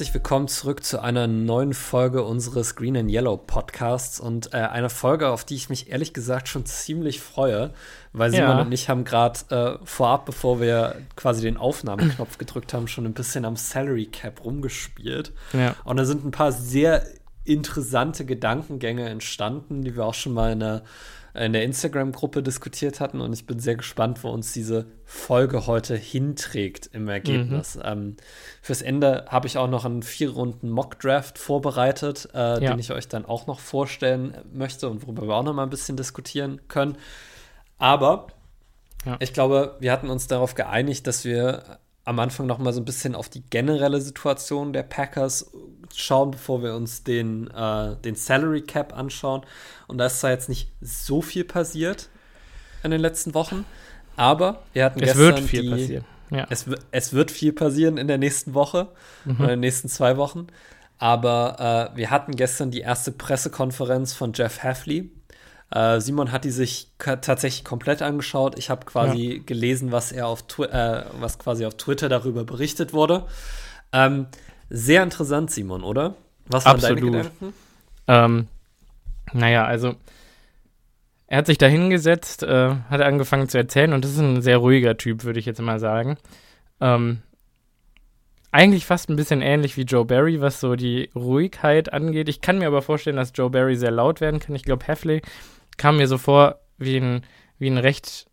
herzlich willkommen zurück zu einer neuen Folge unseres Green and Yellow Podcasts und äh, einer Folge, auf die ich mich ehrlich gesagt schon ziemlich freue, weil Simon Ja. und ich haben gerade äh, vorab, bevor wir quasi den Aufnahmeknopf gedrückt haben, schon ein bisschen am Salary Cap rumgespielt. Ja. Und da sind ein paar sehr interessante Gedankengänge entstanden, die wir auch schon mal in der, in der Instagram-Gruppe diskutiert hatten. Und ich bin sehr gespannt, wo uns diese Folge heute hinträgt im Ergebnis. Ähm, fürs Ende habe ich auch noch einen vier Runden Mock-Draft vorbereitet, äh, Ja. den ich euch dann auch noch vorstellen möchte und worüber wir auch noch mal ein bisschen diskutieren können. Aber Ja. ich glaube, wir hatten uns darauf geeinigt, dass wir am Anfang noch mal so ein bisschen auf die generelle Situation der Packers schauen, bevor wir uns den, äh, den Salary Cap anschauen. Und da ist zwar jetzt nicht so viel passiert in den letzten Wochen, aber wir hatten Es gestern wird viel die, passieren. Ja. es, es wird viel passieren in der nächsten Woche Mhm. oder in den nächsten zwei Wochen. Aber äh, wir hatten gestern die erste Pressekonferenz von Jeff Hafley. Äh, Simon hat die sich tatsächlich komplett angeschaut. Ich habe quasi gelesen, was er auf Twi äh, was quasi auf Twitter darüber berichtet wurde. Ähm, sehr interessant, Simon, oder? Was waren deine Absolut. Gedanken? Ähm, naja, also er hat sich da hingesetzt, äh, hat angefangen zu erzählen und das ist ein sehr ruhiger Typ, würde ich jetzt mal sagen. Ähm, eigentlich fast ein bisschen ähnlich wie Joe Barry, was so die Ruhigkeit angeht. Ich kann mir aber vorstellen, dass Joe Barry sehr laut werden kann. Ich glaube, Heffley kam mir so vor wie ein, wie ein recht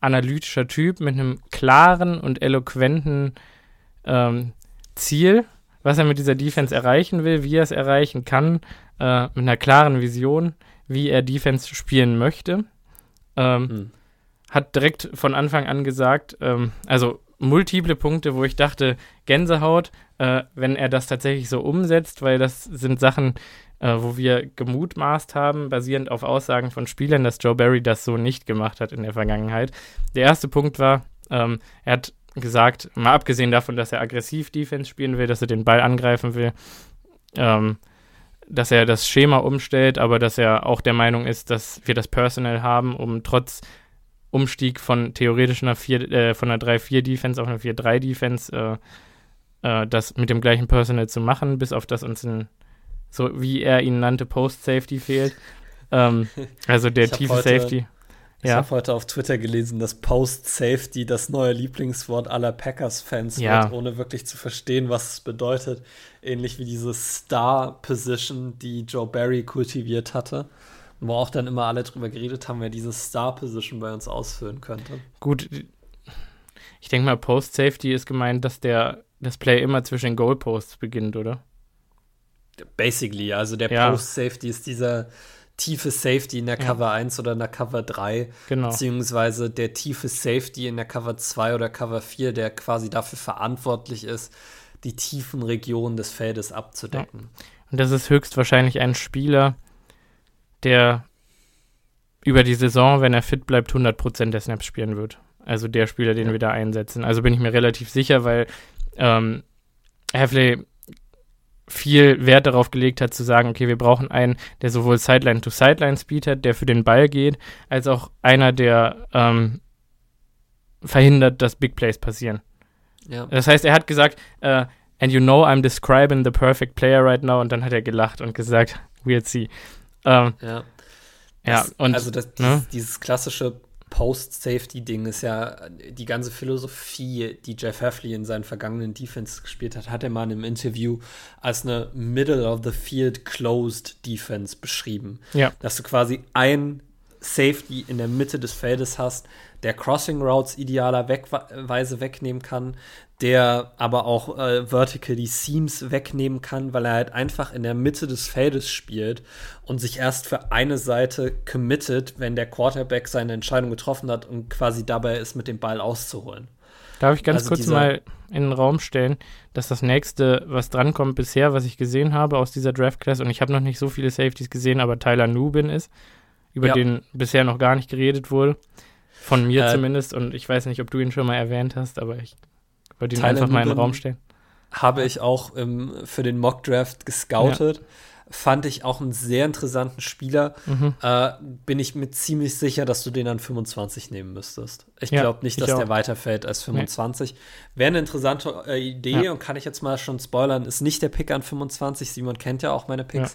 analytischer Typ mit einem klaren und eloquenten ähm, Ziel, was er mit dieser Defense erreichen will, wie er es erreichen kann, äh, mit einer klaren Vision, wie er Defense spielen möchte. Ähm, Hm. Hat direkt von Anfang an gesagt, ähm, also multiple Punkte, wo ich dachte, Gänsehaut, äh, wenn er das tatsächlich so umsetzt, weil das sind Sachen, äh, wo wir gemutmaßt haben, basierend auf Aussagen von Spielern, dass Joe Barry das so nicht gemacht hat in der Vergangenheit. Der erste Punkt war, ähm, er hat gesagt, mal abgesehen davon, dass er aggressiv Defense spielen will, dass er den Ball angreifen will, ähm, dass er das Schema umstellt, aber dass er auch der Meinung ist, dass wir das Personal haben, um trotz Umstieg von theoretisch einer 4, äh, von einer 3-4-Defense auf eine 4-3-Defense äh, äh, das mit dem gleichen Personal zu machen, bis auf das uns ein, so wie er ihn nannte, Post-Safety fehlt. Ähm, also der tiefe heute- Safety. Ich Ja. habe heute auf Twitter gelesen, dass Post-Safety das neue Lieblingswort aller Packers-Fans Ja. wird, ohne wirklich zu verstehen, was es bedeutet. Ähnlich wie diese Star-Position, die Joe Barry kultiviert hatte. Wo auch dann immer alle drüber geredet haben, wer diese Star-Position bei uns ausfüllen könnte. Gut, ich denke mal, Post-Safety ist gemeint, dass der das Play immer zwischen den Goalposts beginnt, oder? Basically, also der Ja. Post-Safety ist dieser tiefe Safety in der Ja. Cover 1 oder in der Cover 3. Genau. beziehungsweise der tiefe Safety in der Cover 2 oder Cover 4, der quasi dafür verantwortlich ist, die tiefen Regionen des Feldes abzudecken. Und das ist höchstwahrscheinlich ein Spieler, der über die Saison, wenn er fit bleibt, 100% der Snaps spielen wird. Also der Spieler, den Ja. wir da einsetzen. Also bin ich mir relativ sicher, weil ähm, Hafley viel Wert darauf gelegt hat, zu sagen, okay, wir brauchen einen, der sowohl Sideline-to-Sideline-Speed hat, der für den Ball geht, als auch einer, der ähm, verhindert, dass Big Plays passieren. Ja. Das heißt, er hat gesagt, äh, and you know I'm describing the perfect player right now, und dann hat er gelacht und gesagt, we'll see. Ähm, ja. ja, Das- und also das, ne? dieses, dieses klassische Post-Safety-Ding ist ja die ganze Philosophie, die Jeff Hafley in seinen vergangenen Defense gespielt hat, hat er mal in einem Interview als eine Middle of the Field Closed Defense beschrieben. Ja. Dass du quasi ein Safety in der Mitte des Feldes hast, der Crossing Routes idealerweise wegnehmen kann, der aber auch äh, vertical die Seams wegnehmen kann, weil er halt einfach in der Mitte des Feldes spielt und sich erst für eine Seite committet, wenn der Quarterback seine Entscheidung getroffen hat und quasi dabei ist, mit dem Ball auszuholen. darf ich ganz also kurz mal in den Raum stellen, dass das nächste, was drankommt bisher, was ich gesehen habe aus dieser Draft-Class, und ich habe noch nicht so viele Safeties gesehen, aber Tyler Nubin ist, über Ja. den bisher noch gar nicht geredet wurde. Von mir Äh, zumindest, und ich weiß nicht, ob du ihn schon mal erwähnt hast, aber ich wollte ihn einfach mal in den Raum stellen. Habe ich auch ähm, für den Mock Draft gescoutet. fand ich auch einen sehr interessanten Spieler. Mhm. Äh, bin ich mir ziemlich sicher, dass du den an 25 nehmen müsstest. Ich Ja, glaube nicht, ich dass der weiterfällt als 25. Wäre eine interessante äh, Idee Ja. und kann ich jetzt mal schon spoilern, ist nicht der Pick an 25. Simon kennt ja auch meine Picks.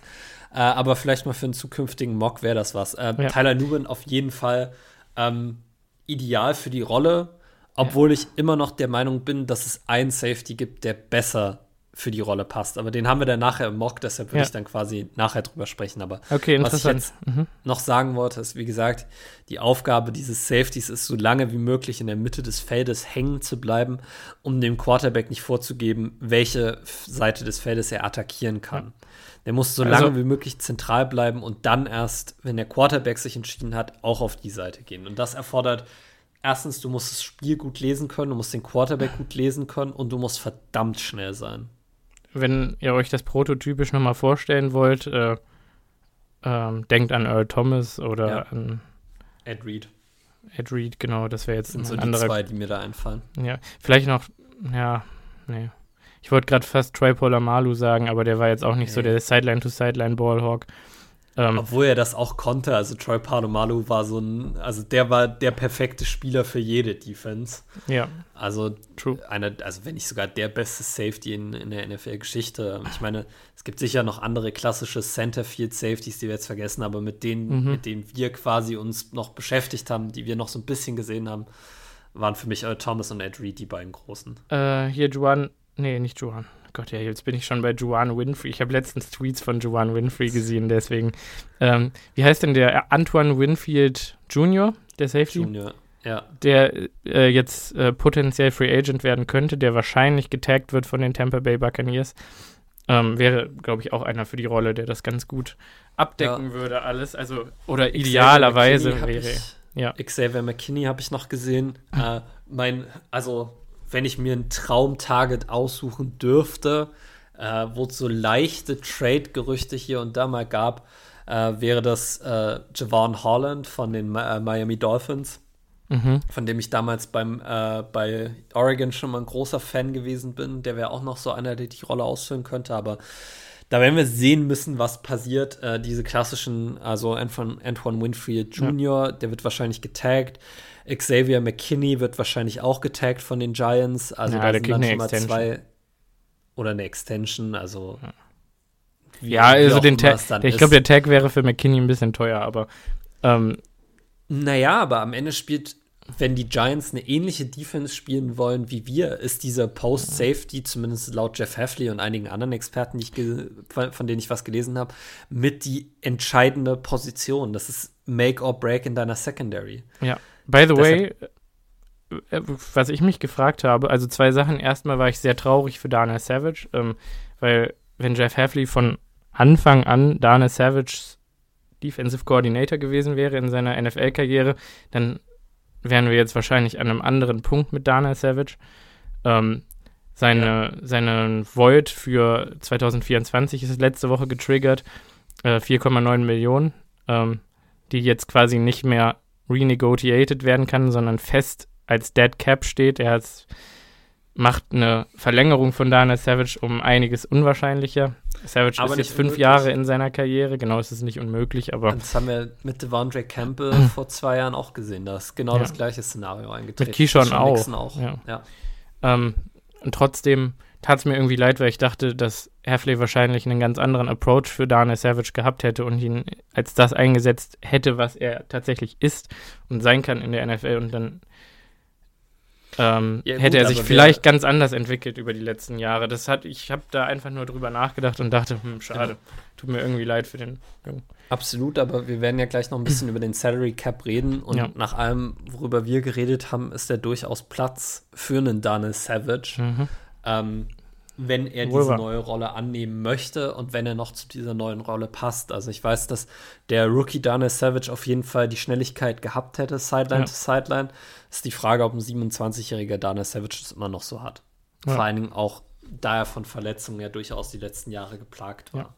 Äh, aber vielleicht mal für einen zukünftigen Mock wäre das was. Äh, Ja. Tyler Newman auf jeden Fall ähm, ideal für die Rolle, obwohl ich immer noch der Meinung bin, dass es einen Safety gibt, der besser für die Rolle passt. Aber den haben wir dann nachher im Mock, deshalb würde Ja. ich dann quasi nachher drüber sprechen. Aber Okay, was ich jetzt Mhm. noch sagen wollte, ist, wie gesagt, die Aufgabe dieses Safeties ist, so lange wie möglich in der Mitte des Feldes hängen zu bleiben, um dem Quarterback nicht vorzugeben, welche Seite des Feldes er attackieren kann. Der muss so Also- lange wie möglich zentral bleiben und dann erst, wenn der Quarterback sich entschieden hat, auch auf die Seite gehen. Und das erfordert erstens, du musst das Spiel gut lesen können, du musst den Quarterback gut lesen können und du musst verdammt schnell sein. Wenn ihr euch das prototypisch nochmal vorstellen wollt, äh, ähm, denkt an Earl Thomas oder Ja. an Ed Reed Ed Reed, genau, das wäre jetzt sind ein so die anderer. zwei, die mir da einfallen. Ja, vielleicht noch, ja, nee. Ich wollte gerade fast Troy Polamalu sagen, aber der war jetzt auch nicht so Nee. der Sideline-to-Sideline-Ballhawk. Ähm, Obwohl er das auch konnte. Also Troy Palomalu war so ein, also der war der perfekte Spieler für jede Defense. ja, Also true. einer, also wenn nicht sogar der beste Safety in, in der NFL-Geschichte. Ich meine, es gibt sicher noch andere klassische Centerfield-Safeties, die wir jetzt vergessen, aber mit denen, Mhm. mit denen wir quasi uns noch beschäftigt haben, die wir noch so ein bisschen gesehen haben, waren für mich Thomas und Ed Reed die beiden großen. Äh, hier Juan, nee, nicht Juan. Gott, ja, jetzt bin ich schon bei Juan Winfrey. Ich habe letztens Tweets von Juan Winfrey gesehen, deswegen. Ähm, wie heißt denn der Antoine Winfield Jr., der Safety? Junior. Ja, der äh, jetzt äh, potenziell Free Agent werden könnte, der wahrscheinlich getaggt wird von den Tampa Bay Buccaneers. Ähm, wäre, glaube ich, auch einer für die Rolle, der das ganz gut abdecken würde, alles. Also, oder idealerweise Xavier hab wäre. ich- Ja. Xavier McKinney habe ich noch gesehen. äh, mein, also, wenn ich mir ein Traum-Target aussuchen dürfte, äh, wo es so leichte Trade-Gerüchte hier und da mal gab, äh, wäre das äh, Javon Holland von den Mi- äh, Miami Dolphins, Mhm. von dem ich damals beim, äh, bei Oregon schon mal ein großer Fan gewesen bin. Der wäre auch noch so einer, der die Rolle ausfüllen könnte, aber da werden wir sehen müssen, was passiert. Äh, diese klassischen, also Antoine, Antoine Winfrey Jr., der wird wahrscheinlich getaggt. Xavier McKinney wird wahrscheinlich auch getaggt von den Giants. Also Ja, da sind dann eine schon mal Extension. zwei oder eine Extension, also wie- Ja, also den Tag, ich glaube, der Tag wäre für McKinney ein bisschen teuer, aber ähm, Naja, aber am Ende spielt, wenn die Giants eine ähnliche Defense spielen wollen wie wir, ist dieser Post-Safety, zumindest laut Jeff Heffley und einigen anderen Experten, von denen ich was gelesen habe, mit die entscheidende Position. Das ist Make or Break in deiner Secondary. Ja, by the way, Deshalb- äh, was ich mich gefragt habe, also zwei Sachen. Erstmal war ich sehr traurig für Dana Savage, ähm, weil wenn Jeff Hafley von Anfang an Dana Savages Defensive Coordinator gewesen wäre in seiner NFL-Karriere, dann wären wir jetzt wahrscheinlich an einem anderen Punkt mit Dana Savage. Ähm, seine, seine Void für 2024 ist letzte Woche getriggert, äh, 4,9 Millionen, ähm, die jetzt quasi nicht mehr renegotiated werden kann, sondern fest als Dead Cap steht. Er hat's, macht eine Verlängerung von Dana Savage um einiges unwahrscheinlicher. Savage Aber ist jetzt fünf unmöglich. Jahre in seiner Karriere, genau ist es nicht unmöglich, aber das haben wir mit Devondre Campbell vor zwei Jahren auch gesehen. Da ist genau Ja. das gleiche Szenario eingetreten. Mit Keyshawn auch. Auch. Ja. Ja. Ähm, und trotzdem tat es mir irgendwie leid, weil ich dachte, dass Hafley wahrscheinlich einen ganz anderen Approach für Dana Savage gehabt hätte und ihn als das eingesetzt hätte, was er tatsächlich ist und sein kann in der NFL. Und dann ähm, Ja, hätte gut, er sich vielleicht ganz anders entwickelt über die letzten Jahre. Das hat, ich habe da einfach nur drüber nachgedacht und dachte, hm, schade, tut mir irgendwie leid für den Jungen. Absolut, aber wir werden ja gleich noch ein bisschen über den Salary Cap reden und Ja. nach allem, worüber wir geredet haben, ist da durchaus Platz für einen Daniel Savage, Mhm. Ähm, wenn er Wohl diese neue Rolle annehmen möchte und wenn er noch zu dieser neuen Rolle passt. Also ich weiß, dass der Rookie Daniel Savage auf jeden Fall die Schnelligkeit gehabt hätte, Sideline Ja. to Sideline. Ist die Frage, ob ein 27-jähriger Daniel Savage das immer noch so hat. Ja. Vor allen Dingen auch, da er von Verletzungen ja durchaus die letzten Jahre geplagt war. Ja.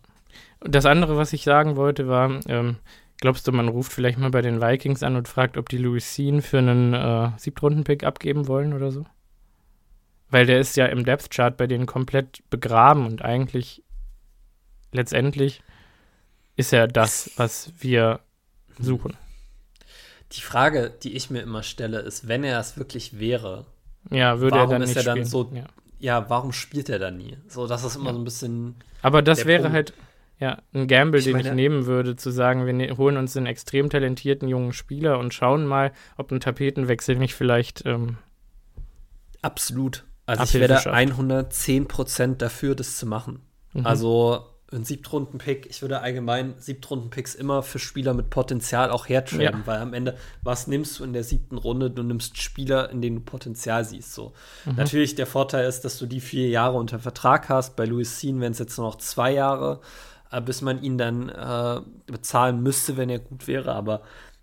Und das andere, was ich sagen wollte, war, ähm, glaubst du, man ruft vielleicht mal bei den Vikings an und fragt, ob die Louis Sean für einen äh, Siebtrunden-Pick abgeben wollen oder so? Weil der ist ja im Depth-Chart bei denen komplett begraben und eigentlich letztendlich ist er das, was wir suchen. Die Frage, die ich mir immer stelle, ist, wenn er es wirklich wäre, ja, würde warum er dann ist nicht er dann spielen. so, ja. ja. warum spielt er dann nie? So, das ist immer Ja. so ein bisschen, Aber das wäre Punkt- halt ja, ein Gamble, Ich den ich meine- nehmen würde, zu sagen, wir ne holen uns einen extrem talentierten jungen Spieler und schauen mal, ob ein Tapetenwechsel nicht vielleicht ähm, absolut. Also ich wäre schafft. 110% dafür, das zu machen. mhm. Also ein Siebtrunden-Pick, ich würde allgemein Siebtrunden-Picks immer für Spieler mit Potenzial auch hertraden, Ja. weil am Ende, was nimmst du in der siebten Runde? Du nimmst Spieler, in denen du Potenzial siehst. So. Mhm. Natürlich, der Vorteil ist, dass du die vier Jahre unter Vertrag hast. Bei Louis Sean wären es jetzt nur noch zwei Jahre, äh, bis man ihn dann äh, bezahlen müsste, wenn er gut wäre. Aber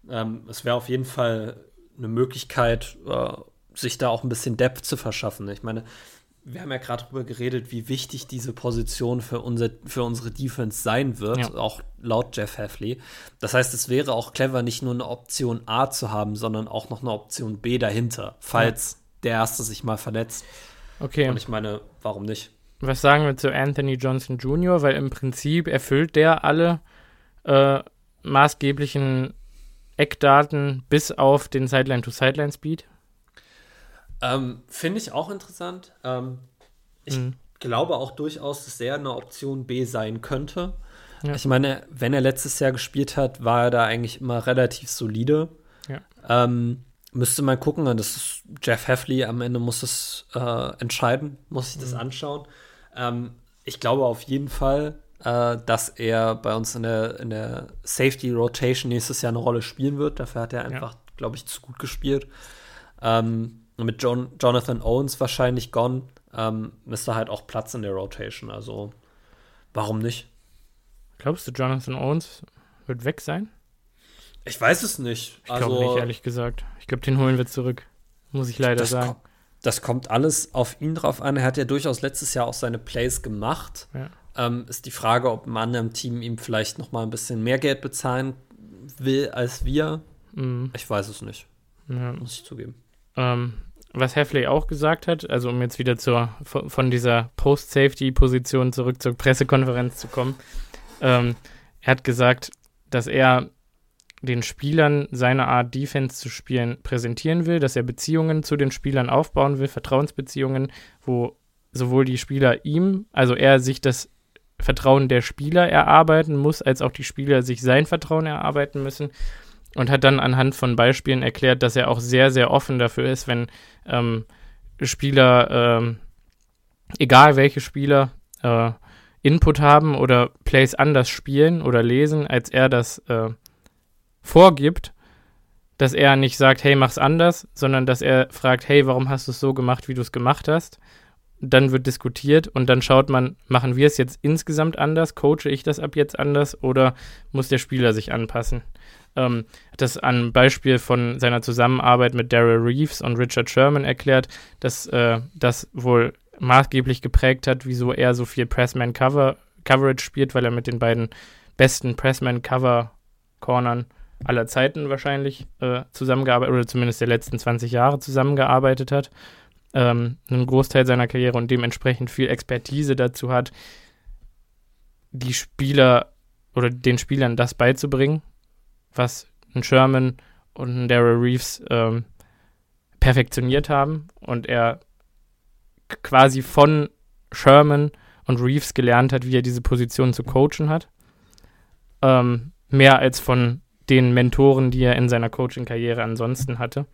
ähm, es wäre auf jeden Fall eine Möglichkeit, äh, sich da auch ein bisschen Depth zu verschaffen. Ich meine, wir haben ja gerade darüber geredet, wie wichtig diese Position für, unser, für unsere Defense sein wird, Ja. auch laut Jeff Heffley. Das heißt, es wäre auch clever, nicht nur eine Option A zu haben, sondern auch noch eine Option B dahinter, falls der Erste sich mal verletzt. okay. Und ich meine, warum nicht? Was sagen wir zu Anthony Johnson Jr.? Weil im Prinzip erfüllt der alle äh, maßgeblichen Eckdaten bis auf den Sideline-to-Sideline-Speed. Ähm, Finde ich auch interessant. Ähm, ich Mhm. glaube auch durchaus, dass er eine Option B sein könnte. Ja. Ich meine, wenn er letztes Jahr gespielt hat, war er da eigentlich immer relativ solide. Ja. Ähm, müsste man gucken, und das ist Jeff Heffley am Ende muss es äh, entscheiden, muss sich Mhm. das anschauen. Ähm, ich glaube auf jeden Fall, äh, dass er bei uns in der, in der Safety Rotation nächstes Jahr eine Rolle spielen wird. Dafür hat er einfach, glaube ich, zu gut gespielt. Ähm, mit John, Jonathan Owens wahrscheinlich gone, ähm, müsste halt auch Platz in der Rotation. Also, warum nicht? Glaubst du, Jonathan Owens wird weg sein? Ich weiß es nicht. Ich glaube nicht, ehrlich gesagt. Ich glaube, den holen wir zurück. Muss ich leider das, sagen. ko- das kommt alles auf ihn drauf an. Er hat ja durchaus letztes Jahr auch seine Plays gemacht. Ja. Ähm, ist die Frage, ob ein anderes Team ihm vielleicht noch mal ein bisschen mehr Geld bezahlen will als wir. Mhm. Ich weiß es nicht, Ja. muss ich zugeben. Ähm, was Heffley auch gesagt hat, also um jetzt wieder zur, von dieser Post-Safety-Position zurück zur Pressekonferenz zu kommen, ähm, er hat gesagt, dass er den Spielern seine Art Defense zu spielen präsentieren will, dass er Beziehungen zu den Spielern aufbauen will, Vertrauensbeziehungen, wo sowohl die Spieler ihm, also er sich das Vertrauen der Spieler erarbeiten muss, als auch die Spieler sich sein Vertrauen erarbeiten müssen und hat dann anhand von Beispielen erklärt, dass er auch sehr, sehr offen dafür ist, wenn ähm, Spieler, ähm, egal welche Spieler, äh, Input haben oder Plays anders spielen oder lesen, als er das äh, vorgibt, dass er nicht sagt, hey, mach's anders, sondern dass er fragt, hey, warum hast du es so gemacht, wie du es gemacht hast? Dann wird diskutiert und dann schaut man, machen wir es jetzt insgesamt anders, coache ich das ab jetzt anders oder muss der Spieler sich anpassen? Ähm, hat das an Beispiel von seiner Zusammenarbeit mit Daryl Reeves und Richard Sherman erklärt, dass äh, das wohl maßgeblich geprägt hat, wieso er so viel Pressman Cover Coverage spielt, weil er mit den beiden besten Pressman Cover Cornern aller Zeiten wahrscheinlich äh, zusammengearbeitet oder zumindest der letzten 20 Jahre zusammengearbeitet hat. Ähm, einen Großteil seiner Karriere und dementsprechend viel Expertise dazu hat, die Spieler oder den Spielern das beizubringen, was ein Sherman und ein Daryl Reeves ähm, perfektioniert haben und er quasi von Sherman und Reeves gelernt hat, wie er diese Position zu coachen hat. Ähm, mehr als von den Mentoren, die er in seiner Coaching-Karriere ansonsten hatte.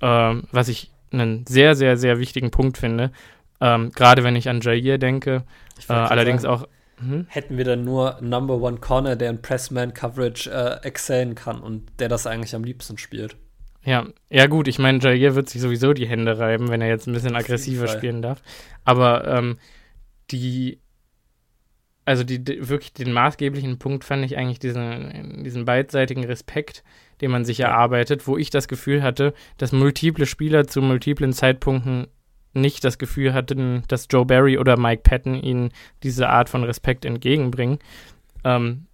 Ähm, was ich einen sehr, sehr, sehr wichtigen Punkt finde. Ähm, Gerade wenn ich an Jair denke. Äh, allerdings sagen, auch. Hm? hätten wir dann nur Number One Corner, der in Pressman-Coverage äh, excellen kann und der das eigentlich am liebsten spielt. Ja, ja gut, ich meine, Jair wird sich sowieso die Hände reiben, wenn er jetzt ein bisschen aggressiver spielen darf. Aber ähm, die, also die, die, wirklich den maßgeblichen Punkt fand ich eigentlich diesen, diesen beidseitigen Respekt, den man sich erarbeitet, wo ich das Gefühl hatte, dass multiple Spieler zu multiplen Zeitpunkten nicht das Gefühl hatten, dass Joe Barry oder Mike Patton ihnen diese Art von Respekt entgegenbringen. Ähm,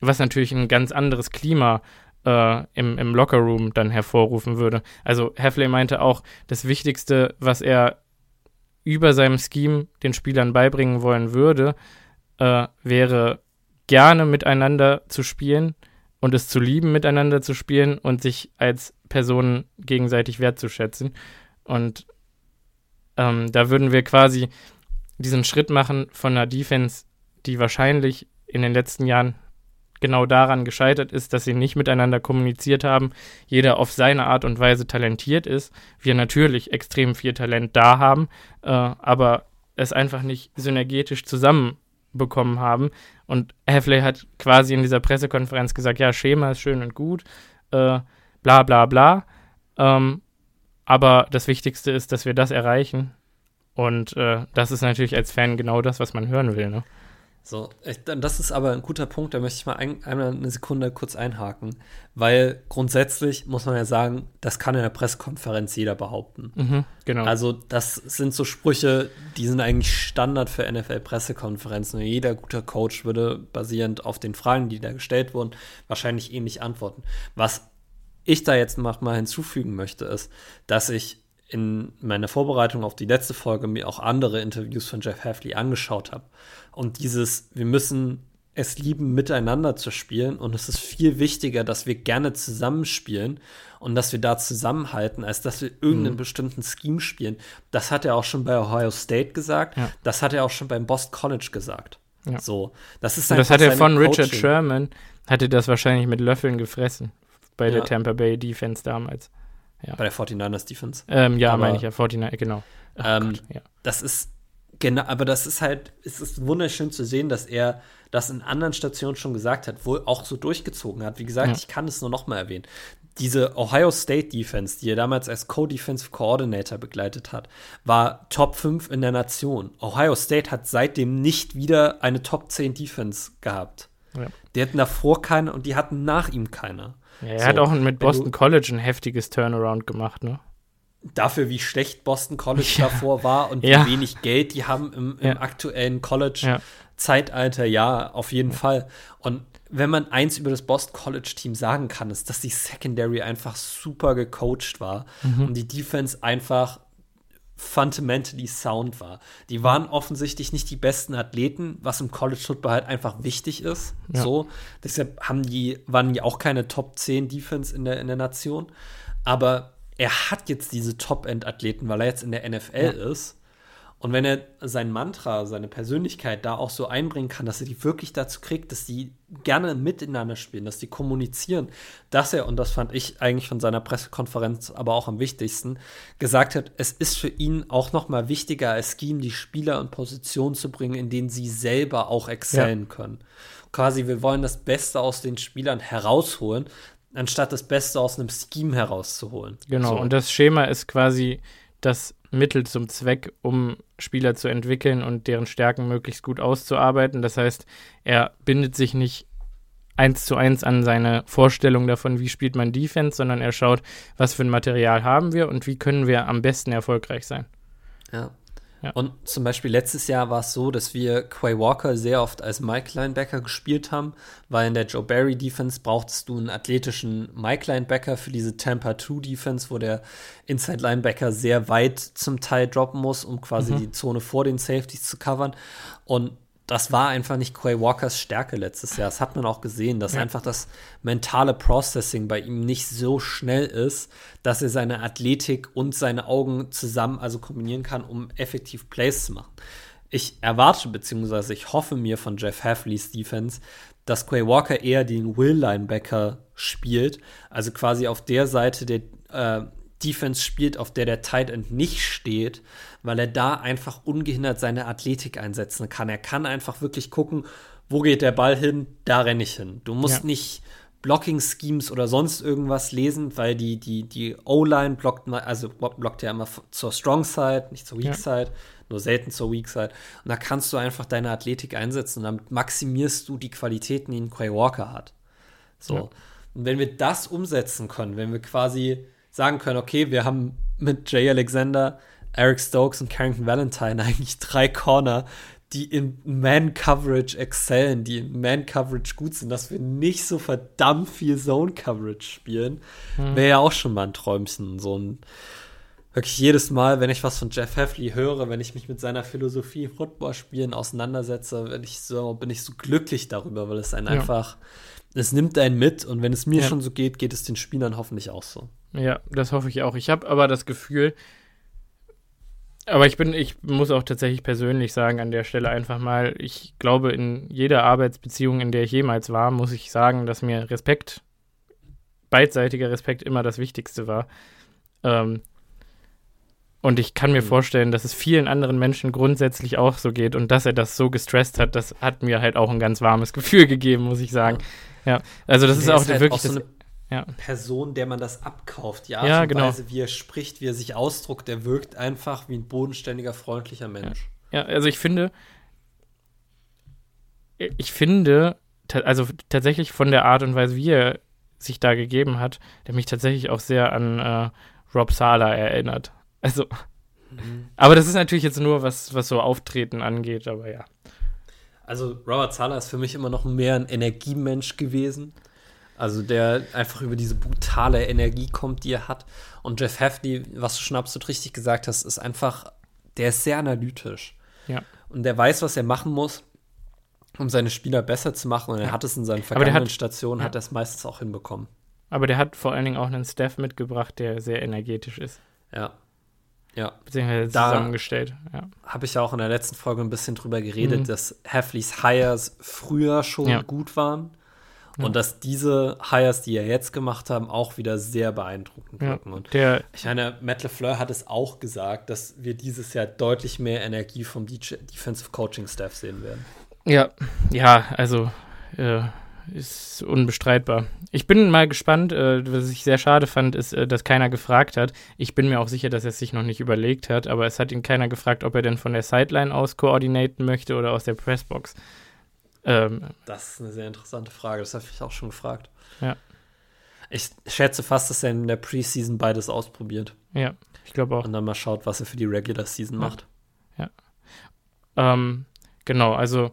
was natürlich ein ganz anderes Klima äh, im, im Lockerroom dann hervorrufen würde. Also Heffley meinte auch, das Wichtigste, was er über seinem Scheme den Spielern beibringen wollen würde, äh, wäre gerne miteinander zu spielen und es zu lieben, miteinander zu spielen und sich als Personen gegenseitig wertzuschätzen. Und ähm, da würden wir quasi diesen Schritt machen von einer Defense, die wahrscheinlich in den letzten Jahren genau daran gescheitert ist, dass sie nicht miteinander kommuniziert haben, jeder auf seine Art und Weise talentiert ist. Wir natürlich extrem viel Talent da haben, äh, aber es einfach nicht synergetisch zusammenbekommen haben. Und Heffley hat quasi in dieser Pressekonferenz gesagt, ja, Schema ist schön und gut, äh, bla bla bla. Ähm, aber das Wichtigste ist, dass wir das erreichen. Und äh, das ist natürlich als Fan genau das, was man hören will. Ne? So, ich, das ist aber ein guter Punkt, da möchte ich mal ein, einmal eine Sekunde kurz einhaken, weil grundsätzlich muss man ja sagen, das kann in der Pressekonferenz jeder behaupten. Mhm, genau. Also das sind so Sprüche, die sind eigentlich Standard für NFL-Pressekonferenzen. Jeder guter Coach würde basierend auf den Fragen, die da gestellt wurden, wahrscheinlich ähnlich antworten. Was ich da jetzt noch mal hinzufügen möchte, ist, dass ich in meiner Vorbereitung auf die letzte Folge mir auch andere Interviews von Jeff Hafley angeschaut habe. Und dieses, wir müssen es lieben, miteinander zu spielen. Und es ist viel wichtiger, dass wir gerne zusammenspielen und dass wir da zusammenhalten, als dass wir irgendeinen mhm. bestimmten Scheme spielen. Das hat er auch schon bei Ohio State gesagt. Ja. Das hat er auch schon beim Boston College gesagt. Ja. So, das ist das hat er von Coaching. Richard Sherman, hatte das wahrscheinlich mit Löffeln gefressen bei ja. der Tampa Bay Defense damals. Ja. Bei der 49ers Defense. Ähm, ja, meine ich ja, 49, genau. Ähm, Gott, ja. Das ist Genau, aber das ist halt, es ist wunderschön zu sehen, dass er das in anderen Stationen schon gesagt hat, wohl auch so durchgezogen hat. Wie gesagt, ja. ich kann es nur noch mal erwähnen. Diese Ohio State Defense, die er damals als Co-Defensive Coordinator begleitet hat, war Top 5 in der Nation. Ohio State hat seitdem nicht wieder eine Top 10 Defense gehabt. Ja. Die hatten davor keine und die hatten nach ihm keine. Ja, er so, hat auch mit Boston College ein heftiges Turnaround gemacht, ne? dafür, wie schlecht Boston College ja. davor war und ja. wie wenig Geld die haben im, im aktuellen College-Zeitalter, ja, auf jeden Fall. Und wenn man eins über das Boston College Team sagen kann, ist, dass die Secondary einfach super gecoacht war mhm. und die Defense einfach fundamentally sound war. Die waren offensichtlich nicht die besten Athleten, was im College Football halt einfach wichtig ist. Ja. So, deshalb haben die waren die auch keine Top 10 Defense in der in der Nation, aber er hat jetzt diese Top-End-Athleten, weil er jetzt in der NFL ja. ist. Und wenn er sein Mantra, seine Persönlichkeit da auch so einbringen kann, dass er die wirklich dazu kriegt, dass die gerne miteinander spielen, dass die kommunizieren, dass er, und das fand ich eigentlich von seiner Pressekonferenz aber auch am wichtigsten, gesagt hat, es ist für ihn auch noch mal wichtiger als Scheme, die Spieler in Positionen zu bringen, in denen sie selber auch excellen ja. können. Quasi, wir wollen das Beste aus den Spielern herausholen, anstatt das Beste aus einem Scheme herauszuholen. Genau, so. und das Schema ist quasi das Mittel zum Zweck, um Spieler zu entwickeln und deren Stärken möglichst gut auszuarbeiten. Das heißt, er bindet sich nicht eins zu eins an seine Vorstellung davon, wie spielt man Defense, sondern er schaut, was für ein Material haben wir und wie können wir am besten erfolgreich sein. Ja. Ja. Und zum Beispiel letztes Jahr war es so, dass wir Quay Walker sehr oft als Mike Linebacker gespielt haben, weil in der Joe Barry Defense brauchtest du einen athletischen Mike Linebacker für diese Tampa 2 Defense, wo der Inside Linebacker sehr weit zum Teil droppen muss, um quasi mhm. die Zone vor den Safeties zu covern. Und das war einfach nicht Quay Walkers Stärke letztes Jahr. Das hat man auch gesehen, dass ja. einfach das mentale Processing bei ihm nicht so schnell ist, dass er seine Athletik und seine Augen zusammen also kombinieren kann, um effektiv Plays zu machen. Ich erwarte beziehungsweise ich hoffe mir von Jeff Hafleys Defense, dass Quay Walker eher den Will Linebacker spielt, also quasi auf der Seite der äh, Defense spielt, auf der der Tight End nicht steht, weil er da einfach ungehindert seine Athletik einsetzen kann. Er kann einfach wirklich gucken, wo geht der Ball hin, da renne ich hin. Du musst ja. nicht Blocking-Schemes oder sonst irgendwas lesen, weil die, die, die O-Line blockt, also blockt ja immer zur Strong Side, nicht zur Weak ja. Side, nur selten zur Weak Side. Und da kannst du einfach deine Athletik einsetzen und damit maximierst du die Qualitäten, die ein Quay Walker hat. So. Ja. Und wenn wir das umsetzen können, wenn wir quasi sagen können, okay, wir haben mit Jay Alexander, Eric Stokes und Carrington Valentine eigentlich drei Corner, die in Man-Coverage excellen, die in Man-Coverage gut sind, dass wir nicht so verdammt viel Zone-Coverage spielen, hm. wäre ja auch schon mal ein Träumchen. So ein wirklich jedes Mal, wenn ich was von Jeff Heffley höre, wenn ich mich mit seiner Philosophie im Footballspielen auseinandersetze, bin ich so, bin ich so glücklich darüber, weil es einen ja. einfach, es nimmt einen mit und wenn es mir ja. schon so geht, geht es den Spielern hoffentlich auch so. Ja, das hoffe ich auch. Ich habe aber das Gefühl, aber ich bin, ich muss auch tatsächlich persönlich sagen, an der Stelle einfach mal, ich glaube, in jeder Arbeitsbeziehung, in der ich jemals war, muss ich sagen, dass mir Respekt, beidseitiger Respekt immer das Wichtigste war. Ähm, und ich kann mir mhm. vorstellen, dass es vielen anderen Menschen grundsätzlich auch so geht und dass er das so gestresst hat, das hat mir halt auch ein ganz warmes Gefühl gegeben, muss ich sagen. Ja, also das ist auch ist halt wirklich auch so das, ja. Person, der man das abkauft. Ja, und genau. Weise, wie er spricht, wie er sich ausdruckt, der wirkt einfach wie ein bodenständiger, freundlicher Mensch. Ja, ja also ich finde, ich finde, also tatsächlich von der Art und Weise, wie er sich da gegeben hat, der mich tatsächlich auch sehr an äh, Rob Sala erinnert. Also, mhm. aber das ist natürlich jetzt nur, was, was so Auftreten angeht, aber ja. Also Robert Sala ist für mich immer noch mehr ein Energiemensch gewesen. Also der einfach über diese brutale Energie kommt, die er hat. Und Jeff Hefty, was du schon absolut richtig gesagt hast, ist einfach, der ist sehr analytisch. Ja. Und der weiß, was er machen muss, um seine Spieler besser zu machen. Und er ja. hat es in seinen vergangenen hat, Stationen, ja. hat er es meistens auch hinbekommen. Aber der hat vor allen Dingen auch einen Staff mitgebracht, der sehr energetisch ist. Ja. Ja. Beziehungsweise zusammengestellt. Ja. Habe ich ja auch in der letzten Folge ein bisschen drüber geredet, mhm. dass Heffleys Hires früher schon ja. gut waren und dass diese Hires, die er jetzt gemacht haben, auch wieder sehr beeindruckend wirken. Ja, und der, ich meine, Matt LeFleur hat es auch gesagt, dass wir dieses Jahr deutlich mehr Energie vom Defensive Coaching Staff sehen werden. Ja, ja, also äh, ist unbestreitbar. Ich bin mal gespannt, äh, was ich sehr schade fand, ist, äh, dass keiner gefragt hat. Ich bin mir auch sicher, dass er es sich noch nicht überlegt hat, aber es hat ihn keiner gefragt, ob er denn von der Sideline aus koordinieren möchte oder aus der Pressbox. Ähm, das ist eine sehr interessante Frage. Das habe ich auch schon gefragt. Ja. Ich schätze fast, dass er in der Preseason beides ausprobiert. Ja, ich glaube auch. Und dann mal schaut, was er für die Regular Season ja. macht. Ja. Ähm, genau, also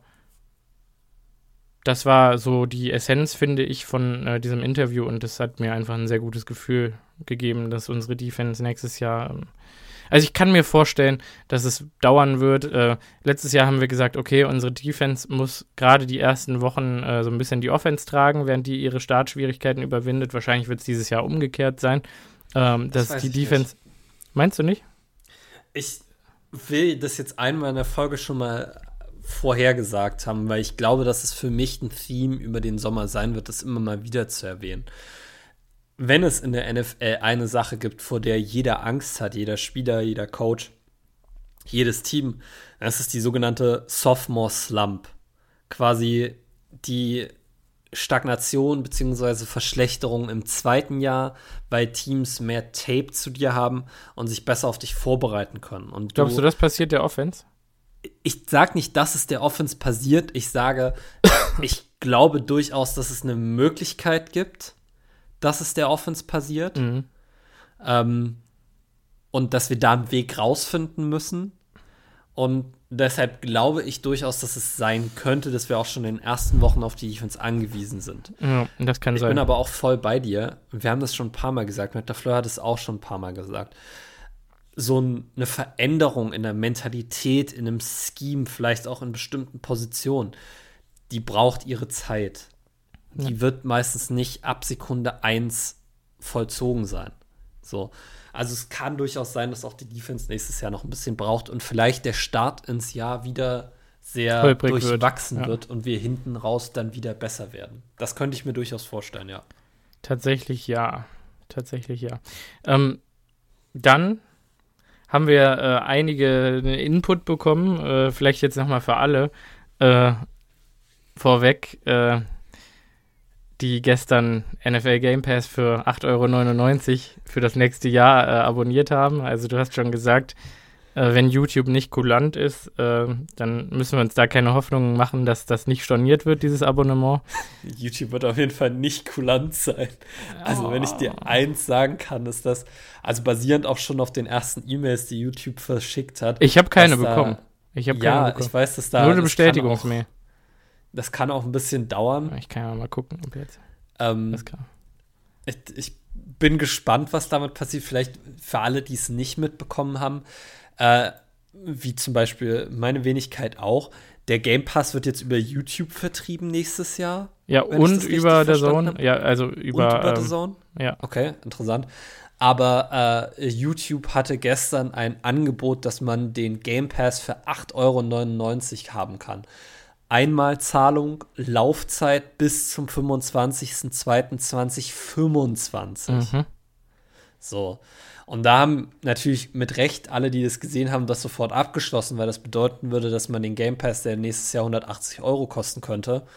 das war so die Essenz, finde ich, von äh, diesem Interview und das hat mir einfach ein sehr gutes Gefühl gegeben, dass unsere Defense nächstes Jahr ähm, also ich kann mir vorstellen, dass es dauern wird. Äh, letztes Jahr haben wir gesagt, okay, unsere Defense muss gerade die ersten Wochen äh, so ein bisschen die Offense tragen, während die ihre Startschwierigkeiten überwindet. Wahrscheinlich wird es dieses Jahr umgekehrt sein. Ähm, das dass die Defense. Nicht. Meinst du nicht? Ich will das jetzt einmal in der Folge schon mal vorhergesagt haben, weil ich glaube, dass es für mich ein Theme über den Sommer sein wird, das immer mal wieder zu erwähnen wenn es in der NFL eine Sache gibt, vor der jeder Angst hat, jeder Spieler, jeder Coach, jedes Team, das ist die sogenannte Sophomore Slump. Quasi die Stagnation bzw. Verschlechterung im zweiten Jahr, weil Teams mehr Tape zu dir haben und sich besser auf dich vorbereiten können. Und Glaubst du, du das passiert der Offense? Ich sage nicht, dass es der Offense passiert. Ich sage, ich glaube durchaus, dass es eine Möglichkeit gibt dass es der Offense passiert. Mhm. Ähm, und dass wir da einen Weg rausfinden müssen. Und deshalb glaube ich durchaus, dass es sein könnte, dass wir auch schon in den ersten Wochen auf die Defense angewiesen sind. Ja, das kann ich sein. Ich bin aber auch voll bei dir. Wir haben das schon ein paar Mal gesagt. Matt Fleur hat es auch schon ein paar Mal gesagt. So eine Veränderung in der Mentalität, in einem Scheme, vielleicht auch in bestimmten Positionen, die braucht ihre Zeit die ja. wird meistens nicht ab Sekunde 1 vollzogen sein. So. Also es kann durchaus sein, dass auch die Defense nächstes Jahr noch ein bisschen braucht und vielleicht der Start ins Jahr wieder sehr Holprig durchwachsen wird, ja. wird, und wir hinten raus dann wieder besser werden. Das könnte ich mir durchaus vorstellen, ja. Tatsächlich ja. Tatsächlich ja. Ähm, dann haben wir äh, einige Input bekommen, äh, vielleicht jetzt nochmal für alle. Äh, vorweg, äh, die gestern NFL Game Pass für 8,99 Euro für das nächste Jahr äh, abonniert haben. Also du hast schon gesagt, äh, wenn YouTube nicht kulant ist, äh, dann müssen wir uns da keine Hoffnungen machen, dass das nicht storniert wird, dieses Abonnement. YouTube wird auf jeden Fall nicht kulant sein. Also oh. wenn ich dir oh. eins sagen kann, ist das, also basierend auch schon auf den ersten E-Mails, die YouTube verschickt hat. Ich habe keine bekommen. Ich habe keine ja, bekommen. ich weiß, dass da nur eine Bestätigungsmail. Das kann auch ein bisschen dauern. Ich kann ja mal gucken, ob jetzt. Ähm, ich, ich, bin gespannt, was damit passiert. Vielleicht für alle, die es nicht mitbekommen haben, äh, wie zum Beispiel meine Wenigkeit auch. Der Game Pass wird jetzt über YouTube vertrieben nächstes Jahr. Ja, und über der Zone. Ja, also über, und über ähm, Zone. Ja. Okay, interessant. Aber äh, YouTube hatte gestern ein Angebot, dass man den Game Pass für 8,99 Euro haben kann. Einmalzahlung, Laufzeit bis zum 25.02.2025. Mhm. So. Und da haben natürlich mit Recht alle, die das gesehen haben, das sofort abgeschlossen, weil das bedeuten würde, dass man den Game Pass, der nächstes Jahr 180 Euro kosten könnte,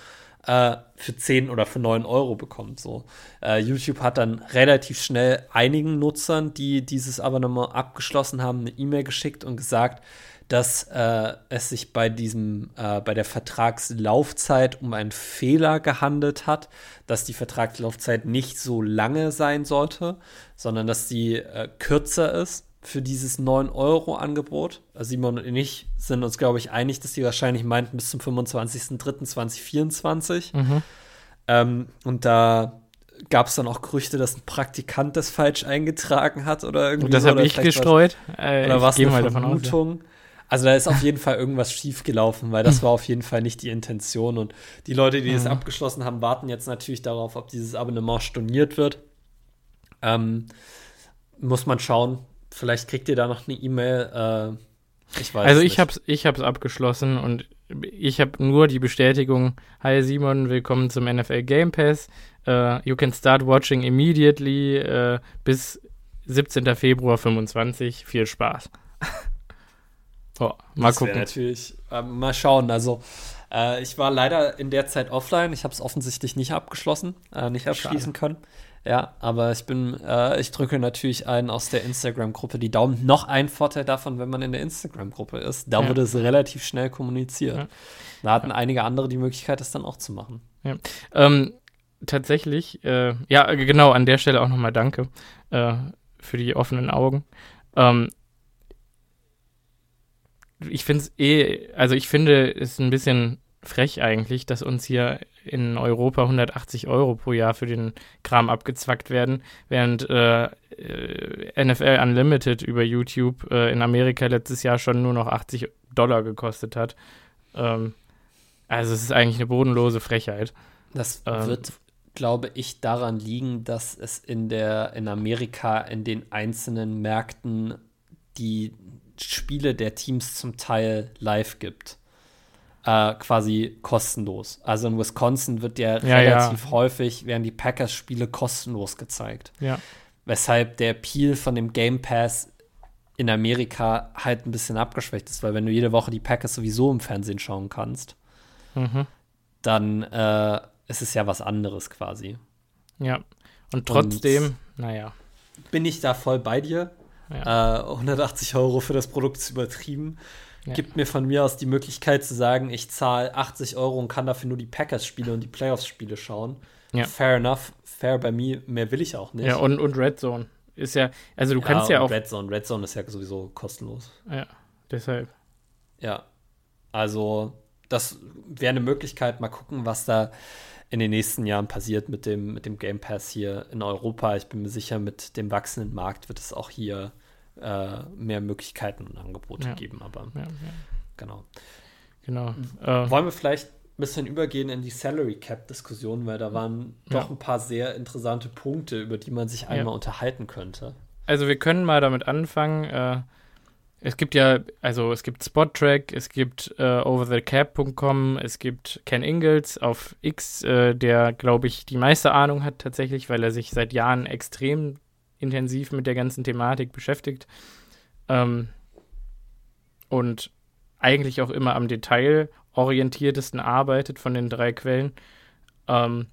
äh, für 10 oder für 9 Euro bekommt. So. Äh, YouTube hat dann relativ schnell einigen Nutzern, die dieses Abonnement abgeschlossen haben, eine E-Mail geschickt und gesagt, dass äh, es sich bei diesem, äh, bei der Vertragslaufzeit um einen Fehler gehandelt hat, dass die Vertragslaufzeit nicht so lange sein sollte, sondern dass die äh, kürzer ist für dieses 9-Euro-Angebot. Also Simon und ich sind uns, glaube ich, einig, dass die wahrscheinlich meinten bis zum 25.03.2024. Mhm. Ähm, und da gab es dann auch Gerüchte, dass ein Praktikant das falsch eingetragen hat oder irgendwie. Und das habe ich gestreut. Was, äh, oder was eine Vermutung. Aus, ja. Also da ist auf jeden Fall irgendwas schiefgelaufen, weil das war auf jeden Fall nicht die Intention. Und die Leute, die mhm. es abgeschlossen haben, warten jetzt natürlich darauf, ob dieses Abonnement storniert wird. Ähm, muss man schauen. Vielleicht kriegt ihr da noch eine E-Mail. Äh, ich weiß Also ich habe es ich hab's abgeschlossen und ich habe nur die Bestätigung, hi Simon, willkommen zum NFL Game Pass. Uh, you can start watching immediately uh, bis 17. Februar 25. Viel Spaß. Oh, mal das gucken. Natürlich, äh, mal schauen. Also, äh, ich war leider in der Zeit offline. Ich habe es offensichtlich nicht abgeschlossen, äh, nicht abschließen Schade. können. Ja, aber ich bin, äh, ich drücke natürlich einen aus der Instagram-Gruppe die Daumen. Noch ein Vorteil davon, wenn man in der Instagram-Gruppe ist, da ja. wurde es relativ schnell kommuniziert. Ja. Da hatten ja. einige andere die Möglichkeit, das dann auch zu machen. Ja. Ähm, tatsächlich, äh, ja, genau, an der Stelle auch nochmal danke äh, für die offenen Augen. Ähm, ich finde es eh, also ich finde es ein bisschen frech eigentlich, dass uns hier in Europa 180 Euro pro Jahr für den Kram abgezwackt werden, während äh, äh NFL Unlimited über YouTube äh, in Amerika letztes Jahr schon nur noch 80 Dollar gekostet hat. Ähm, also es ist eigentlich eine bodenlose Frechheit. Das ähm, wird, glaube ich, daran liegen, dass es in der in Amerika in den einzelnen Märkten die Spiele der Teams zum Teil live gibt. Äh, quasi kostenlos. Also in Wisconsin wird ja, ja relativ ja. häufig, werden die Packers-Spiele kostenlos gezeigt. Ja. Weshalb der Peel von dem Game Pass in Amerika halt ein bisschen abgeschwächt ist, weil wenn du jede Woche die Packers sowieso im Fernsehen schauen kannst, mhm. dann äh, ist es ja was anderes quasi. Ja. Und trotzdem, Und naja. Bin ich da voll bei dir. Ja. Äh, 180 Euro für das Produkt ist übertrieben. Ja. Gibt mir von mir aus die Möglichkeit zu sagen, ich zahle 80 Euro und kann dafür nur die Packers-Spiele und die Playoffs-Spiele schauen. Ja. Fair enough, fair bei mir, mehr will ich auch nicht. Ja, und, und Red Zone ist ja, also du kannst ja auch. Red Zone, Red Zone ist ja sowieso kostenlos. Ja, deshalb. Ja, also das wäre eine Möglichkeit, mal gucken, was da in den nächsten Jahren passiert mit dem, mit dem Game Pass hier in Europa. Ich bin mir sicher, mit dem wachsenden Markt wird es auch hier äh, mehr Möglichkeiten und Angebote ja. geben. Aber ja, ja. genau. Genau. Äh, Wollen wir vielleicht ein bisschen übergehen in die Salary Cap Diskussion, weil da waren doch ein paar sehr interessante Punkte, über die man sich einmal unterhalten könnte. Also wir können mal damit anfangen. Äh, es gibt ja, also es gibt SpotTrack, es gibt äh, overthecap.com, es gibt Ken Ingalls auf X, äh, der, glaube ich, die meiste Ahnung hat tatsächlich, weil er sich seit Jahren extrem intensiv mit der ganzen Thematik beschäftigt. Ähm, und eigentlich auch immer am Detail orientiertesten arbeitet von den drei Quellen. Ähm,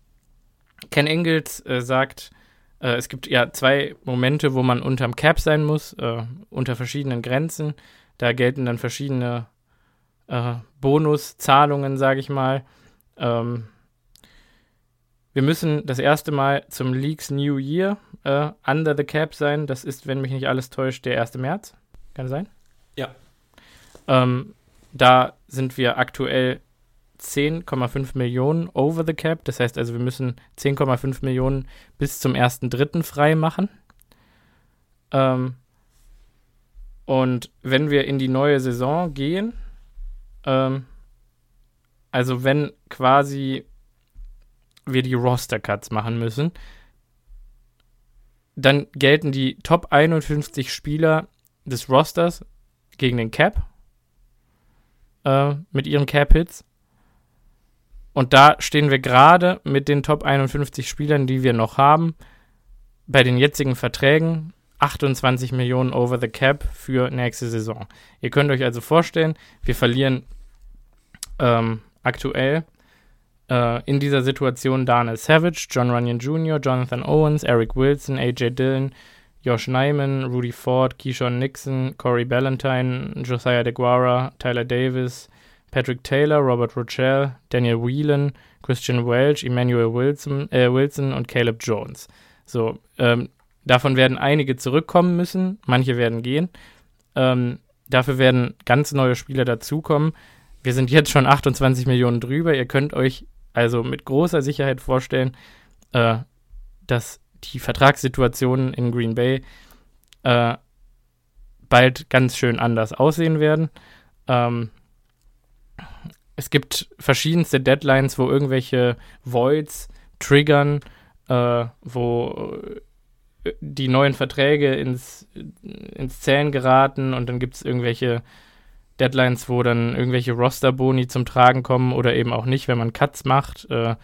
Ken Ingalls äh, sagt, äh, es gibt ja zwei Momente, wo man unterm Cap sein muss, äh, unter verschiedenen Grenzen. Da gelten dann verschiedene äh, Bonuszahlungen, sage ich mal. Ähm, wir müssen das erste Mal zum Leaks New Year äh, under the cap sein. Das ist, wenn mich nicht alles täuscht, der 1. März. Kann sein? Ja. Ähm, da sind wir aktuell 10,5 Millionen over the cap. Das heißt also, wir müssen 10,5 Millionen bis zum 1.3. frei machen. Ähm, und wenn wir in die neue Saison gehen, ähm, also wenn quasi wir die Roster-Cuts machen müssen, dann gelten die Top 51 Spieler des Rosters gegen den Cap äh, mit ihren Cap-Hits. Und da stehen wir gerade mit den Top 51 Spielern, die wir noch haben, bei den jetzigen Verträgen 28 Millionen over the cap für nächste Saison. Ihr könnt euch also vorstellen, wir verlieren ähm, aktuell äh, in dieser Situation Daniel Savage, John Runyon Jr., Jonathan Owens, Eric Wilson, AJ Dillon, Josh Nyman, Rudy Ford, Keyshawn Nixon, Corey Ballantyne, Josiah DeGuara, Tyler Davis, Patrick Taylor, Robert Rochelle, Daniel Whelan, Christian Welch, Emmanuel Wilson, äh, Wilson und Caleb Jones. So, ähm, davon werden einige zurückkommen müssen, manche werden gehen. Ähm, dafür werden ganz neue Spieler dazukommen. Wir sind jetzt schon 28 Millionen drüber. Ihr könnt euch also mit großer Sicherheit vorstellen, äh, dass die Vertragssituationen in Green Bay äh, bald ganz schön anders aussehen werden. Ähm, es gibt verschiedenste Deadlines, wo irgendwelche Voids triggern, äh, wo äh, die neuen Verträge ins, ins Zählen geraten und dann gibt es irgendwelche Deadlines, wo dann irgendwelche Roster-Boni zum Tragen kommen oder eben auch nicht, wenn man Cuts macht. Äh, äh,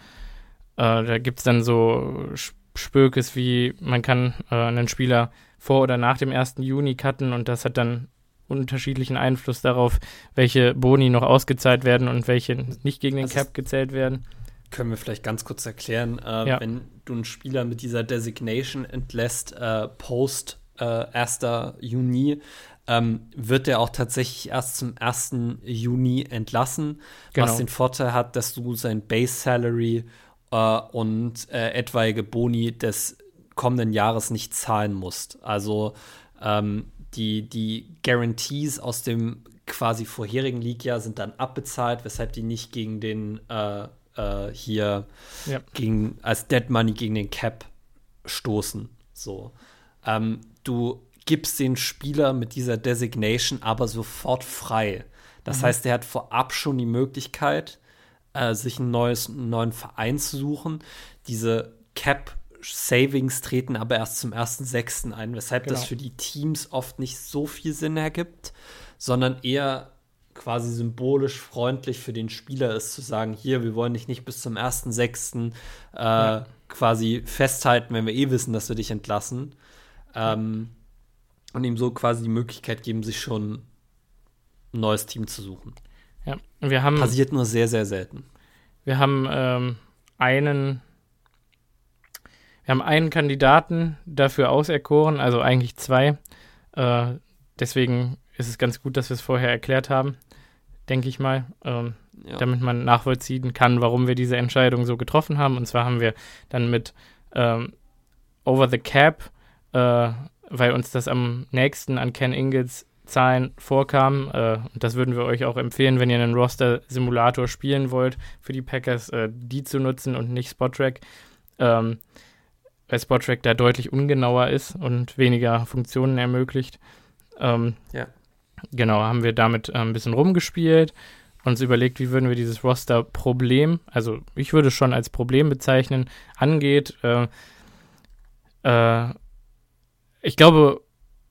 da gibt es dann so Spökes wie, man kann äh, einen Spieler vor oder nach dem 1. Juni cutten und das hat dann unterschiedlichen Einfluss darauf, welche Boni noch ausgezahlt werden und welche nicht gegen den das Cap gezählt werden. Können wir vielleicht ganz kurz erklären, äh, ja. wenn du einen Spieler mit dieser Designation entlässt, äh, post äh, 1. Juni, ähm, wird er auch tatsächlich erst zum 1. Juni entlassen, genau. was den Vorteil hat, dass du sein Base Salary äh, und äh, etwaige Boni des kommenden Jahres nicht zahlen musst. Also ähm, die, die Guarantees aus dem quasi vorherigen League-Jahr sind dann abbezahlt, weshalb die nicht gegen den äh, äh hier ja. gegen, als Dead Money gegen den Cap stoßen. So. Ähm, du gibst den Spieler mit dieser Designation aber sofort frei. Das mhm. heißt, er hat vorab schon die Möglichkeit, äh, sich ein neues, einen neuen Verein zu suchen. Diese Cap Savings treten aber erst zum 1.6. ein, weshalb genau. das für die Teams oft nicht so viel Sinn ergibt, sondern eher quasi symbolisch freundlich für den Spieler ist, zu sagen, hier, wir wollen dich nicht bis zum 1.6. Äh, ja. quasi festhalten, wenn wir eh wissen, dass wir dich entlassen. Ähm, und ihm so quasi die Möglichkeit geben, sich schon ein neues Team zu suchen. Ja, wir haben. Passiert nur sehr, sehr selten. Wir haben ähm, einen. Wir haben einen Kandidaten dafür auserkoren, also eigentlich zwei. Äh, deswegen ist es ganz gut, dass wir es vorher erklärt haben, denke ich mal, ähm, ja. damit man nachvollziehen kann, warum wir diese Entscheidung so getroffen haben. Und zwar haben wir dann mit ähm, Over the Cap äh, weil uns das am nächsten an Ken Ingles Zahlen vorkam. Äh, und das würden wir euch auch empfehlen, wenn ihr einen Roster-Simulator spielen wollt für die Packers, äh, die zu nutzen und nicht Spottrack. Ähm, weil Spottrack da deutlich ungenauer ist und weniger Funktionen ermöglicht. Ähm, ja. Genau, haben wir damit äh, ein bisschen rumgespielt, uns überlegt, wie würden wir dieses Roster-Problem, also ich würde es schon als Problem bezeichnen, angeht. Äh, äh, ich glaube,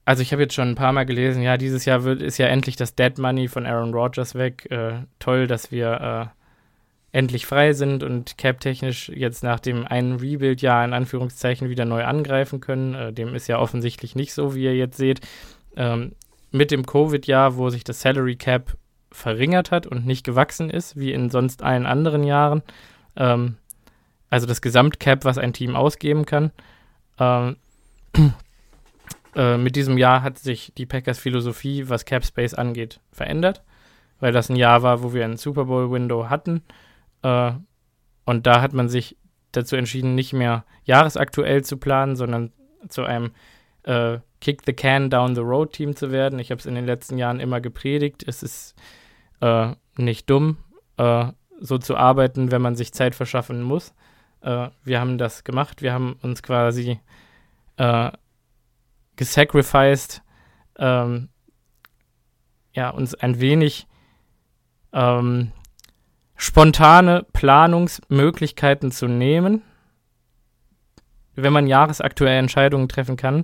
also ich habe jetzt schon ein paar Mal gelesen, ja, dieses Jahr wird, ist ja endlich das Dead Money von Aaron Rodgers weg. Äh, toll, dass wir äh, endlich frei sind und cap-technisch jetzt nach dem einen Rebuild-Jahr in Anführungszeichen wieder neu angreifen können. Äh, dem ist ja offensichtlich nicht so, wie ihr jetzt seht. Ähm, mit dem Covid-Jahr, wo sich das Salary Cap verringert hat und nicht gewachsen ist, wie in sonst allen anderen Jahren. Ähm, also das Gesamtcap, was ein Team ausgeben kann. Ähm, äh, mit diesem Jahr hat sich die Packers Philosophie, was Cap Space angeht, verändert, weil das ein Jahr war, wo wir ein Super Bowl Window hatten. Äh, und da hat man sich dazu entschieden, nicht mehr jahresaktuell zu planen, sondern zu einem äh, Kick the Can Down the Road Team zu werden. Ich habe es in den letzten Jahren immer gepredigt. Es ist äh, nicht dumm, äh, so zu arbeiten, wenn man sich Zeit verschaffen muss. Äh, wir haben das gemacht. Wir haben uns quasi äh, gesacrificed, ähm, ja, uns ein wenig ähm, spontane Planungsmöglichkeiten zu nehmen, wenn man jahresaktuelle Entscheidungen treffen kann.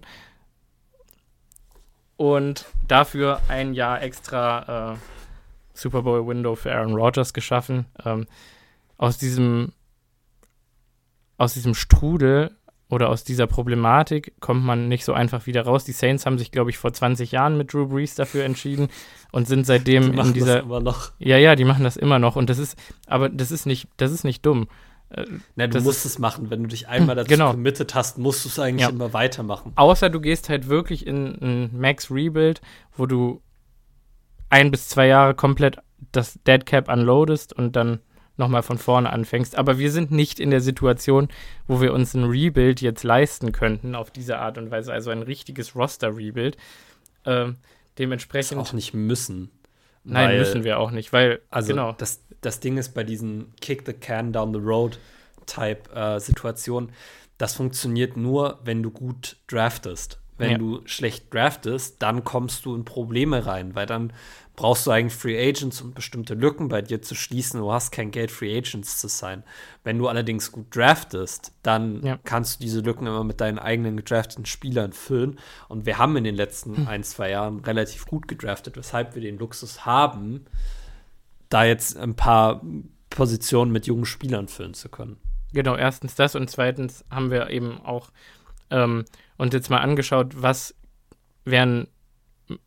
Und dafür ein Jahr extra äh, Super Bowl Window für Aaron Rodgers geschaffen. Ähm, aus diesem aus diesem Strudel oder aus dieser Problematik kommt man nicht so einfach wieder raus. Die Saints haben sich, glaube ich, vor 20 Jahren mit Drew Brees dafür entschieden und sind seitdem Die machen in dieser. das immer noch. Ja, ja, die machen das immer noch und das ist, aber das ist nicht, das ist nicht dumm. Äh, Na, du Das musst es machen. Wenn du dich einmal dazu Genau. committed hast, musst du es eigentlich Ja. immer weitermachen. Außer du gehst halt wirklich in ein Max Rebuild, wo du ein bis zwei Jahre komplett das Dead Cap unloadest und dann nochmal von vorne anfängst. Aber wir sind nicht in der Situation, wo wir uns ein Rebuild jetzt leisten könnten auf diese Art und Weise, also ein richtiges Roster-Rebuild. Ähm, Das dementsprechend, auch nicht müssen. nein, weil- müssen wir auch nicht, weil, Also genau, das, das Ding ist bei diesen Kick the Can down the road Type äh, Situationen, das funktioniert nur, wenn du gut draftest. Wenn Ja. du schlecht draftest, dann kommst du in Probleme rein, weil dann brauchst du eigentlich Free Agents, um bestimmte Lücken bei dir zu schließen. Du hast kein Geld, Free Agents zu sein. Wenn du allerdings gut draftest, dann Ja. kannst du diese Lücken immer mit deinen eigenen gedrafteten Spielern füllen. Und wir haben in den letzten Hm. ein, zwei Jahren relativ gut gedraftet, weshalb wir den Luxus haben, da jetzt ein paar Positionen mit jungen Spielern füllen zu können. Genau, erstens das und zweitens haben wir eben auch ähm, uns jetzt mal angeschaut, was wären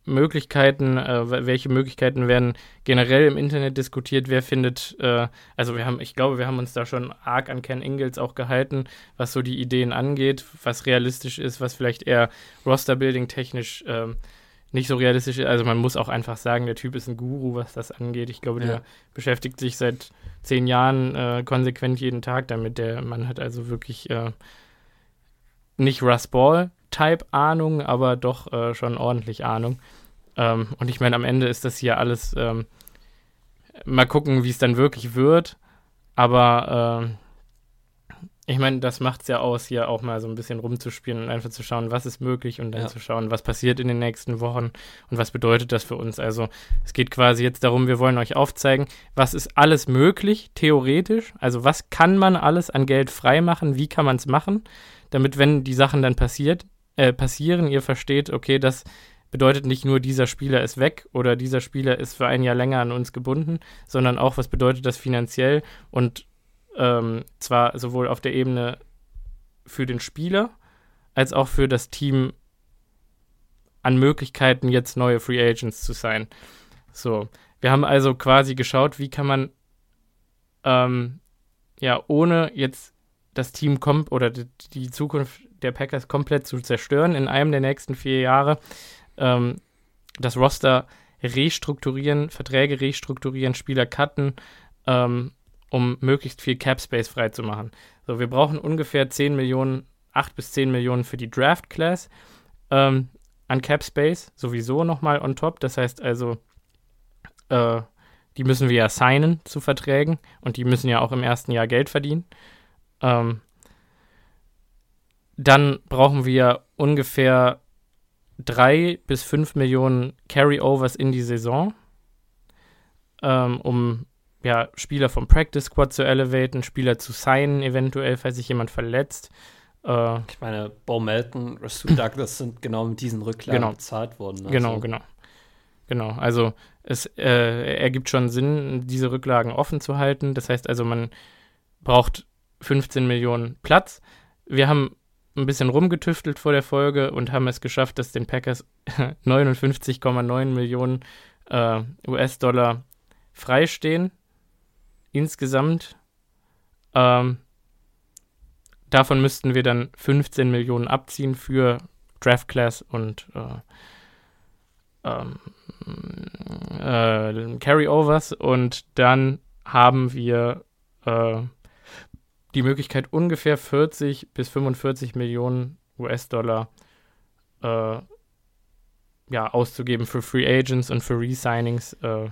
Möglichkeiten, äh, wel- welche Möglichkeiten werden generell im Internet diskutiert, wer findet, äh, also wir haben, ich glaube, wir haben uns da schon arg an Ken Ingalls auch gehalten, was so die Ideen angeht, was realistisch ist, was vielleicht eher Roster-Building technisch ähm, nicht so realistisch ist. Also man muss auch einfach sagen, der Typ ist ein Guru, was das angeht. Ich glaube, Ja. der beschäftigt sich seit zehn Jahren äh, konsequent jeden Tag damit. Der Mann hat also wirklich äh, nicht Russ Ball-Type Ahnung, aber doch äh, schon ordentlich Ahnung. Ähm, und ich meine, am Ende ist das hier alles, ähm, mal gucken, wie es dann wirklich wird. Aber ähm, ich meine, das macht es ja aus, hier auch mal so ein bisschen rumzuspielen und einfach zu schauen, was ist möglich und dann Ja. zu schauen, was passiert in den nächsten Wochen und was bedeutet das für uns. Also es geht quasi jetzt darum, wir wollen euch aufzeigen, was ist alles möglich, theoretisch. Also was kann man alles an Geld freimachen, wie kann man es machen, damit, wenn die Sachen dann passiert, äh, passieren, ihr versteht, okay, das bedeutet nicht nur, dieser Spieler ist weg oder dieser Spieler ist für ein Jahr länger an uns gebunden, sondern auch, was bedeutet das finanziell und ähm, zwar sowohl auf der Ebene für den Spieler als auch für das Team an Möglichkeiten, jetzt neue Free Agents zu sein. So, wir haben also quasi geschaut, wie kann man ähm, ja ohne jetzt das Team kommt oder die, die Zukunft der Packers komplett zu zerstören in einem der nächsten vier Jahre, ähm, das Roster restrukturieren, Verträge restrukturieren, Spieler cutten, ähm, um möglichst viel Cap Space freizumachen. So, wir brauchen ungefähr 10 Millionen, 8 bis 10 Millionen für die Draft Class ähm, an Cap Space, sowieso nochmal on top. Das heißt also, äh, die müssen wir ja signen zu Verträgen und die müssen ja auch im ersten Jahr Geld verdienen. Ähm, dann brauchen wir ungefähr drei bis fünf Millionen Carryovers in die Saison, ähm, um ja, Spieler vom Practice Squad zu elevaten, Spieler zu signen, eventuell, falls sich jemand verletzt. Äh, Ich meine, Bo Melton, Rasul Douglas sind genau mit diesen Rücklagen Genau. bezahlt worden. Also, Genau, genau. Genau, also es äh, ergibt schon Sinn, diese Rücklagen offen zu halten. Das heißt also, man braucht 15 Millionen Platz. Wir haben ein bisschen rumgetüftelt vor der Folge und haben es geschafft, dass den Packers 59,9 Millionen äh, US-Dollar freistehen. Insgesamt. Ähm, davon müssten wir dann 15 Millionen abziehen für Draft Class und äh, ähm, äh, Carryovers und dann haben wir äh, die Möglichkeit, ungefähr 40 bis 45 Millionen US-Dollar äh, ja, auszugeben für Free Agents und für Resignings. Äh,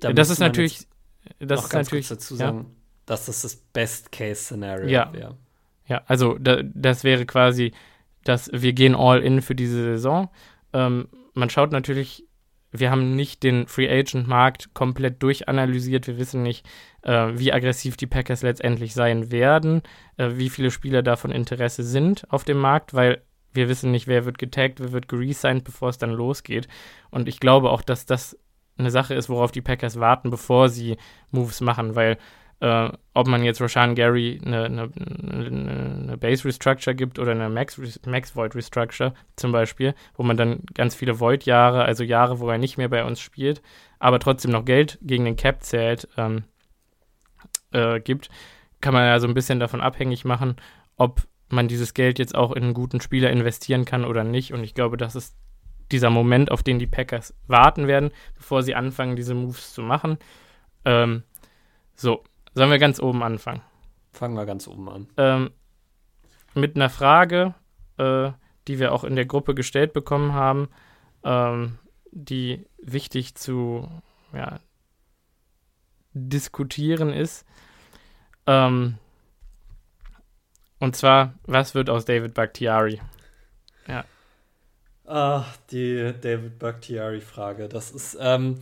Da das ist natürlich das ist natürlich dazu ja. sagen, dass das das Best-Case-Szenario Ja. wäre. Ja, also da, das wäre quasi, dass wir gehen all in für diese Saison. Ähm, man schaut natürlich, wir haben nicht den Free Agent Markt komplett durchanalysiert. Wir wissen nicht, äh, wie aggressiv die Packers letztendlich sein werden, äh, wie viele Spieler da von Interesse sind auf dem Markt, weil wir wissen nicht, wer wird getaggt, wer wird geresigned, bevor es dann losgeht. Und ich glaube auch, dass das eine Sache ist, worauf die Packers warten, bevor sie Moves machen, weil äh, ob man jetzt Rashan Gary eine, eine, eine, eine Base Restructure gibt oder eine Max, Max Void Restructure zum Beispiel, wo man dann ganz viele Void-Jahre, also Jahre, wo er nicht mehr bei uns spielt, aber trotzdem noch Geld gegen den Cap zählt, ähm, äh, gibt, kann man ja so ein bisschen davon abhängig machen, ob man dieses Geld jetzt auch in einen guten Spieler investieren kann oder nicht. Und ich glaube, das ist dieser Moment, auf den die Packers warten werden, bevor sie anfangen, diese Moves zu machen. Ähm, so, sollen wir ganz oben anfangen? Fangen wir ganz oben an. Ähm, mit einer Frage, äh, die wir auch in der Gruppe gestellt bekommen haben, ähm, die wichtig zu ja, diskutieren ist. Ähm, und zwar, was wird aus David Bakhtiari? Ah, die David Bakhtiari-Frage. Das ist ähm,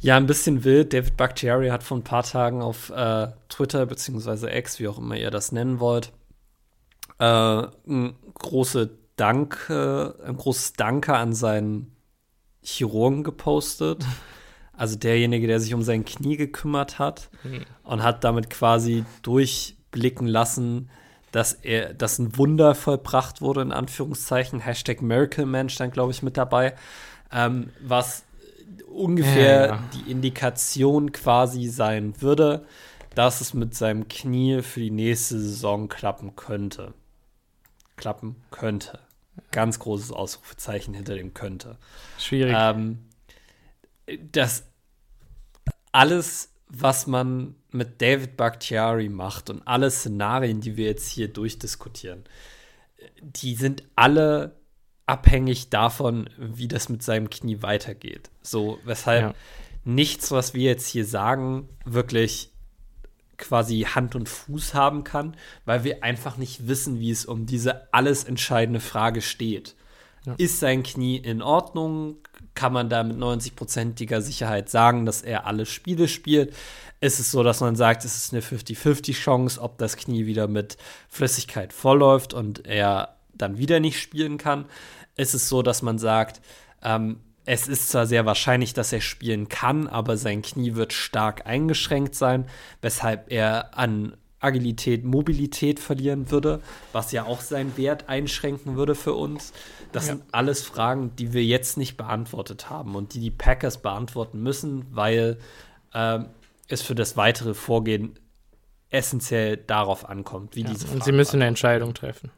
ja ein bisschen wild. David Bakhtiari hat vor ein paar Tagen auf äh, Twitter beziehungsweise X, wie auch immer ihr das nennen wollt, äh, ein große Dank, äh, ein großes Danke an seinen Chirurgen gepostet. Also derjenige, der sich um sein Knie gekümmert hat Hm. und hat damit quasi durchblicken lassen, dass er, dass ein Wunder vollbracht wurde, in Anführungszeichen. Hashtag Miracle Man stand, glaube ich, mit dabei. Ähm, was ungefähr Ja, die Indikation quasi sein würde, dass es mit seinem Knie für die nächste Saison klappen könnte. Klappen könnte. Ganz großes Ausrufezeichen hinter dem könnte. Schwierig. Ähm, das alles, was man mit David Bakhtiari macht und alle Szenarien, die wir jetzt hier durchdiskutieren, die sind alle abhängig davon, wie das mit seinem Knie weitergeht. So, weshalb Ja. nichts, was wir jetzt hier sagen, wirklich quasi Hand und Fuß haben kann, weil wir einfach nicht wissen, wie es um diese alles entscheidende Frage steht. Ja. Ist sein Knie in Ordnung? Kann man da mit 90%iger Sicherheit sagen, dass er alle Spiele spielt? Ist es so, dass man sagt, es ist eine 50-50-Chance, ob das Knie wieder mit Flüssigkeit vollläuft und er dann wieder nicht spielen kann? Ist es so, dass man sagt, ähm, es ist zwar sehr wahrscheinlich, dass er spielen kann, aber sein Knie wird stark eingeschränkt sein, weshalb er an Agilität, Mobilität verlieren würde, was ja auch seinen Wert einschränken würde für uns. Das Ja. sind alles Fragen, die wir jetzt nicht beantwortet haben und die die Packers beantworten müssen, weil ähm, es für das weitere Vorgehen essentiell darauf ankommt, wie ja. diese Und Fragen sie müssen eine Entscheidung treffen.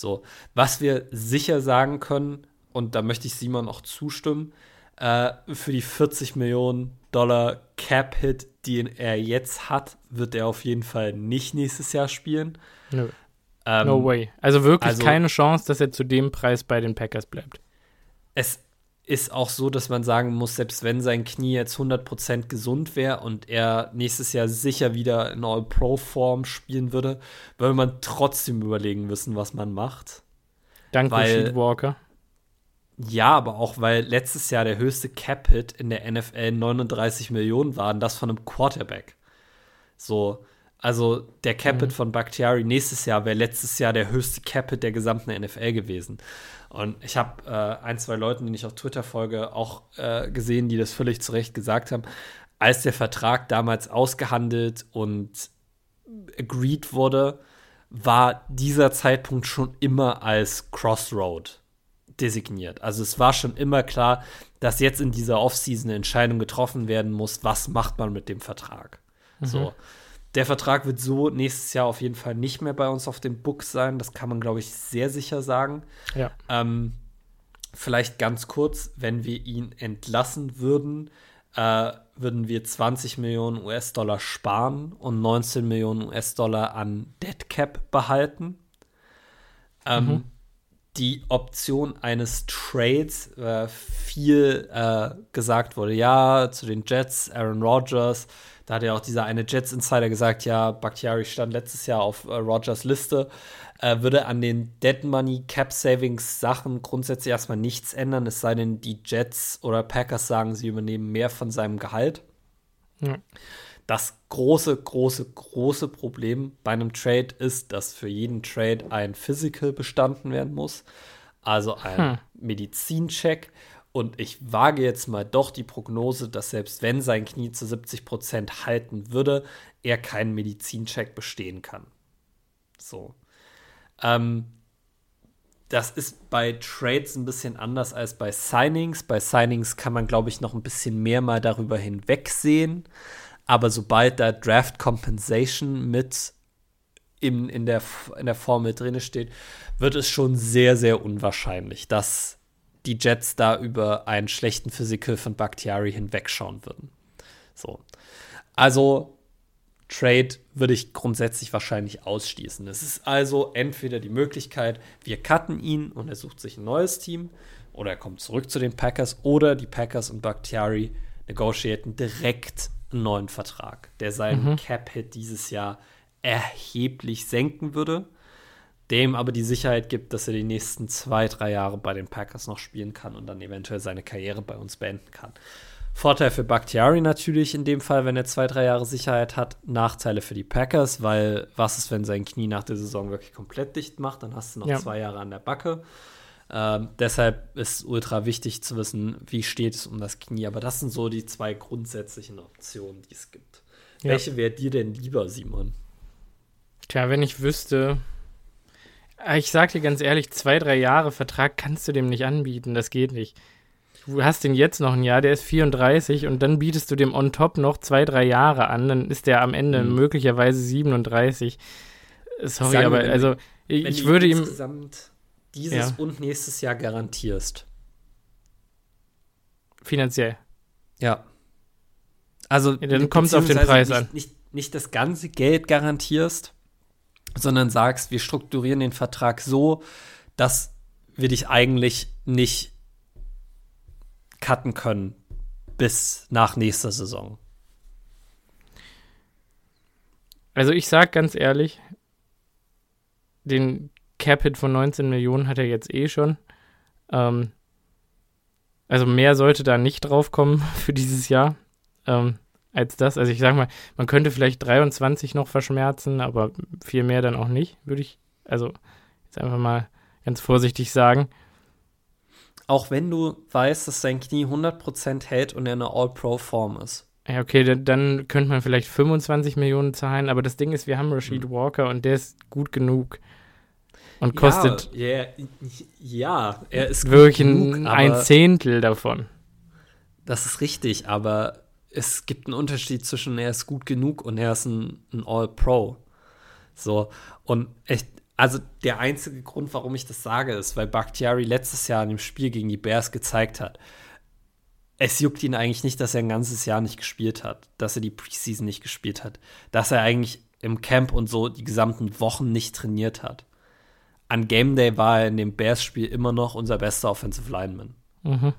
So, was wir sicher sagen können, und da möchte ich Simon auch zustimmen, äh, für die 40 Millionen Dollar Cap-Hit, den er jetzt hat, wird er auf jeden Fall nicht nächstes Jahr spielen. Nö. Ähm, No way. Also wirklich also- keine Chance, dass er zu dem Preis bei den Packers bleibt. Es ist auch so, dass man sagen muss, selbst wenn sein Knie jetzt 100% gesund wäre und er nächstes Jahr sicher wieder in All-Pro-Form spielen würde, würde man trotzdem überlegen müssen, was man macht. Danke, Weil- Sheet Walker. Ja, aber auch weil letztes Jahr der höchste Cap-Hit in der NFL 39 Millionen war, und das von einem Quarterback. So, also der Cap-Hit von Bakhtiari nächstes Jahr wäre letztes Jahr der höchste Cap-Hit der gesamten NFL gewesen. Und ich habe äh, ein, zwei Leuten, denen ich auf Twitter folge, auch äh, gesehen, die das völlig zu Recht gesagt haben. Als der Vertrag damals ausgehandelt und agreed wurde, war dieser Zeitpunkt schon immer als Crossroad designiert. Also es war schon immer klar, dass jetzt in dieser Offseason eine Entscheidung getroffen werden muss, was macht man mit dem Vertrag. So. Der Vertrag wird so nächstes Jahr auf jeden Fall nicht mehr bei uns auf dem Books sein. Das kann man, glaube ich, sehr sicher sagen. Ja. Ähm, vielleicht ganz kurz, wenn wir ihn entlassen würden, äh, würden wir 20 Millionen US-Dollar sparen und 19 Millionen US-Dollar an Dead Cap behalten. Ähm, Mhm. Die Option eines Trades äh, viel äh, gesagt wurde. Ja, zu den Jets, Aaron Rodgers. Da hat ja auch dieser eine Jets-Insider gesagt, ja, Bakhtiari stand letztes Jahr auf äh, Rodgers Liste. Äh, würde an den Dead Money Cap Savings Sachen grundsätzlich erstmal nichts ändern, es sei denn, die Jets oder Packers sagen, sie übernehmen mehr von seinem Gehalt. Ja. Das große, große, große Problem bei einem Trade ist, dass für jeden Trade ein Physical bestanden werden muss. Also ein hm. Medizincheck. Und ich wage jetzt mal doch die Prognose, dass selbst wenn sein Knie zu 70 Prozent halten würde, er keinen Medizincheck bestehen kann. So. Ähm, das ist bei Trades ein bisschen anders als bei Signings. Bei Signings kann man, glaube ich, noch ein bisschen mehr mal darüber hinwegsehen. Aber sobald da Draft Compensation mit in, in, der, in der Formel drin steht, wird es schon sehr, sehr unwahrscheinlich, dass die Jets da über einen schlechten Physical von Bakhtiari hinwegschauen würden. So. Also, Trade würde ich grundsätzlich wahrscheinlich ausschließen. Es ist also entweder die Möglichkeit, wir cutten ihn und er sucht sich ein neues Team oder er kommt zurück zu den Packers oder die Packers und Bakhtiari negotiaten direkt einen neuen Vertrag, der seinen mhm. Cap-Hit dieses Jahr erheblich senken würde, dem aber die Sicherheit gibt, dass er die nächsten zwei, drei Jahre bei den Packers noch spielen kann und dann eventuell seine Karriere bei uns beenden kann. Vorteil für Bakhtiari natürlich in dem Fall, wenn er zwei, drei Jahre Sicherheit hat. Nachteile für die Packers, weil was ist, wenn sein Knie nach der Saison wirklich komplett dicht macht? Dann hast du noch ja. zwei Jahre an der Backe. Ähm, deshalb ist ultra wichtig zu wissen, wie steht es um das Knie. Aber das sind so die zwei grundsätzlichen Optionen, die es gibt. Ja. Welche wäre dir denn lieber, Simon? Tja, wenn ich wüsste, äh, ich sag dir ganz ehrlich, zwei, drei Jahre Vertrag kannst du dem nicht anbieten. Das geht nicht. Du hast den jetzt noch ein Jahr, der ist 34 und dann bietest du dem on top noch zwei, drei Jahre an, dann ist der am Ende mhm. möglicherweise 37. Sorry, Sagen aber also ich, ich würde ihm dieses ja. und nächstes Jahr garantierst. Finanziell. Ja. Also ja, dann kommt es auf den Preis nicht, an. Nicht, nicht das ganze Geld garantierst, sondern sagst, wir strukturieren den Vertrag so, dass wir dich eigentlich nicht cutten können bis nach nächster Saison. Also ich sag ganz ehrlich, den Cap-Hit von 19 Millionen hat er jetzt eh schon. Ähm, also mehr sollte da nicht drauf kommen für dieses Jahr ähm, als das. Also ich sag mal, man könnte vielleicht 23 noch verschmerzen, aber viel mehr dann auch nicht, würde ich, also jetzt einfach mal ganz vorsichtig sagen. Auch wenn du weißt, dass sein Knie 100% hält und er eine All-Pro-Form ist. Ja, okay, dann, dann, könnte man vielleicht 25 Millionen zahlen, aber das Ding ist, wir haben Rashid mhm. Walker und der ist gut genug. Und kostet. Ja, yeah, ja er ist wirklich genug, ein Zehntel davon. Das ist richtig, aber es gibt einen Unterschied zwischen er ist gut genug und er ist ein, ein All-Pro. So, und echt, also der einzige Grund, warum ich das sage, ist, weil Bakhtiari letztes Jahr in dem Spiel gegen die Bears gezeigt hat, es juckt ihn eigentlich nicht, dass er ein ganzes Jahr nicht gespielt hat, dass er die Preseason nicht gespielt hat, dass er eigentlich im Camp und so die gesamten Wochen nicht trainiert hat an Game Day war er in dem Bears-Spiel immer noch unser bester Offensive Lineman. Mhm.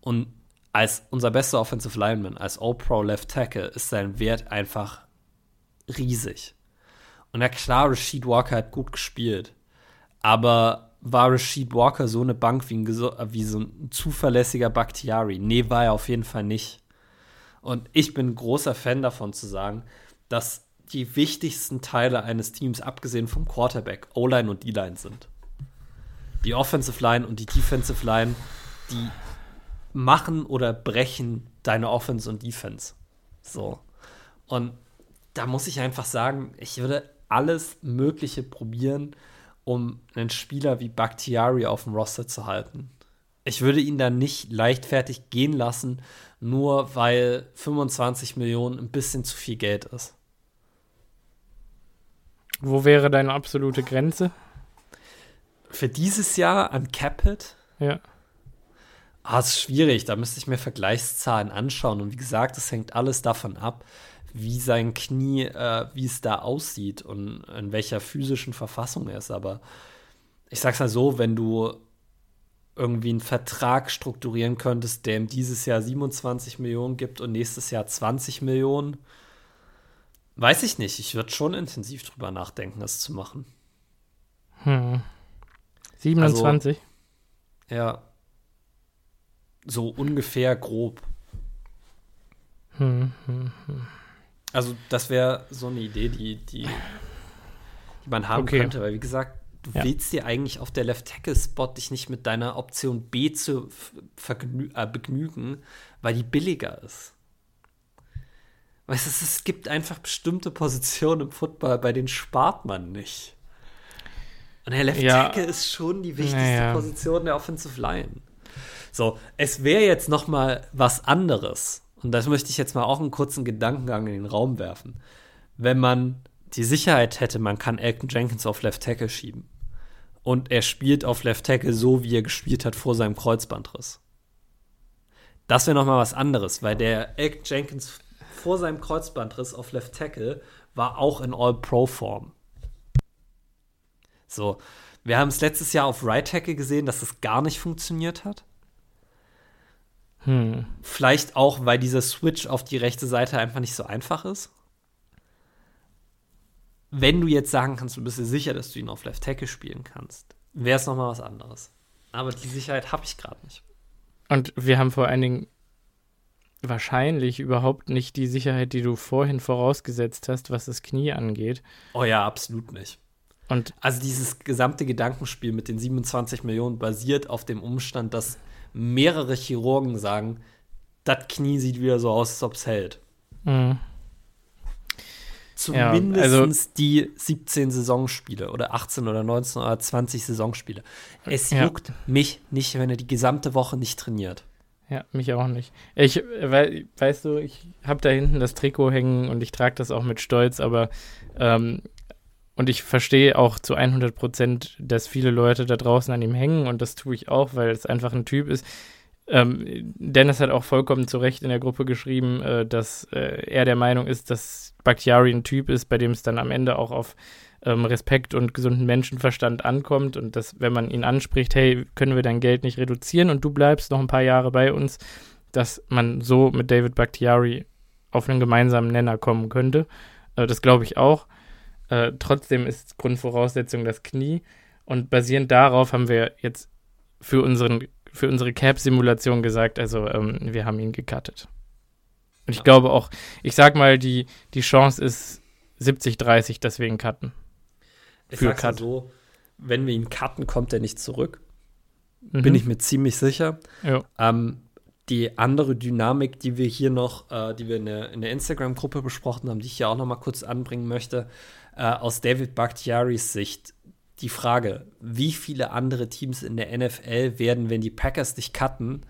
Und als unser bester Offensive Lineman, als All-Pro Left Tackle, ist sein Wert einfach riesig. Und ja klar, Rashid Walker hat gut gespielt. Aber war Rashid Walker so eine Bank wie, ein, wie so ein zuverlässiger Bakhtiari? Nee, war er auf jeden Fall nicht. Und ich bin ein großer Fan davon zu sagen, dass die wichtigsten Teile eines Teams, abgesehen vom Quarterback, O-Line und D-Line sind. Die Offensive Line und die Defensive Line, die machen oder brechen deine Offense und Defense. So. Und da muss ich einfach sagen, ich würde alles Mögliche probieren, um einen Spieler wie Bakhtiari auf dem Roster zu halten. Ich würde ihn da nicht leichtfertig gehen lassen, nur weil 25 Millionen ein bisschen zu viel Geld ist. Wo wäre deine absolute Grenze? Für dieses Jahr an Capit? Ja. Ah, ist schwierig. Da müsste ich mir Vergleichszahlen anschauen. Und wie gesagt, es hängt alles davon ab, wie sein Knie, äh, wie es da aussieht und in welcher physischen Verfassung er ist. Aber ich sag's mal so, wenn du irgendwie einen Vertrag strukturieren könntest, der ihm dieses Jahr 27 Millionen gibt und nächstes Jahr 20 Millionen, weiß ich nicht. Ich würde schon intensiv drüber nachdenken, das zu machen. Hm. 27? Also, ja. So ungefähr grob. Hm, hm, hm. Also, das wäre so eine Idee, die, die, die man haben okay. könnte, weil wie gesagt, du ja. willst dir eigentlich auf der Left-Tackle-Spot dich nicht mit deiner Option B zu äh, begnügen, weil die billiger ist. Weißt du, es gibt einfach bestimmte Positionen im Football, bei denen spart man nicht. Und der Left ja. Tackle ist schon die wichtigste naja. Position der Offensive Line. So, es wäre jetzt noch mal was anderes. Und das möchte ich jetzt mal auch einen kurzen Gedankengang in den Raum werfen. Wenn man die Sicherheit hätte, man kann Elton Jenkins auf Left Tackle schieben. Und er spielt auf Left Tackle so, wie er gespielt hat vor seinem Kreuzbandriss. Das wäre noch mal was anderes, weil der Elton Jenkins vor seinem Kreuzbandriss auf Left Tackle war auch in All-Pro-Form. So, wir haben es letztes Jahr auf Right Tackle gesehen, dass es gar nicht funktioniert hat. Hm. Vielleicht auch, weil dieser Switch auf die rechte Seite einfach nicht so einfach ist wenn du jetzt sagen kannst, du bist dir sicher, dass du ihn auf Left Tackle spielen kannst, wäre es nochmal was anderes. Aber die Sicherheit habe ich gerade nicht. Und wir haben vor allen Dingen wahrscheinlich überhaupt nicht die Sicherheit, die du vorhin vorausgesetzt hast, was das Knie angeht. Oh ja, absolut nicht. Und also dieses gesamte Gedankenspiel mit den 27 Millionen basiert auf dem Umstand, dass mehrere Chirurgen sagen, das Knie sieht wieder so aus, als ob es hält. Mhm zumindest ja, also, die 17 Saisonspiele oder 18 oder 19 oder 20 Saisonspiele. Es ja. juckt mich nicht, wenn er die gesamte Woche nicht trainiert. Ja, mich auch nicht. Ich, weil, weißt du, ich habe da hinten das Trikot hängen und ich trage das auch mit Stolz, aber ähm, und ich verstehe auch zu 100 Prozent, dass viele Leute da draußen an ihm hängen und das tue ich auch, weil es einfach ein Typ ist. Ähm, Dennis hat auch vollkommen zu Recht in der Gruppe geschrieben, äh, dass äh, er der Meinung ist, dass Bakhtiari ein Typ ist, bei dem es dann am Ende auch auf ähm, Respekt und gesunden Menschenverstand ankommt und dass, wenn man ihn anspricht, hey, können wir dein Geld nicht reduzieren und du bleibst noch ein paar Jahre bei uns, dass man so mit David Bakhtiari auf einen gemeinsamen Nenner kommen könnte. Äh, das glaube ich auch. Äh, trotzdem ist Grundvoraussetzung das Knie und basierend darauf haben wir jetzt für, unseren, für unsere Cap-Simulation gesagt, also ähm, wir haben ihn gecuttet. Und ich glaube auch, ich sag mal, die, die Chance ist 70-30, dass wir ihn cutten. Ich Für Cut. so, wenn wir ihn cutten, kommt er nicht zurück. Mhm. Bin ich mir ziemlich sicher. Ja. Ähm, die andere Dynamik, die wir hier noch, äh, die wir in der, in der Instagram-Gruppe besprochen haben, die ich hier auch noch mal kurz anbringen möchte, äh, aus David Bakhtiaris Sicht, die Frage, wie viele andere Teams in der NFL werden, wenn die Packers dich cutten,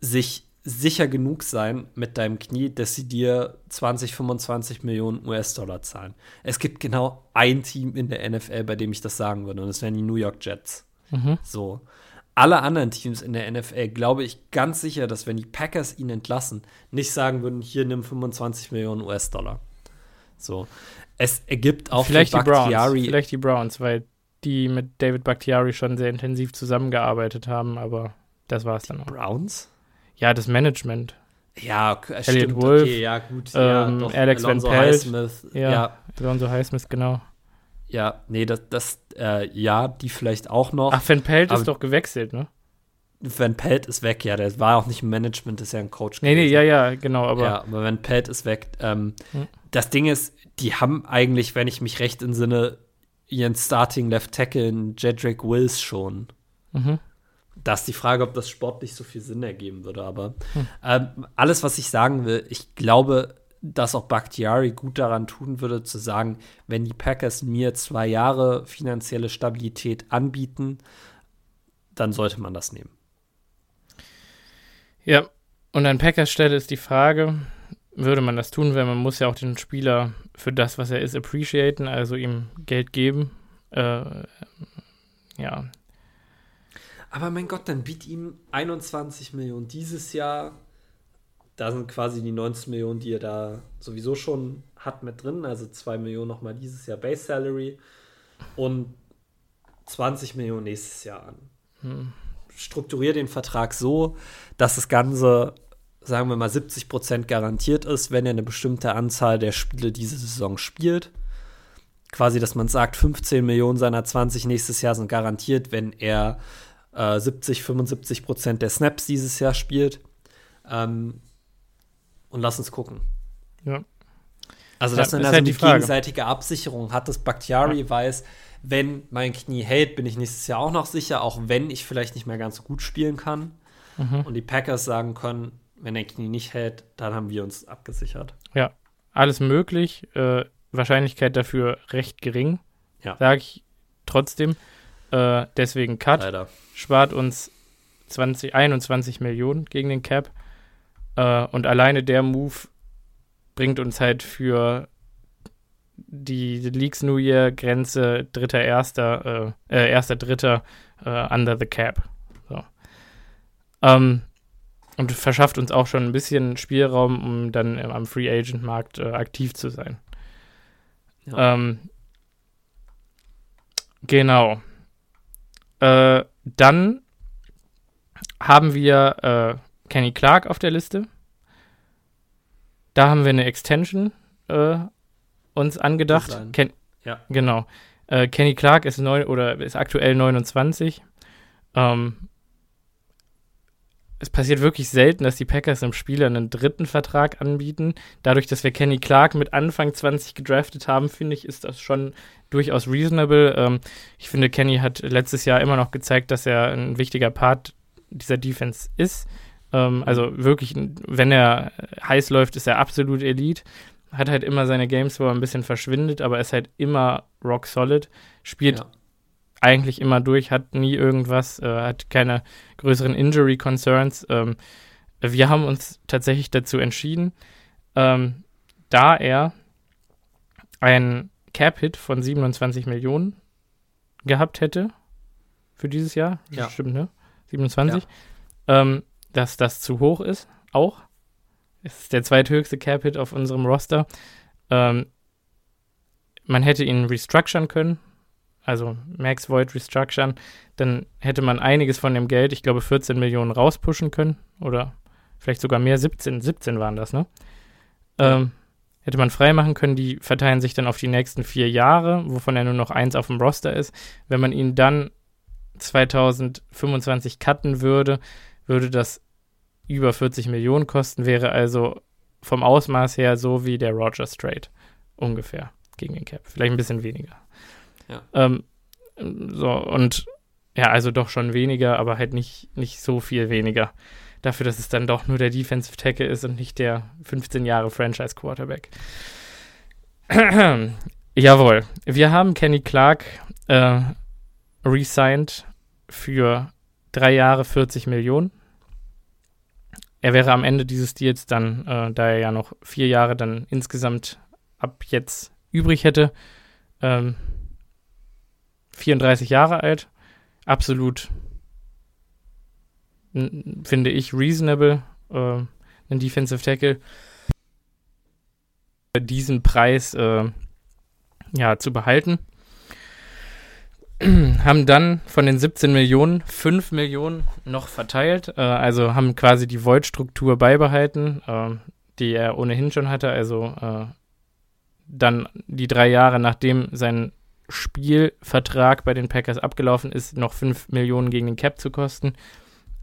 sich sicher genug sein mit deinem Knie, dass sie dir 20, 25 Millionen US-Dollar zahlen. Es gibt genau ein Team in der NFL, bei dem ich das sagen würde, und das wären die New York Jets. Mhm. So. Alle anderen Teams in der NFL glaube ich ganz sicher, dass wenn die Packers ihn entlassen, nicht sagen würden, hier nimm 25 Millionen US-Dollar. So. Es ergibt auch vielleicht die Browns, vielleicht die Browns, weil die mit David Bakhtiari schon sehr intensiv zusammengearbeitet haben, aber das war es dann auch. Browns? Ja, das Management. Ja, Elliot stimmt, Wolf, okay, ja, gut. Ähm, ja, Alex Alonso Van Pelt. Highsmith, ja, ja. Alonso Highsmith, genau. Ja, nee, das, das äh, ja, die vielleicht auch noch. Ach, Van Pelt ist doch gewechselt, ne? Van Pelt ist weg, ja, der war auch nicht im Management, ist ja ein Coach. Nee, gewesen. nee, ja, ja, genau, aber. Ja, aber Van Pelt ist weg. Ähm, hm. Das Ding ist, die haben eigentlich, wenn ich mich recht entsinne, ihren Starting Left Tackle in Jedrick Wills schon. Mhm. Da ist die Frage, ob das sportlich so viel Sinn ergeben würde. Aber hm. ähm, alles, was ich sagen will, ich glaube, dass auch Bakhtiari gut daran tun würde, zu sagen, wenn die Packers mir zwei Jahre finanzielle Stabilität anbieten, dann sollte man das nehmen. Ja, und an Packers Stelle ist die Frage, würde man das tun, weil man muss ja auch den Spieler für das, was er ist, appreciaten, also ihm Geld geben. Äh, ja, aber mein Gott, dann biet ihm 21 Millionen dieses Jahr. Da sind quasi die 19 Millionen, die er da sowieso schon hat, mit drin. Also 2 Millionen nochmal dieses Jahr Base Salary. Und 20 Millionen nächstes Jahr an. Hm. Strukturiere den Vertrag so, dass das Ganze, sagen wir mal, 70 Prozent garantiert ist, wenn er eine bestimmte Anzahl der Spiele diese Saison spielt. Quasi, dass man sagt, 15 Millionen seiner 20 nächstes Jahr sind garantiert, wenn er äh, 70, 75 Prozent der Snaps dieses Jahr spielt. Ähm, und lass uns gucken. Ja. Also, dass ja, man da so halt eine gegenseitige Absicherung hat, dass Bakhtiari ja. weiß, wenn mein Knie hält, bin ich nächstes Jahr auch noch sicher, auch wenn ich vielleicht nicht mehr ganz so gut spielen kann. Mhm. Und die Packers sagen können, wenn der Knie nicht hält, dann haben wir uns abgesichert. Ja, alles möglich. Äh, Wahrscheinlichkeit dafür recht gering, ja. sage ich trotzdem. Äh, deswegen Cut. Leider. Spart uns 20, 21 Millionen gegen den Cap. Äh, und alleine der Move bringt uns halt für die Leagues New Year Grenze dritter erster äh, äh, erster dritter äh, under the cap so. ähm, und verschafft uns auch schon ein bisschen Spielraum um dann am Free Agent Markt äh, aktiv zu sein ja. ähm, genau äh, dann haben wir äh, Kenny Clark auf der Liste da haben wir eine Extension äh, uns angedacht. Ken ja. Genau. Äh, Kenny Clark ist neun oder ist aktuell 29. Ähm, es passiert wirklich selten, dass die Packers einem Spieler einen dritten Vertrag anbieten. Dadurch, dass wir Kenny Clark mit Anfang 20 gedraftet haben, finde ich, ist das schon durchaus reasonable. Ähm, ich finde, Kenny hat letztes Jahr immer noch gezeigt, dass er ein wichtiger Part dieser Defense ist. Ähm, also wirklich, wenn er heiß läuft, ist er absolut Elite hat halt immer seine Games, wo er ein bisschen verschwindet, aber ist halt immer rock solid, spielt ja. Eigentlich immer durch, hat nie irgendwas, äh, hat keine größeren Injury Concerns. Ähm, wir haben uns tatsächlich dazu entschieden, ähm, da er ein Cap-Hit von 27 Millionen gehabt hätte für dieses Jahr, ja. stimmt, ne? 27, ja. ähm, dass das zu hoch ist, auch es ist der zweithöchste Cap-Hit auf unserem Roster. Ähm, man hätte ihn restructuren können, also Max Void restructuren, dann hätte man einiges von dem Geld, ich glaube 14 Millionen rauspushen können oder vielleicht sogar mehr, 17, 17 waren das, ne? Ähm, hätte man freimachen können, die verteilen sich dann auf die nächsten vier Jahre, wovon er nur noch eins auf dem Roster ist. Wenn man ihn dann 2025 cutten würde, würde das über 40 Millionen kosten, wäre also vom Ausmaß her so wie der Roger Strait ungefähr gegen den Cap. Vielleicht ein bisschen weniger. Ähm, so, und ja, also doch schon weniger, aber halt nicht, nicht so viel weniger. Dafür, dass es dann doch nur der Defensive Tackle ist und nicht der 15 Jahre Franchise Quarterback. Jawohl. Wir haben Kenny Clark äh, resigned für drei Jahre 40 Millionen er wäre am Ende dieses Deals dann, äh, da er ja noch vier Jahre dann insgesamt ab jetzt übrig hätte, ähm, 34 Jahre alt. Absolut, finde ich, reasonable, äh, ein Defensive Tackle. Diesen Preis äh, ja, zu behalten. haben dann von den 17 Millionen 5 Millionen noch verteilt, äh, also haben quasi die Void-Struktur beibehalten, äh, die er ohnehin schon hatte, also äh, dann die drei Jahre nachdem sein Spielvertrag bei den Packers abgelaufen ist, noch 5 Millionen gegen den Cap zu kosten,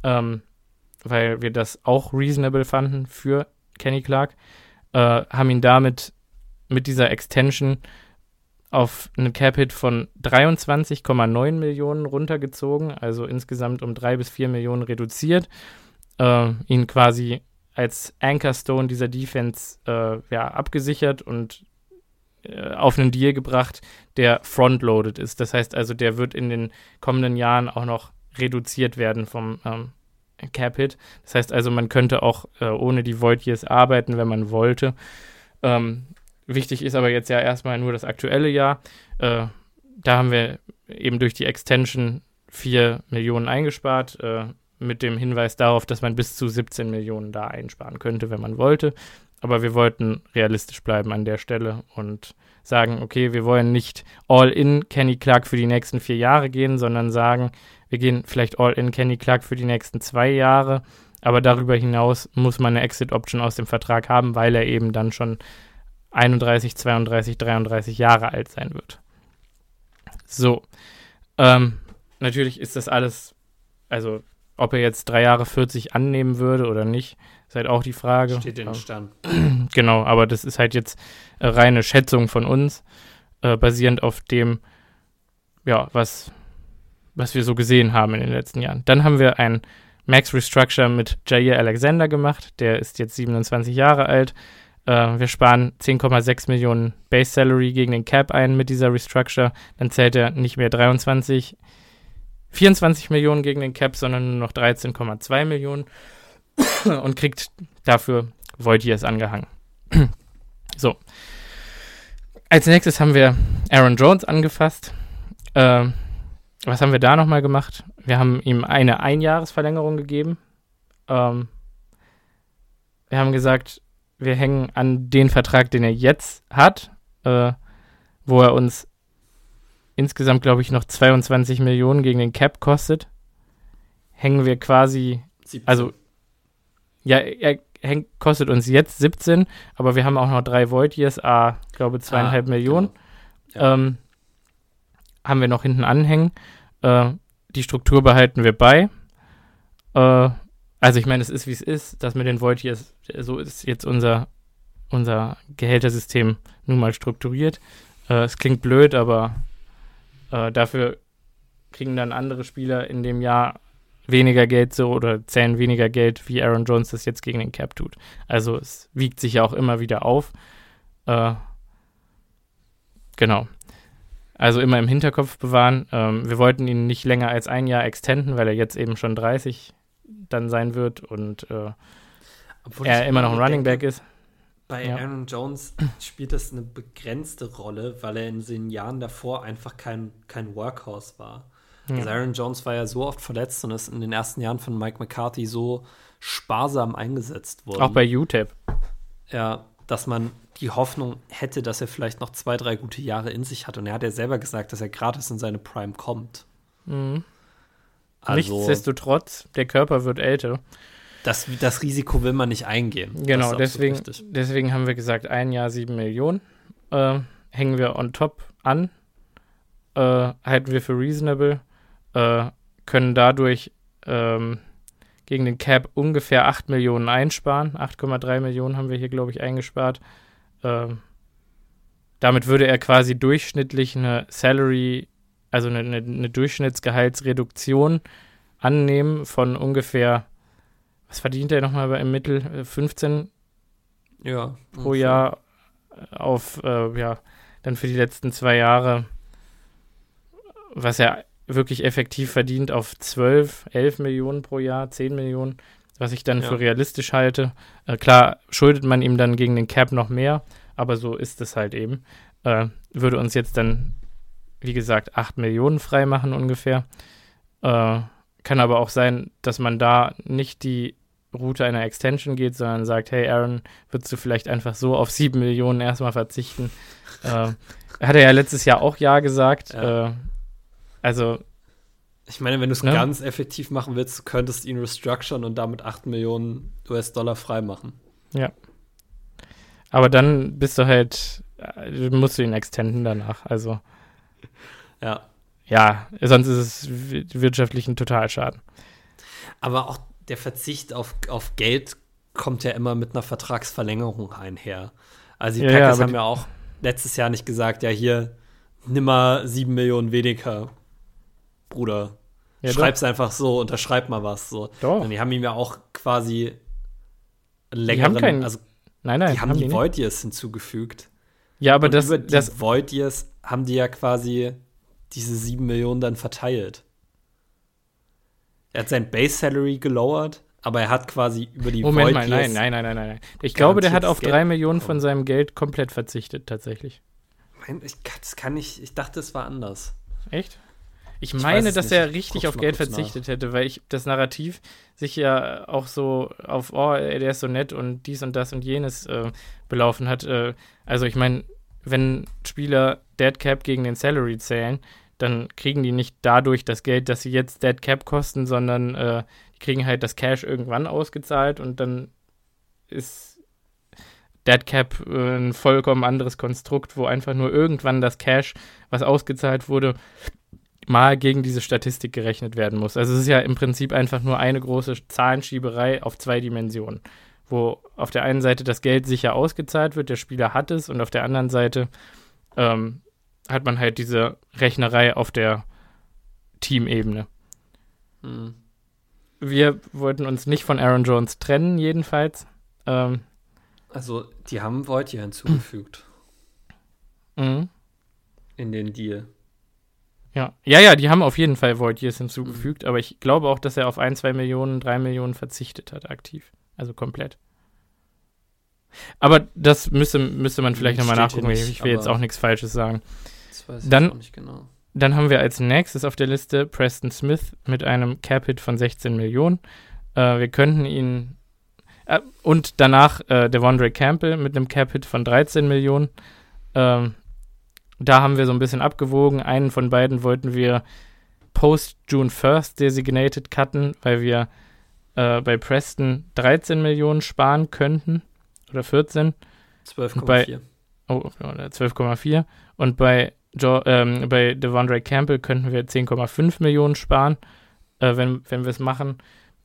ähm, weil wir das auch reasonable fanden für Kenny Clark, äh, haben ihn damit mit dieser Extension auf einen Cap-Hit von 23,9 Millionen runtergezogen, also insgesamt um 3 bis 4 Millionen reduziert, äh, ihn quasi als Anchorstone dieser Defense äh, ja, abgesichert und auf einen Deal gebracht, der frontloaded ist. Das heißt also, der wird in den kommenden Jahren auch noch reduziert werden vom ähm, Cap-Hit. Das heißt also, man könnte auch äh, ohne die Void Years arbeiten, wenn man wollte. Ähm, Wichtig ist aber jetzt ja erstmal nur das aktuelle Jahr. Äh, da haben wir eben durch die Extension 4 Millionen eingespart, äh, mit dem Hinweis darauf, dass man bis zu 17 Millionen da einsparen könnte, wenn man wollte. Aber wir wollten realistisch bleiben an der Stelle und sagen, okay, wir wollen nicht all in Kenny Clark für die nächsten vier Jahre gehen, sondern sagen, wir gehen vielleicht all in Kenny Clark für die nächsten zwei Jahre, aber darüber hinaus muss man eine Exit-Option aus dem Vertrag haben, weil er eben dann schon 31, 32, 33 Jahre alt sein wird. So. Ähm, natürlich ist das alles, also ob er jetzt drei Jahre 40 annehmen würde oder nicht, ist halt auch die Frage. Steht in den Stern. Genau, aber das ist halt jetzt äh, reine Schätzung von uns, äh, basierend auf dem, ja, was, was wir so gesehen haben in den letzten Jahren. Dann haben wir ein Max Restructure mit Jair Alexander gemacht, der ist jetzt 27 Jahre alt. Äh, wir sparen 10,6 Millionen Base Salary gegen den Cap ein mit dieser Restructure. Dann zählt er nicht mehr 23, 24 Millionen gegen den Cap, sondern nur noch 13,2 Millionen und kriegt dafür Voitiers angehangen. so. Als nächstes haben wir Aaron Jones angefasst. Äh, was haben wir da nochmal gemacht? Wir haben ihm eine Einjahresverlängerung gegeben. Ähm, wir haben gesagt, wir hängen an den Vertrag, den er jetzt hat, äh, wo er uns insgesamt, glaube ich, noch 22 Millionen gegen den Cap kostet. Hängen wir quasi, 17. also ja, er hängt, kostet uns jetzt 17, aber wir haben auch noch drei Void Years, a, glaube zweieinhalb ah, Millionen. Genau. Ja. Ähm, haben wir noch hinten anhängen. Äh, die Struktur behalten wir bei. Äh, also ich meine, es ist wie es ist. Das mit den Void Years, so ist jetzt unser, unser Gehältersystem nun mal strukturiert. Äh, es klingt blöd, aber äh, dafür kriegen dann andere Spieler in dem Jahr weniger Geld so oder zählen weniger Geld, wie Aaron Jones das jetzt gegen den Cap tut. Also es wiegt sich ja auch immer wieder auf. Äh, genau. Also immer im Hinterkopf bewahren. Ähm, wir wollten ihn nicht länger als ein Jahr extenden, weil er jetzt eben schon 30 dann sein wird und äh, er immer noch ein Running Back ist. Bei ja. Aaron Jones spielt das eine begrenzte Rolle, weil er in den Jahren davor einfach kein, kein Workhorse war. Ja. Also Aaron Jones war ja so oft verletzt und ist in den ersten Jahren von Mike McCarthy so sparsam eingesetzt worden. Auch bei UTEP. Ja, dass man die Hoffnung hätte, dass er vielleicht noch zwei, drei gute Jahre in sich hat. Und er hat ja selber gesagt, dass er gratis in seine Prime kommt. Mhm. Also, Nichtsdestotrotz, der Körper wird älter. Das, das Risiko will man nicht eingehen. Genau, deswegen, deswegen haben wir gesagt, ein Jahr sieben Millionen äh, hängen wir on top an, äh, halten wir für reasonable äh, können dadurch ähm, gegen den Cap ungefähr 8 Millionen einsparen. 8,3 Millionen haben wir hier, glaube ich, eingespart. Ähm, damit würde er quasi durchschnittlich eine Salary, also eine, eine, eine, Durchschnittsgehaltsreduktion annehmen von ungefähr, was verdient er nochmal im Mittel? 15 äh, ja, pro Jahr auf, äh, ja, dann für die letzten zwei Jahre, was er wirklich effektiv verdient auf 12, 11 Millionen pro Jahr, 10 Millionen, was ich dann ja. für realistisch halte. Äh, klar, schuldet man ihm dann gegen den Cap noch mehr, aber so ist es halt eben. Äh, würde uns jetzt dann, wie gesagt, 8 Millionen freimachen ungefähr. Äh, kann aber auch sein, dass man da nicht die Route einer Extension geht, sondern sagt, hey Aaron, würdest du vielleicht einfach so auf 7 Millionen erstmal verzichten? äh, hat er ja letztes Jahr auch Ja gesagt. Ja. Äh, also. Ich meine, wenn du es ne? ganz effektiv machen willst, könntest du ihn restructuren und damit 8 Millionen US-Dollar freimachen. Ja. Aber dann bist du halt, äh, musst du ihn extenden danach. Also. Ja. Ja, sonst ist es wirtschaftlich ein Totalschaden. Aber auch der Verzicht auf, auf Geld kommt ja immer mit einer Vertragsverlängerung einher. Also die ja, Packers ja, haben ja auch letztes Jahr nicht gesagt, ja hier, nimm mal sieben Millionen weniger Bruder. Ja, Schreib's doch. einfach so, unterschreib mal was. So. Doch. Und die haben ihm ja auch quasi längeren, die haben keinen, also nein, nein, die haben, haben die Void Years hinzugefügt. Ja, aber Und das, über die das Void Years haben die ja quasi diese sieben Millionen dann verteilt. Er hat sein Base Salary gelowert, aber er hat quasi über die Moment Void mal, nein, nein, nein, nein, nein. Ich glaube, der hat auf drei Millionen von seinem Geld komplett verzichtet, tatsächlich. Ich, das kann ich, ich dachte, es war anders. Echt? Ich meine, ich dass er richtig auf Geld verzichtet nach. hätte, weil ich das Narrativ sich ja auch so auf, oh, der ist so nett und dies und das und jenes äh, belaufen hat. Äh, also ich meine, wenn Spieler Dead Cap gegen den Salary zählen, dann kriegen die nicht dadurch das Geld, dass sie jetzt Dead Cap kosten, sondern äh, die kriegen halt das Cash irgendwann ausgezahlt und dann ist Dead Cap äh, ein vollkommen anderes Konstrukt, wo einfach nur irgendwann das Cash, was ausgezahlt wurde, mal gegen diese Statistik gerechnet werden muss. Also es ist ja im Prinzip einfach nur eine große Zahlenschieberei auf zwei Dimensionen, wo auf der einen Seite das Geld sicher ausgezahlt wird, der Spieler hat es, und auf der anderen Seite ähm, hat man halt diese Rechnerei auf der Teamebene. Hm. Wir wollten uns nicht von Aaron Jones trennen, jedenfalls. Ähm, also, die haben Void hier hinzugefügt. Mhm. In den Deal. Ja. ja, ja, die haben auf jeden Fall Void Years hinzugefügt, mhm. aber ich glaube auch, dass er auf ein, zwei Millionen, drei Millionen verzichtet hat, aktiv. Also komplett. Aber das müsste, müsste man vielleicht nochmal nachgucken. Nicht, ich will jetzt auch nichts Falsches sagen. Das weiß ich dann, auch nicht genau. Dann haben wir als nächstes auf der Liste Preston Smith mit einem Cap-Hit von 16 Millionen. Äh, wir könnten ihn. Äh, und danach äh, Devondre Campbell mit einem Cap-Hit von 13 Millionen. Ähm, da haben wir so ein bisschen abgewogen. Einen von beiden wollten wir post June 1st designated cutten, weil wir äh, bei Preston 13 Millionen sparen könnten. Oder 14. 12,4. Oh, 12,4. Und bei, jo ähm, bei Devondre Campbell könnten wir 10,5 Millionen sparen, äh, wenn, wenn wir es machen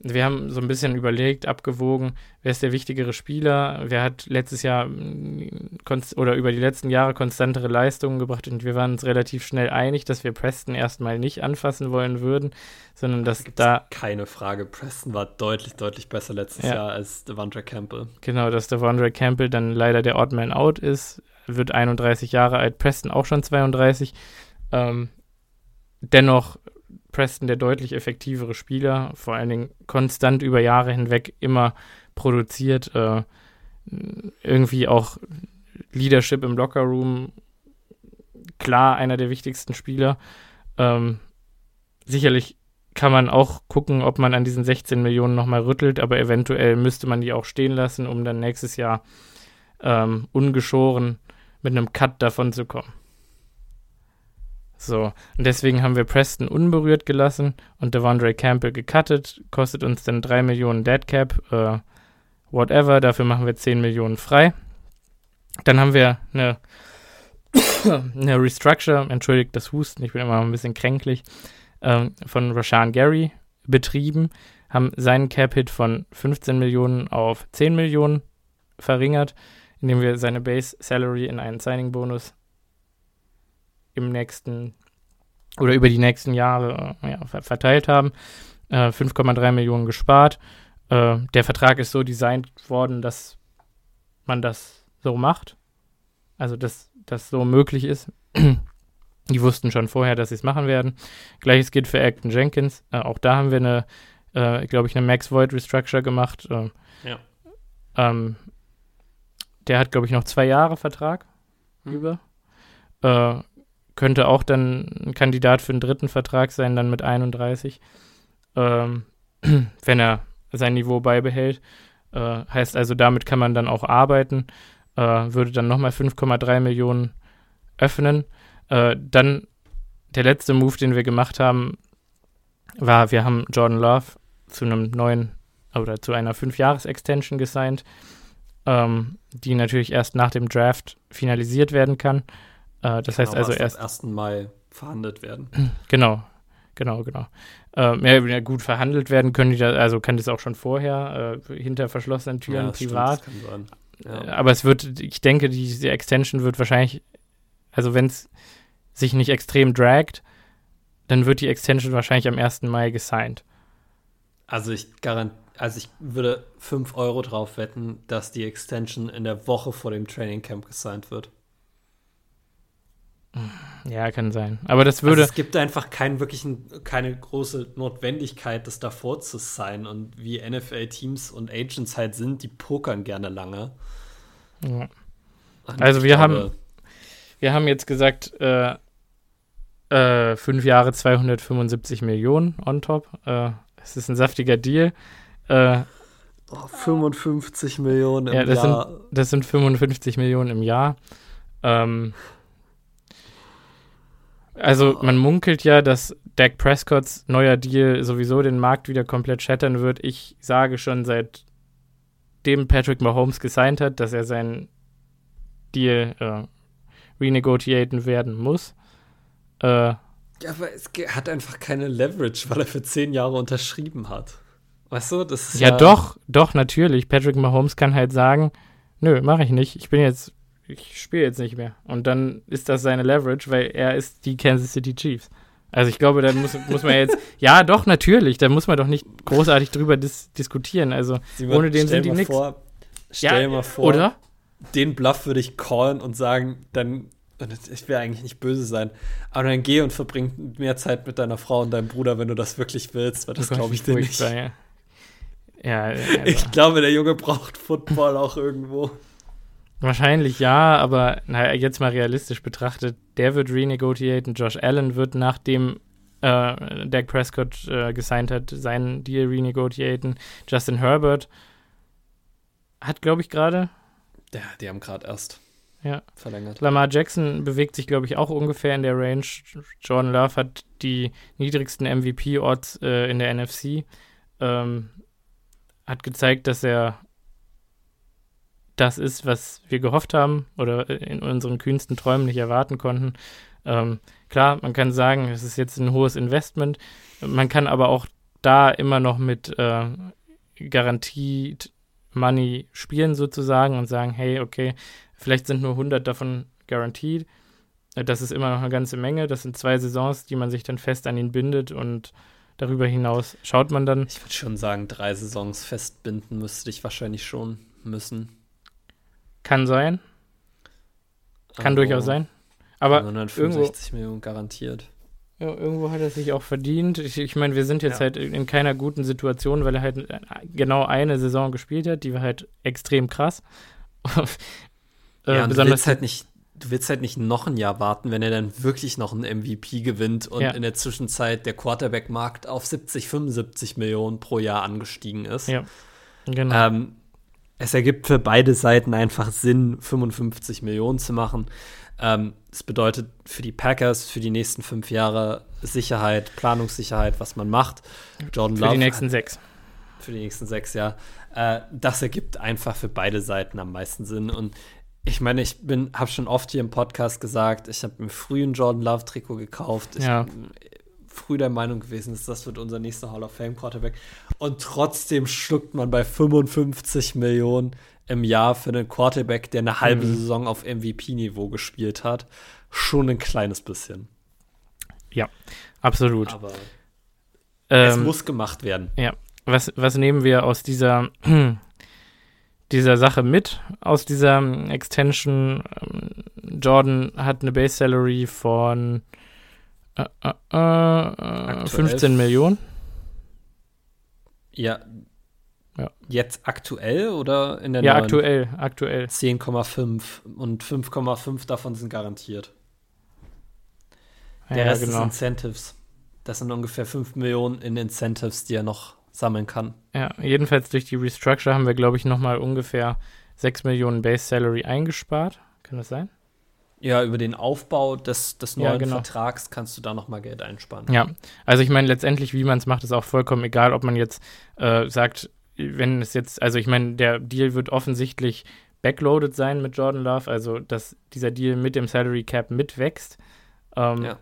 wir haben so ein bisschen überlegt, abgewogen, wer ist der wichtigere Spieler, wer hat letztes Jahr mm, oder über die letzten Jahre konstantere Leistungen gebracht und wir waren uns relativ schnell einig, dass wir Preston erstmal nicht anfassen wollen würden, sondern dass da. Keine Frage, Preston war deutlich, deutlich besser letztes ja. Jahr als Devondre Campbell. Genau, dass Devondre Campbell dann leider der Odd Man Out ist, wird 31 Jahre alt, Preston auch schon 32. Ähm, dennoch Preston der deutlich effektivere Spieler, vor allen Dingen konstant über Jahre hinweg immer produziert, äh, irgendwie auch Leadership im Lockerroom, klar einer der wichtigsten Spieler. Ähm, sicherlich kann man auch gucken, ob man an diesen 16 Millionen nochmal rüttelt, aber eventuell müsste man die auch stehen lassen, um dann nächstes Jahr ähm, ungeschoren mit einem Cut davon zu kommen. So, und deswegen haben wir Preston unberührt gelassen und Devondre Campbell gecuttet, kostet uns dann 3 Millionen Deadcap, äh, whatever, dafür machen wir 10 Millionen frei. Dann haben wir eine, eine Restructure, entschuldigt das Husten, ich bin immer ein bisschen kränklich, äh, von Rashan Gary betrieben, haben seinen Cap-Hit von 15 Millionen auf 10 Millionen verringert, indem wir seine Base Salary in einen Signing-Bonus im nächsten oder über die nächsten Jahre äh, ja, verteilt haben. Äh, 5,3 Millionen gespart. Äh, der Vertrag ist so designt worden, dass man das so macht. Also, dass das so möglich ist. Die wussten schon vorher, dass sie es machen werden. Gleiches gilt für Acton Jenkins. Äh, auch da haben wir eine, äh, glaube ich, eine Max Void Restructure gemacht. Äh, ja. Ähm, der hat, glaube ich, noch zwei Jahre Vertrag hm. über. Äh, könnte auch dann ein Kandidat für einen dritten Vertrag sein, dann mit 31, ähm, wenn er sein Niveau beibehält. Äh, heißt also, damit kann man dann auch arbeiten, äh, würde dann nochmal 5,3 Millionen öffnen. Äh, dann der letzte Move, den wir gemacht haben, war, wir haben Jordan Love zu einem neuen oder zu einer 5-Jahres-Extension gesigned, ähm, die natürlich erst nach dem Draft finalisiert werden kann. Äh, das heißt also erst. Am 1. Mai verhandelt werden. Genau, genau, genau. Ähm, ja, gut verhandelt werden können die da, also kann das auch schon vorher, äh, hinter verschlossenen Türen ja, privat. Stimmt, ja. Äh, aber es wird, ich denke, diese Extension wird wahrscheinlich, also wenn es sich nicht extrem dragt, dann wird die Extension wahrscheinlich am 1. Mai gesigned. Also ich garantiere, also ich würde 5 Euro drauf wetten, dass die Extension in der Woche vor dem Training Camp gesigned wird. Ja, kann sein. Aber das würde. Also es gibt einfach keinen wirklichen, keine große Notwendigkeit, das davor zu sein. Und wie NFL-Teams und Agents halt sind, die pokern gerne lange. Ja. Also wir glaube, haben, wir haben jetzt gesagt, äh, Äh, fünf Jahre 275 Millionen on top. Äh, es ist ein saftiger Deal. Äh, oh, 55 Millionen im ja, das Jahr. Sind, das sind 55 Millionen im Jahr. Ähm, also man munkelt ja, dass Dak Prescotts neuer Deal sowieso den Markt wieder komplett shattern wird. Ich sage schon seitdem Patrick Mahomes gesigned hat, dass er seinen Deal äh, renegotiaten werden muss. Äh, ja, aber es hat einfach keine Leverage, weil er für zehn Jahre unterschrieben hat. Weißt du, das ist ja, ja doch, doch, natürlich. Patrick Mahomes kann halt sagen, nö, mache ich nicht. Ich bin jetzt ich spiele jetzt nicht mehr. Und dann ist das seine Leverage, weil er ist die Kansas City Chiefs. Also ich glaube, da muss, muss man jetzt, ja doch, natürlich, da muss man doch nicht großartig drüber dis diskutieren. Also Simon, ohne den sind die nichts. Stell ja, mal vor, oder? den Bluff würde ich callen und sagen, dann, ich will eigentlich nicht böse sein, aber dann geh und verbring mehr Zeit mit deiner Frau und deinem Bruder, wenn du das wirklich willst, weil das glaube ich dir nicht. Ja. ja also. Ich glaube, der Junge braucht Football auch irgendwo. Wahrscheinlich ja, aber naja, jetzt mal realistisch betrachtet, der wird renegotiaten, Josh Allen wird nachdem äh, Dak Prescott äh, gesigned hat, seinen Deal renegotiaten. Justin Herbert hat, glaube ich, gerade. Ja, die haben gerade erst ja. verlängert. Lamar Jackson bewegt sich, glaube ich, auch ungefähr in der Range. Jordan Love hat die niedrigsten MVP-Odds äh, in der NFC. Ähm, hat gezeigt, dass er das ist, was wir gehofft haben oder in unseren kühnsten Träumen nicht erwarten konnten. Ähm, klar, man kann sagen, es ist jetzt ein hohes Investment. Man kann aber auch da immer noch mit äh, Garantied Money spielen sozusagen und sagen, hey, okay, vielleicht sind nur 100 davon garantiert. Das ist immer noch eine ganze Menge. Das sind zwei Saisons, die man sich dann fest an ihn bindet und darüber hinaus schaut man dann. Ich würde schon sagen, drei Saisons festbinden müsste ich wahrscheinlich schon müssen. Kann sein. Kann also, durchaus sein. Aber 165 irgendwo, Millionen garantiert. Ja, irgendwo hat er sich auch verdient. Ich, ich meine, wir sind jetzt ja. halt in keiner guten Situation, weil er halt genau eine Saison gespielt hat, die war halt extrem krass. äh, ja, besonders du willst halt nicht, du willst halt nicht noch ein Jahr warten, wenn er dann wirklich noch einen MVP gewinnt und ja. in der Zwischenzeit der Quarterback-Markt auf 70, 75 Millionen pro Jahr angestiegen ist. Ja, genau. Ähm, es ergibt für beide Seiten einfach Sinn, 55 Millionen zu machen. Ähm, das bedeutet für die Packers für die nächsten fünf Jahre Sicherheit, Planungssicherheit, was man macht. Jordan für Love, die nächsten sechs. Für die nächsten sechs, ja. Äh, das ergibt einfach für beide Seiten am meisten Sinn. Und ich meine, ich bin, habe schon oft hier im Podcast gesagt, ich habe mir früh ein Jordan Love Trikot gekauft. Ich, ja früh der Meinung gewesen ist, das wird unser nächster Hall of Fame Quarterback. Und trotzdem schluckt man bei 55 Millionen im Jahr für einen Quarterback, der eine halbe mhm. Saison auf MVP-Niveau gespielt hat, schon ein kleines bisschen. Ja, absolut. Aber ähm, es muss gemacht werden. Ja. Was, was nehmen wir aus dieser, dieser Sache mit, aus dieser Extension? Ähm, Jordan hat eine Base Salary von äh, äh, äh, 15 Millionen. Ja. ja. Jetzt aktuell oder in der Ja, neuen? aktuell, aktuell. 10,5 und 5,5 davon sind garantiert. Der ja, Rest genau. ist Incentives. Das sind ungefähr 5 Millionen in Incentives, die er noch sammeln kann. Ja, jedenfalls durch die Restructure haben wir, glaube ich, nochmal ungefähr 6 Millionen Base Salary eingespart. Kann das sein? Ja, über den Aufbau des, des neuen ja, genau. Vertrags kannst du da noch mal Geld einsparen. Ja, also ich meine, letztendlich, wie man es macht, ist auch vollkommen egal, ob man jetzt äh, sagt, wenn es jetzt, also ich meine, der Deal wird offensichtlich backloaded sein mit Jordan Love, also dass dieser Deal mit dem Salary Cap mitwächst. Ähm, ja.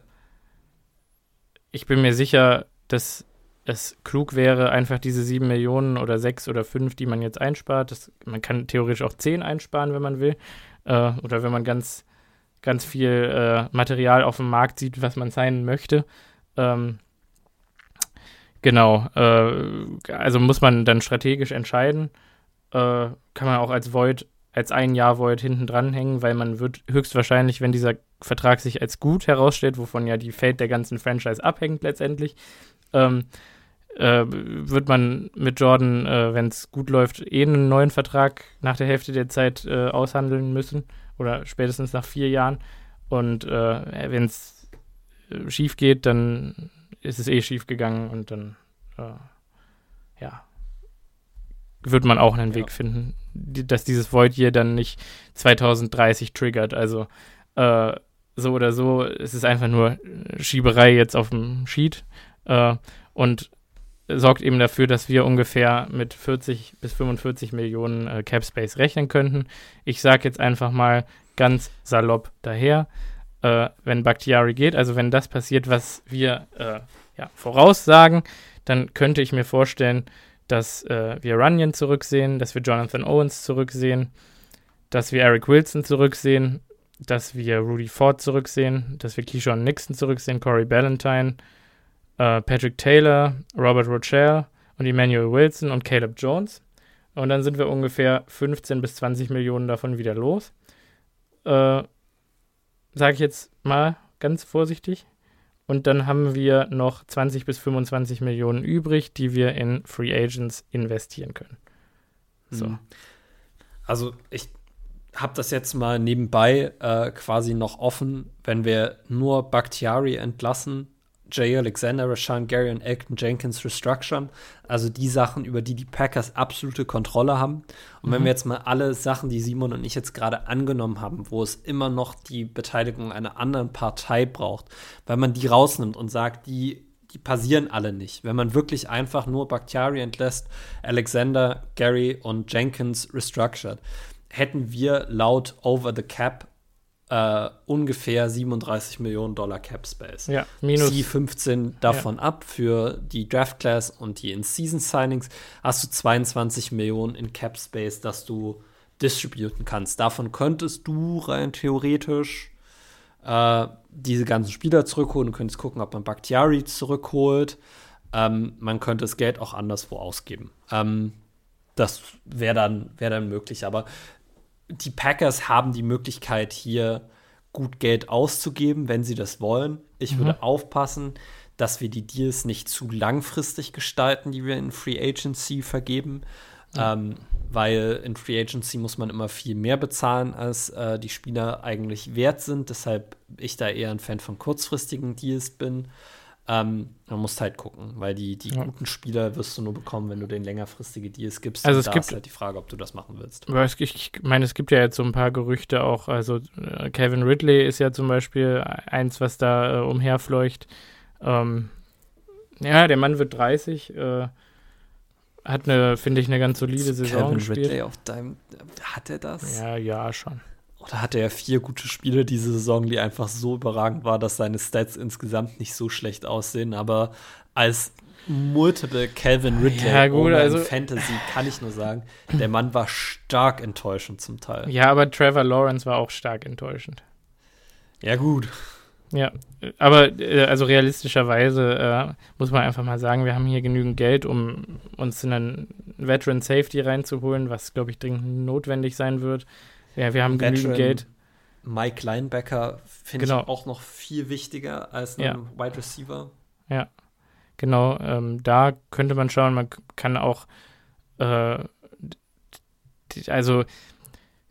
Ich bin mir sicher, dass es klug wäre, einfach diese sieben Millionen oder sechs oder fünf, die man jetzt einspart, das, man kann theoretisch auch zehn einsparen, wenn man will, äh, oder wenn man ganz ganz viel äh, Material auf dem Markt sieht, was man sein möchte. Ähm, genau, äh, also muss man dann strategisch entscheiden. Äh, kann man auch als Void, als ein Jahr Void hinten dranhängen, weil man wird höchstwahrscheinlich, wenn dieser Vertrag sich als gut herausstellt, wovon ja die Fate der ganzen Franchise abhängt letztendlich, ähm, äh, wird man mit Jordan, äh, wenn es gut läuft, eh einen neuen Vertrag nach der Hälfte der Zeit äh, aushandeln müssen oder spätestens nach vier Jahren. Und äh, wenn es äh, schief geht, dann ist es eh schief gegangen und dann, äh, ja, wird man auch einen ja. Weg finden, dass dieses Void hier dann nicht 2030 triggert. Also äh, so oder so, es ist einfach nur Schieberei jetzt auf dem Sheet äh, und sorgt eben dafür, dass wir ungefähr mit 40 bis 45 Millionen äh, Cap Space rechnen könnten. Ich sage jetzt einfach mal ganz salopp daher, äh, wenn Bakhtiari geht, also wenn das passiert, was wir äh, ja, voraussagen, dann könnte ich mir vorstellen, dass äh, wir Runyon zurücksehen, dass wir Jonathan Owens zurücksehen, dass wir Eric Wilson zurücksehen, dass wir Rudy Ford zurücksehen, dass wir Keyshawn Nixon zurücksehen, Corey Ballantyne, äh, Patrick Taylor, Robert Rochelle und Emmanuel Wilson und Caleb Jones. Und dann sind wir ungefähr 15 bis 20 Millionen davon wieder los. Äh, Sage ich jetzt mal ganz vorsichtig. Und dann haben wir noch 20 bis 25 Millionen übrig, die wir in Free Agents investieren können. So. Mhm. Also ich habe das jetzt mal nebenbei äh, quasi noch offen. Wenn wir nur Bakhtiari entlassen, Jay Alexander, Rashawn Gary und Elton Jenkins restructuren. Also die Sachen, über die die Packers absolute Kontrolle haben. Und mhm. wenn wir jetzt mal alle Sachen, die Simon und ich jetzt gerade angenommen haben, wo es immer noch die Beteiligung einer anderen Partei braucht, weil man die rausnimmt und sagt, die die passieren alle nicht. Wenn man wirklich einfach nur Bakhtiari entlässt, Alexander, Gary und Jenkins restructured, hätten wir laut Over the Cap äh, ungefähr 37 Millionen Dollar Cap Space. Ja, minus. Zieh 15 davon ja. ab für die Draft Class und die In-Season Signings. Hast du 22 Millionen in Cap Space, dass du distributen kannst. Davon könntest du rein theoretisch äh, diese ganzen Spieler zurückholen. Du könntest gucken, ob man Bakhtiari zurückholt. Ähm, man könnte das Geld auch anderswo ausgeben. Ähm, das wäre dann, wär dann möglich. Aber die Packers haben die Möglichkeit, hier gut Geld auszugeben, wenn sie das wollen. Ich mhm. würde aufpassen, dass wir die Deals nicht zu langfristig gestalten, die wir in Free Agency vergeben. Ja. Ähm, weil in Free Agency muss man immer viel mehr bezahlen, als äh, die Spieler eigentlich wert sind. Deshalb ich da eher ein Fan von kurzfristigen Deals bin. Ähm, man muss halt gucken, weil die, die ja. guten Spieler wirst du nur bekommen, wenn du den längerfristige Deals gibst. Also es da gibt ist halt die Frage, ob du das machen willst. Ich meine, es gibt ja jetzt so ein paar Gerüchte auch. Also äh, Kevin Ridley ist ja zum Beispiel eins, was da äh, umherfleucht. Ähm, ja, der Mann wird 30. Äh, hat eine, finde ich, eine ganz solide Saison Kevin gespielt. Ridley auf deinem, hat er das? Ja, ja, schon. Oder hatte er vier gute Spiele diese Saison, die einfach so überragend war, dass seine Stats insgesamt nicht so schlecht aussehen. Aber als Multiple Calvin Ridley ja, gut, also, Fantasy kann ich nur sagen, der Mann war stark enttäuschend zum Teil. Ja, aber Trevor Lawrence war auch stark enttäuschend. Ja, gut. Ja, aber äh, also realistischerweise äh, muss man einfach mal sagen, wir haben hier genügend Geld, um uns in einen Veteran Safety reinzuholen, was, glaube ich, dringend notwendig sein wird. Ja, wir haben genügend Geld. Mike Linebacker finde genau. ich auch noch viel wichtiger als ein ja. Wide Receiver. Ja, genau. Ähm, da könnte man schauen, man kann auch, äh, also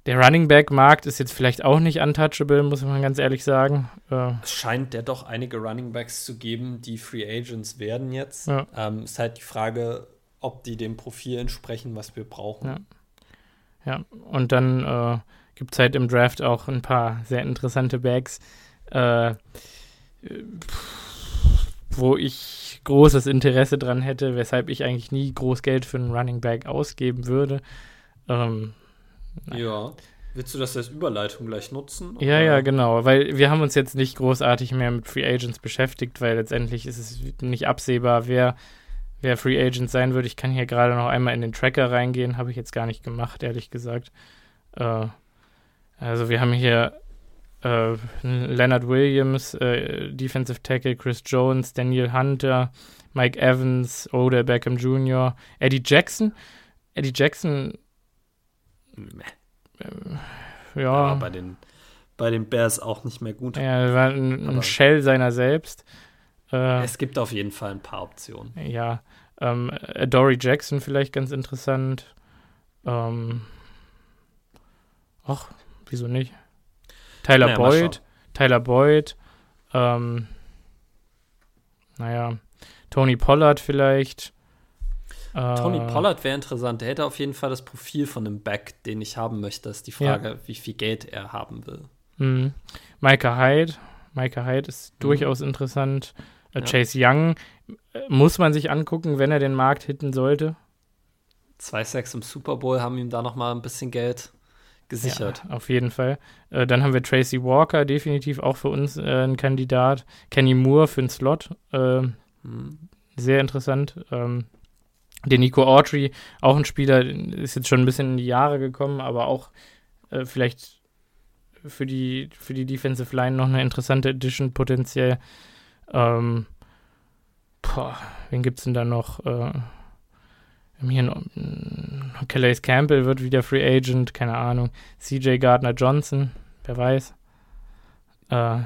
der Running Back Markt ist jetzt vielleicht auch nicht untouchable, muss man ganz ehrlich sagen. Äh, es scheint ja doch einige Running Backs zu geben, die Free Agents werden jetzt. Ja. Ähm, ist halt die Frage, ob die dem Profil entsprechen, was wir brauchen. Ja. Ja, und dann äh, gibt es halt im Draft auch ein paar sehr interessante Bags, äh, wo ich großes Interesse dran hätte, weshalb ich eigentlich nie groß Geld für einen Running Back ausgeben würde. Ähm, ja. Willst du das als Überleitung gleich nutzen? Oder? Ja, ja, genau, weil wir haben uns jetzt nicht großartig mehr mit Free Agents beschäftigt, weil letztendlich ist es nicht absehbar, wer wer Free Agent sein wird. Ich kann hier gerade noch einmal in den Tracker reingehen, habe ich jetzt gar nicht gemacht, ehrlich gesagt. Äh, also wir haben hier äh, Leonard Williams, äh, Defensive Tackle, Chris Jones, Daniel Hunter, Mike Evans, Odell Beckham Jr., Eddie Jackson. Eddie Jackson. Äh, ja. ja. bei den bei den Bears auch nicht mehr gut. Er war ein, ein Shell seiner selbst. Äh, es gibt auf jeden Fall ein paar Optionen. Ja. Ähm, Dory Jackson vielleicht ganz interessant. Ähm, ach, wieso nicht? Tyler naja, Boyd. Tyler Boyd. Ähm, naja, Tony Pollard vielleicht. Tony äh, Pollard wäre interessant. Der hätte auf jeden Fall das Profil von einem Back, den ich haben möchte. Das ist die Frage, ja. wie viel Geld er haben will. Mhm. Micah Hyde. Micah Hyde ist mhm. durchaus interessant. Äh, ja. Chase Young äh, muss man sich angucken, wenn er den Markt hitten sollte. Zwei Sacks im Super Bowl haben ihm da noch mal ein bisschen Geld gesichert. Ja, auf jeden Fall. Äh, dann haben wir Tracy Walker, definitiv auch für uns äh, ein Kandidat. Kenny Moore für einen Slot. Äh, mhm. Sehr interessant. Ähm, der Nico Autry, auch ein Spieler, ist jetzt schon ein bisschen in die Jahre gekommen, aber auch äh, vielleicht für die, für die Defensive Line noch eine interessante Edition potenziell. Ähm, boah, wen gibt es denn da noch? Äh, hier noch, äh, Calais Campbell wird wieder Free Agent, keine Ahnung. CJ Gardner Johnson, wer weiß. Äh,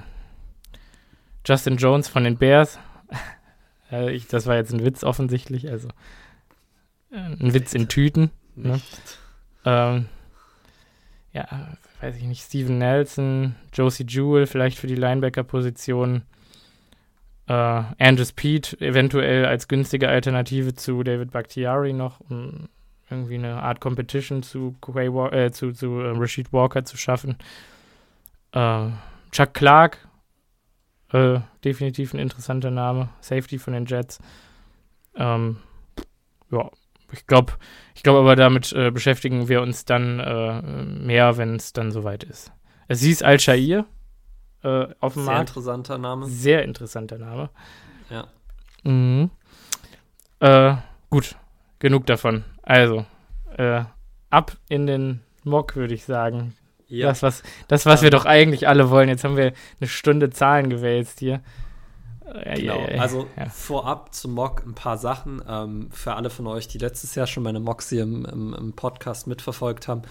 Justin Jones von den Bears. äh, ich, das war jetzt ein Witz offensichtlich, also ein Witz in Tüten. Ne? Ähm, ja, weiß ich nicht, Steven Nelson, Josie Jewell vielleicht für die Linebacker-Position. Äh, Andrew Pete eventuell als günstige Alternative zu David Bakhtiari noch, um irgendwie eine Art Competition zu, Quay, äh, zu, zu äh, Rashid Walker zu schaffen. Äh, Chuck Clark, äh, definitiv ein interessanter Name. Safety von den Jets. Ähm, ja, ich glaube, ich glaube aber damit äh, beschäftigen wir uns dann äh, mehr, wenn es dann soweit ist. Es hieß Al-Shair äh, auf dem Sehr Markt. Sehr interessanter Name. Sehr interessanter Name. Ja. Mhm. Äh, gut, genug davon. Also, äh, ab in den Mock, würde ich sagen. Ja. Das, was, das, was wir doch eigentlich alle wollen. Jetzt haben wir eine Stunde Zahlen gewälzt hier. Genau, also ja. vorab zum Mock ein paar Sachen. Ähm, für alle von euch, die letztes Jahr schon meine Mocks hier im, im, im Podcast mitverfolgt haben.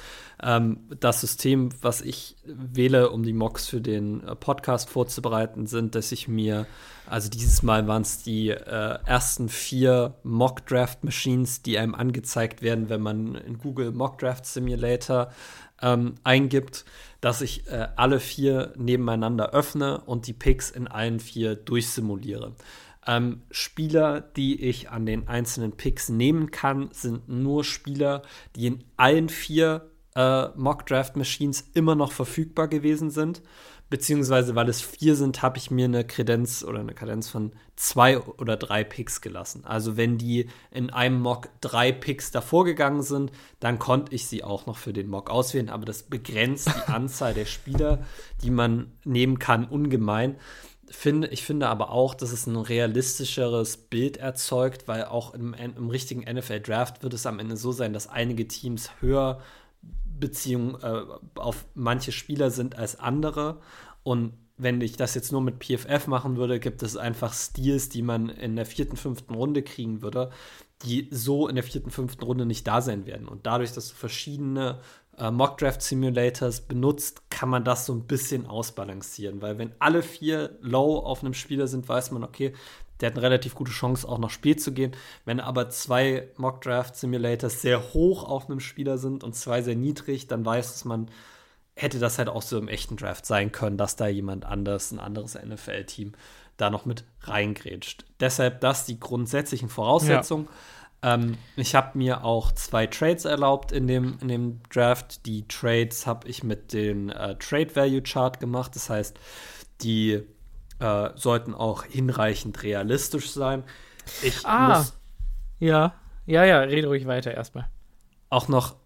Ähm, das System, was ich wähle, um die Mocks für den äh, Podcast vorzubereiten, sind, dass ich mir, also dieses Mal waren es die äh, ersten vier Mock-Draft-Machines, die einem angezeigt werden, wenn man in Google Mock-Draft Simulator ähm, eingibt dass ich äh, alle vier nebeneinander öffne und die Picks in allen vier durchsimuliere. Ähm, Spieler, die ich an den einzelnen Picks nehmen kann, sind nur Spieler, die in allen vier äh, Mock Draft Machines immer noch verfügbar gewesen sind beziehungsweise weil es vier sind, habe ich mir eine Kredenz oder eine Kadenz von zwei oder drei Picks gelassen. Also wenn die in einem Mock drei Picks davor gegangen sind, dann konnte ich sie auch noch für den Mock auswählen, aber das begrenzt die Anzahl der Spieler, die man nehmen kann, ungemein. Finde, ich finde aber auch, dass es ein realistischeres Bild erzeugt, weil auch im, im richtigen NFL-Draft wird es am Ende so sein, dass einige Teams höher Beziehung äh, auf manche Spieler sind als andere. Und wenn ich das jetzt nur mit PFF machen würde, gibt es einfach Steals, die man in der vierten, fünften Runde kriegen würde, die so in der vierten, fünften Runde nicht da sein werden. Und dadurch, dass du verschiedene äh, Mock Draft Simulators benutzt, kann man das so ein bisschen ausbalancieren. Weil wenn alle vier low auf einem Spieler sind, weiß man, okay, der hat eine relativ gute Chance, auch noch spät zu gehen. Wenn aber zwei Mock Draft Simulators sehr hoch auf einem Spieler sind und zwei sehr niedrig, dann weiß dass man, hätte das halt auch so im echten Draft sein können, dass da jemand anders, ein anderes NFL-Team, da noch mit reingrätscht. Deshalb das die grundsätzlichen Voraussetzungen. Ja. Ähm, ich habe mir auch zwei Trades erlaubt in dem, in dem Draft. Die Trades habe ich mit dem äh, Trade Value Chart gemacht. Das heißt, die äh, sollten auch hinreichend realistisch sein. Ich ah, muss ja, ja, ja, rede ruhig weiter erstmal. Auch noch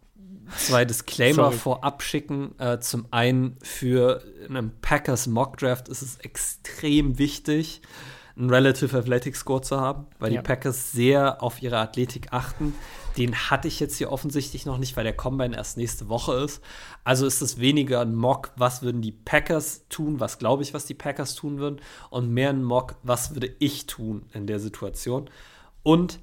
zwei Disclaimer vorab schicken. Äh, zum einen für einen Packers Mock Draft ist es extrem wichtig, einen Relative Athletic Score zu haben, weil ja. die Packers sehr auf ihre Athletik achten. Den hatte ich jetzt hier offensichtlich noch nicht, weil der Combine erst nächste Woche ist. Also ist es weniger ein Mock, was würden die Packers tun, was glaube ich, was die Packers tun würden, und mehr ein Mock, was würde ich tun in der Situation. Und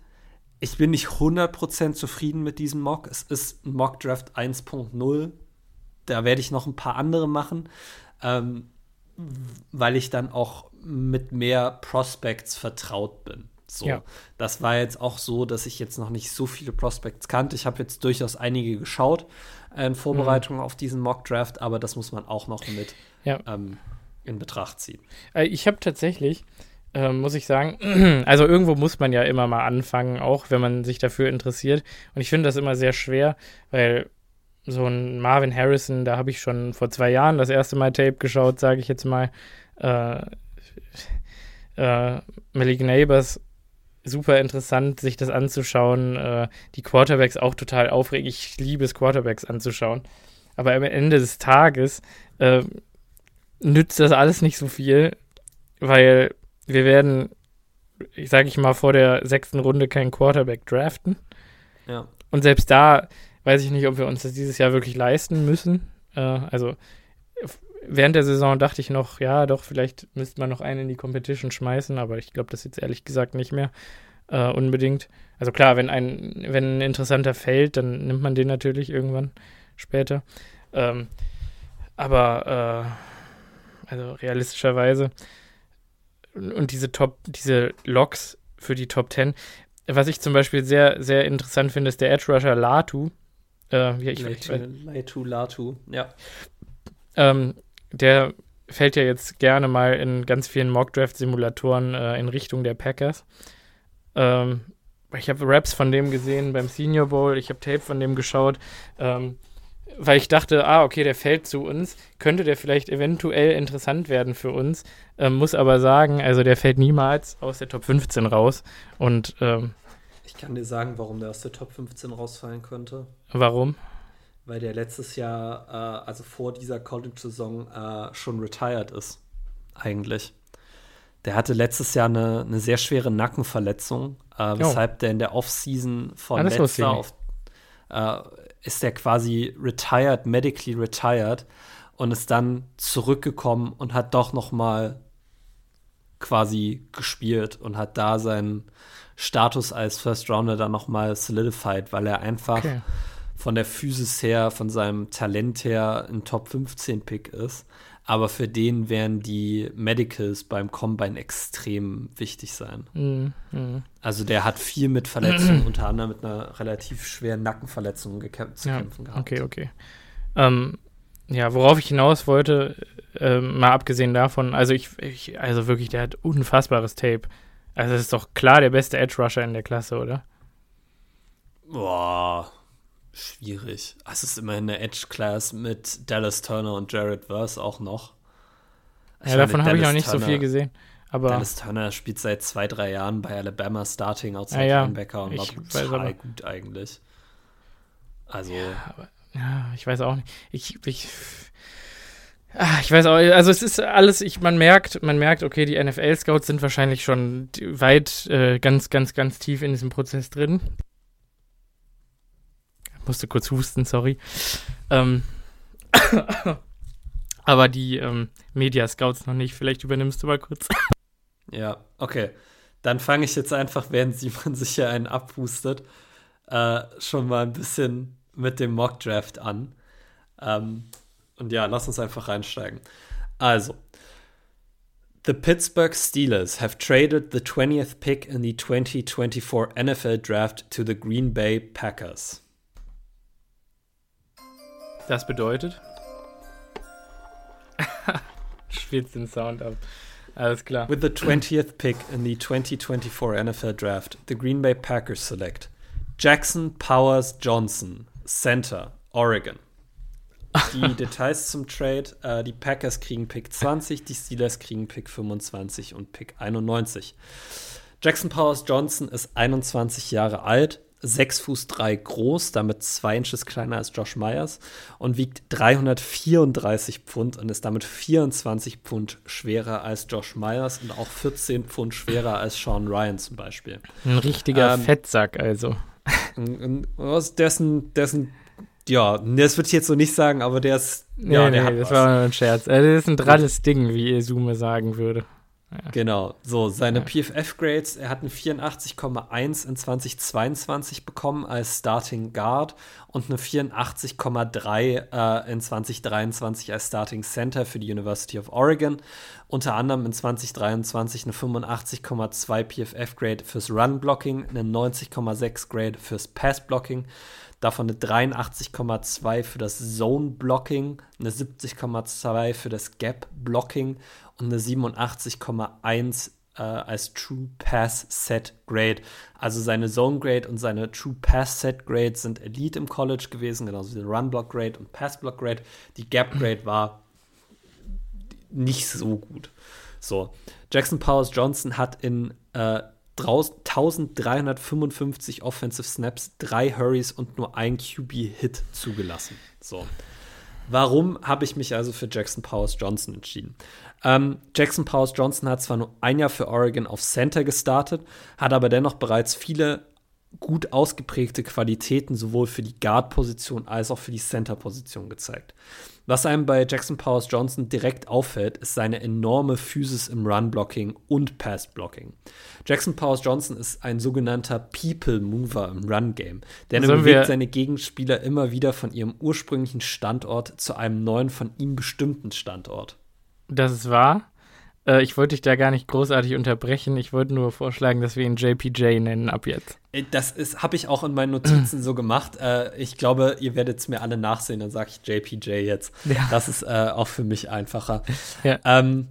ich bin nicht 100% zufrieden mit diesem Mock. Es ist ein Mock Draft 1.0. Da werde ich noch ein paar andere machen, ähm, weil ich dann auch mit mehr Prospects vertraut bin. So, ja. das war jetzt auch so, dass ich jetzt noch nicht so viele Prospects kannte. Ich habe jetzt durchaus einige geschaut in Vorbereitung mhm. auf diesen Mock Draft, aber das muss man auch noch mit ja. ähm, in Betracht ziehen. Äh, ich habe tatsächlich äh, muss ich sagen. Also irgendwo muss man ja immer mal anfangen, auch wenn man sich dafür interessiert. Und ich finde das immer sehr schwer, weil so ein Marvin Harrison, da habe ich schon vor zwei Jahren das erste Mal Tape geschaut, sage ich jetzt mal. Äh, äh, Malik Neighbors, super interessant, sich das anzuschauen. Äh, die Quarterbacks auch total aufregend. Ich liebe es, Quarterbacks anzuschauen. Aber am Ende des Tages äh, nützt das alles nicht so viel, weil wir werden, ich sage ich mal, vor der sechsten Runde keinen Quarterback draften. Ja. Und selbst da weiß ich nicht, ob wir uns das dieses Jahr wirklich leisten müssen. Äh, also während der Saison dachte ich noch, ja, doch, vielleicht müsste man noch einen in die Competition schmeißen, aber ich glaube das jetzt ehrlich gesagt nicht mehr äh, unbedingt. Also klar, wenn ein, wenn ein interessanter fällt, dann nimmt man den natürlich irgendwann später. Ähm, aber äh, also realistischerweise und diese Top, diese Loks für die Top 10. Was ich zum Beispiel sehr, sehr interessant finde, ist der Edge Rusher Latu. Äh, ja, ich, Latu, Latu, ja. Ähm, der fällt ja jetzt gerne mal in ganz vielen Mock-Draft-Simulatoren äh, in Richtung der Packers. Ähm, ich habe Raps von dem gesehen beim Senior Bowl, ich habe Tape von dem geschaut. Ähm, weil ich dachte, ah, okay, der fällt zu uns, könnte der vielleicht eventuell interessant werden für uns, ähm, muss aber sagen, also der fällt niemals aus der Top 15 raus und ähm, ich kann dir sagen, warum der aus der Top 15 rausfallen könnte. Warum? Weil der letztes Jahr, äh, also vor dieser College-Saison, äh, schon retired ist. Eigentlich. Der hatte letztes Jahr eine, eine sehr schwere Nackenverletzung, äh, weshalb oh. der in der Offseason von ah, letzter auf, äh, ist der quasi retired, medically retired und ist dann zurückgekommen und hat doch noch mal quasi gespielt und hat da seinen Status als First Rounder dann noch mal solidified, weil er einfach okay. Von der Physis her, von seinem Talent her ein Top 15 Pick ist. Aber für den werden die Medicals beim Combine extrem wichtig sein. Mm, mm. Also der hat viel mit Verletzungen, unter anderem mit einer relativ schweren Nackenverletzung zu ja, kämpfen gehabt. Okay, okay. Ähm, ja, worauf ich hinaus wollte, äh, mal abgesehen davon, also ich, ich, also wirklich, der hat unfassbares Tape. Also das ist doch klar der beste Edge Rusher in der Klasse, oder? Boah, Schwierig. Es ist immerhin eine Edge-Class mit Dallas Turner und Jared Verse auch noch. Ich ja, davon habe ich auch nicht Turner, so viel gesehen. Aber Dallas Turner spielt seit zwei, drei Jahren bei Alabama Starting Outside ja, ja. Linebacker und war total gut eigentlich. Also. Ja, aber, ja, ich weiß auch nicht. Ich, ich, ah, ich weiß auch, also es ist alles, ich, man merkt, man merkt, okay, die NFL-Scouts sind wahrscheinlich schon weit, äh, ganz, ganz, ganz tief in diesem Prozess drin musste kurz husten, sorry. Ähm, aber die ähm, Media Scouts noch nicht. Vielleicht übernimmst du mal kurz. Ja, okay. Dann fange ich jetzt einfach, während Simon sich ja einen abhustet, äh, schon mal ein bisschen mit dem Mock Draft an. Ähm, und ja, lass uns einfach reinsteigen. Also, The Pittsburgh Steelers have traded the 20th pick in the 2024 NFL Draft to the Green Bay Packers. Das bedeutet. Spielst den Sound ab. Alles klar. With the 20th pick in the 2024 NFL Draft, the Green Bay Packers select Jackson Powers Johnson, Center, Oregon. Die Details zum Trade: äh, Die Packers kriegen Pick 20, die Steelers kriegen Pick 25 und Pick 91. Jackson Powers Johnson ist 21 Jahre alt, 6 Fuß 3 groß, damit 2 Inches kleiner als Josh Myers und wiegt 334 Pfund und ist damit 24 Pfund schwerer als Josh Myers und auch 14 Pfund schwerer als Sean Ryan zum Beispiel. Ein richtiger ähm, Fettsack also. Der der ist ein ja, das würde ich jetzt so nicht sagen, aber der ist. Nee, ja, nee, das was. war ein Scherz. Also, das ist ein dralles Ding, wie Isume sagen würde. Genau, so seine ja. PFF-Grades, er hat eine 84,1 in 2022 bekommen als Starting Guard und eine 84,3 äh, in 2023 als Starting Center für die University of Oregon. Unter anderem in 2023 eine 85,2 PFF-Grade fürs Run-Blocking, eine 90,6 Grade fürs Pass-Blocking davon eine 83,2 für das Zone-Blocking, eine 70,2 für das Gap-Blocking und eine 87,1 äh, als True Pass Set Grade. Also seine Zone Grade und seine True Pass Set Grade sind Elite im College gewesen, genauso wie Run Block Grade und Pass Block Grade. Die Gap Grade war nicht so gut. So, Jackson Powers Johnson hat in äh, 1355 Offensive Snaps, drei Hurries und nur ein QB-Hit zugelassen. So. Warum habe ich mich also für Jackson Powers Johnson entschieden? Ähm, Jackson Powers Johnson hat zwar nur ein Jahr für Oregon auf Center gestartet, hat aber dennoch bereits viele gut ausgeprägte Qualitäten sowohl für die Guard-Position als auch für die Center-Position gezeigt. Was einem bei Jackson Powers Johnson direkt auffällt, ist seine enorme Physis im Run-Blocking und Pass-Blocking. Jackson Powers Johnson ist ein sogenannter People-Mover im Run-Game, denn er bewegt seine Gegenspieler immer wieder von ihrem ursprünglichen Standort zu einem neuen, von ihm bestimmten Standort. Das ist wahr. Äh, ich wollte dich da gar nicht großartig unterbrechen. Ich wollte nur vorschlagen, dass wir ihn JPJ nennen ab jetzt. Äh, das habe ich auch in meinen Notizen so gemacht. Äh, ich glaube, ihr werdet es mir alle nachsehen, dann sage ich JPJ jetzt. Ja. Das ist äh, auch für mich einfacher. Ja. Ähm,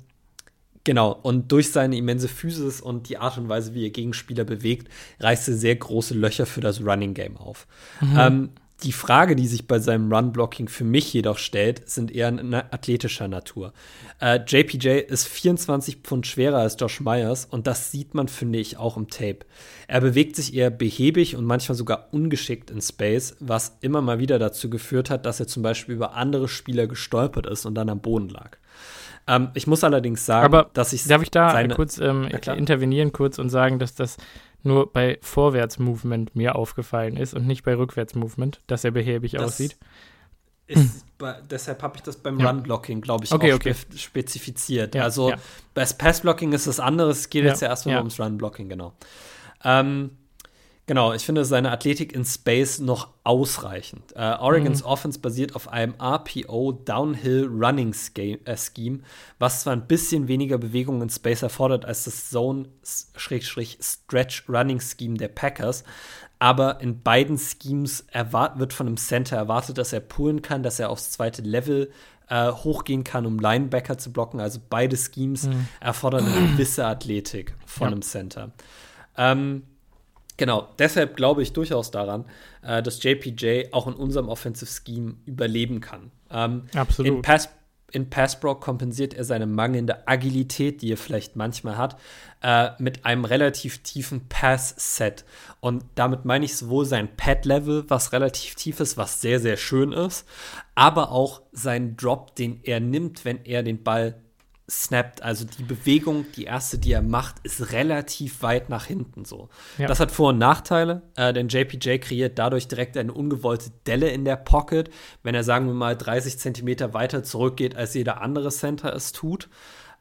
Genau, und durch seine immense Physis und die Art und Weise, wie er Gegenspieler bewegt, reißt er sehr große Löcher für das Running Game auf. Mhm. Ähm, die Frage, die sich bei seinem Run-Blocking für mich jedoch stellt, sind eher athletischer Natur. Äh, JPJ ist 24 Pfund schwerer als Josh Myers und das sieht man, finde ich, auch im Tape. Er bewegt sich eher behäbig und manchmal sogar ungeschickt in Space, was immer mal wieder dazu geführt hat, dass er zum Beispiel über andere Spieler gestolpert ist und dann am Boden lag. Ähm, ich muss allerdings sagen, Aber dass ich. Darf ich da kurz ähm, intervenieren kurz und sagen, dass das nur bei Vorwärts-Movement mir aufgefallen ist und nicht bei Rückwärts-Movement, dass er behäbig das aussieht. Bei, deshalb habe ich das beim ja. Run-Blocking, glaube ich, okay, auch okay. spe spezifiziert. Ja, also ja. bei Pass-Blocking ist das anderes, es geht jetzt ja erstmal ums Run-Blocking, genau. Ähm, Genau, ich finde seine Athletik in Space noch ausreichend. Äh, Oregons mhm. Offense basiert auf einem RPO Downhill Running Scheme, äh, Scheme, was zwar ein bisschen weniger Bewegung in Space erfordert als das Zone-Stretch Running Scheme der Packers, aber in beiden Schemes wird von einem Center erwartet, dass er pullen kann, dass er aufs zweite Level äh, hochgehen kann, um Linebacker zu blocken. Also beide Schemes mhm. erfordern eine gewisse Athletik von ja. einem Center. Ähm, Genau, deshalb glaube ich durchaus daran, äh, dass JPJ auch in unserem Offensive Scheme überleben kann. Ähm, Absolut. In Pass, in Passblock kompensiert er seine mangelnde Agilität, die er vielleicht manchmal hat, äh, mit einem relativ tiefen Pass-Set. Und damit meine ich sowohl sein Pad-Level, was relativ tief ist, was sehr, sehr schön ist, aber auch seinen Drop, den er nimmt, wenn er den Ball snappt. Also die Bewegung, die erste, die er macht, ist relativ weit nach hinten so. Ja. Das hat Vor- und Nachteile, äh, denn JPJ kreiert dadurch direkt eine ungewollte Delle in der Pocket, wenn er, sagen wir mal, 30 Zentimeter weiter zurückgeht, als jeder andere Center es tut.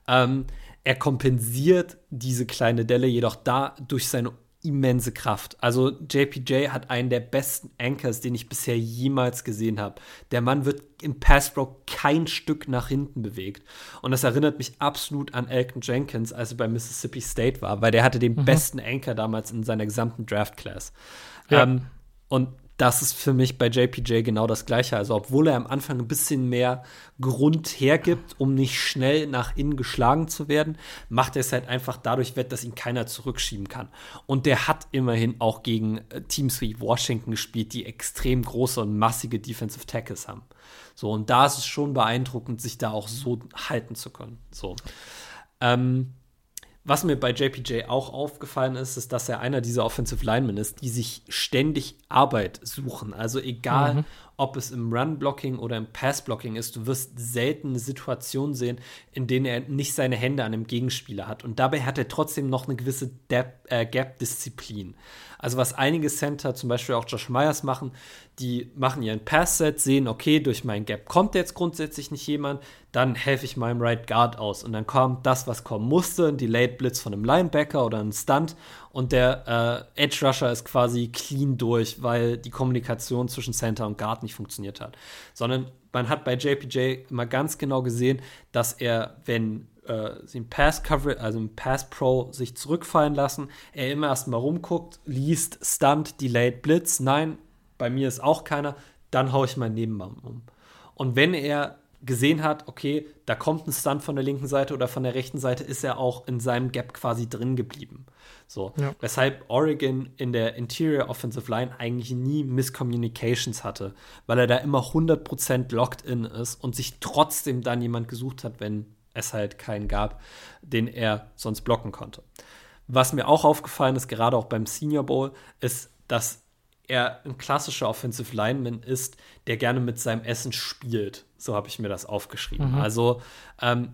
Ähm, er kompensiert diese kleine Delle jedoch da durch seine immense Kraft. Also JPJ hat einen der besten Anchors, den ich bisher jemals gesehen habe. Der Mann wird im Passbro kein Stück nach hinten bewegt. Und das erinnert mich absolut an Elton Jenkins, als er bei Mississippi State war, weil der hatte den mhm. besten Anchor damals in seiner gesamten Draft Class. Ja. Ähm, und das ist für mich bei JPJ genau das Gleiche. Also, obwohl er am Anfang ein bisschen mehr Grund hergibt, um nicht schnell nach innen geschlagen zu werden, macht er es halt einfach dadurch wett, dass ihn keiner zurückschieben kann. Und der hat immerhin auch gegen äh, Teams wie Washington gespielt, die extrem große und massige Defensive Tackles haben. So, und da ist es schon beeindruckend, sich da auch so halten zu können. So. Ähm, was mir bei JPJ auch aufgefallen ist, ist, dass er einer dieser Offensive Linemen ist, die sich ständig Arbeit suchen. Also egal, mhm. ob es im Run-Blocking oder im Pass-Blocking ist, du wirst selten eine Situation sehen, in denen er nicht seine Hände an einem Gegenspieler hat. Und dabei hat er trotzdem noch eine gewisse äh, Gap-Disziplin. Also was einige Center, zum Beispiel auch Josh Myers machen, die machen ihren Pass-Set, sehen, okay, durch mein Gap kommt jetzt grundsätzlich nicht jemand, dann helfe ich meinem Right Guard aus. Und dann kommt das, was kommen musste, ein Delayed Blitz von einem Linebacker oder ein Stunt und der äh, Edge Rusher ist quasi clean durch, weil die Kommunikation zwischen Center und Guard nicht funktioniert hat. Sondern man hat bei JPJ immer ganz genau gesehen, dass er, wenn äh, sie im Pass Coverage, also im Pass Pro sich zurückfallen lassen, er immer erstmal rumguckt, liest Stunt, Delayed Blitz, nein, bei mir ist auch keiner, dann haue ich meinen Nebenmann um. Und wenn er gesehen hat, okay, da kommt ein Stunt von der linken Seite oder von der rechten Seite, ist er auch in seinem Gap quasi drin geblieben. So, ja. weshalb Oregon in der Interior Offensive Line eigentlich nie Miscommunications hatte, weil er da immer 100% locked in ist und sich trotzdem dann jemand gesucht hat, wenn es halt keinen gab, den er sonst blocken konnte. Was mir auch aufgefallen ist, gerade auch beim Senior Bowl, ist, dass er ein klassischer Offensive Lineman ist, der gerne mit seinem Essen spielt. So habe ich mir das aufgeschrieben. Mhm. Also, ähm,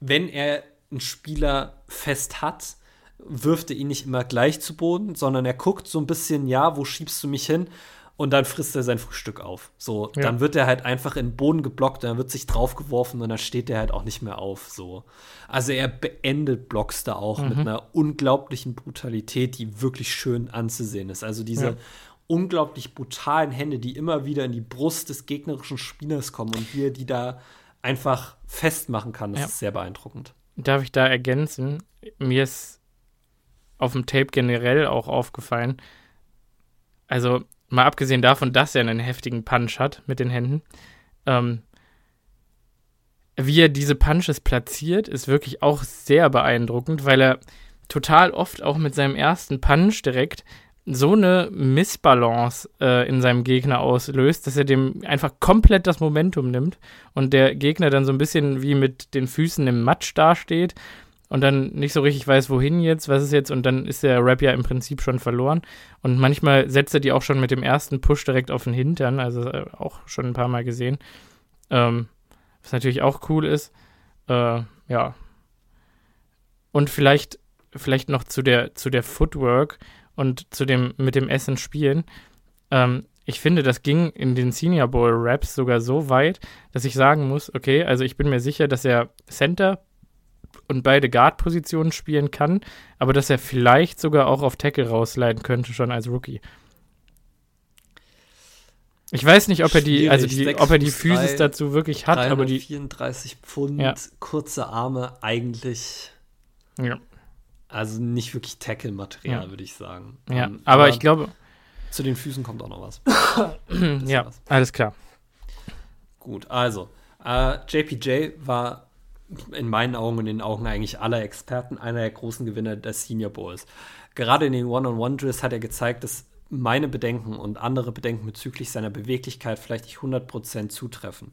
wenn er einen Spieler fest hat, wirft er ihn nicht immer gleich zu Boden, sondern er guckt so ein bisschen, ja, wo schiebst du mich hin? Und dann frisst er sein Frühstück auf. So, ja. dann wird er halt einfach in den Boden geblockt dann wird sich draufgeworfen und dann steht er halt auch nicht mehr auf. So. Also er beendet Blocks da auch mhm. mit einer unglaublichen Brutalität, die wirklich schön anzusehen ist. Also diese ja. unglaublich brutalen Hände, die immer wieder in die Brust des gegnerischen Spielers kommen und wie er die da einfach festmachen kann, das ja. ist sehr beeindruckend. Darf ich da ergänzen? Mir ist auf dem Tape generell auch aufgefallen, also mal abgesehen davon, dass er einen heftigen Punch hat mit den Händen, ähm, wie er diese Punches platziert, ist wirklich auch sehr beeindruckend, weil er total oft auch mit seinem ersten Punch direkt so eine Missbalance äh, in seinem Gegner auslöst, dass er dem einfach komplett das Momentum nimmt und der Gegner dann so ein bisschen wie mit den Füßen im Matsch dasteht und dann nicht so richtig weiß, wohin jetzt, was ist jetzt, und dann ist der Rap ja im Prinzip schon verloren. Und manchmal setzt er die auch schon mit dem ersten Push direkt auf den Hintern, also äh, auch schon ein paar Mal gesehen. Ähm, was natürlich auch cool ist. Äh, ja. Und vielleicht, vielleicht noch zu der, zu der Footwork und zu dem, mit dem Essen spielen. Ähm, ich finde, das ging in den Senior Bowl Raps sogar so weit, dass ich sagen muss, okay, also ich bin mir sicher, dass er Center und beide Guard-Positionen spielen kann, aber dass er vielleicht sogar auch auf Tackle rausleiten könnte, schon als Rookie. Ich weiß nicht, ob er die, also die, ob er die Physis drei, dazu wirklich hat, aber die 34 Pfund, ja. kurze Arme, eigentlich. Ja. Also nicht wirklich Tackle-Material, ja. würde ich sagen. Ja, um, ähm, aber, aber, ich glaube. Zu den Füßen kommt auch noch was. ja, was. alles klar. Gut, also. Äh, JPJ war in meinen Augen und in den Augen eigentlich aller Experten einer der großen Gewinner des Senior Bowls. Gerade in den One-on-One-Drills hat er gezeigt, dass meine Bedenken und andere Bedenken bezüglich seiner Beweglichkeit vielleicht nicht 100% zutreffen.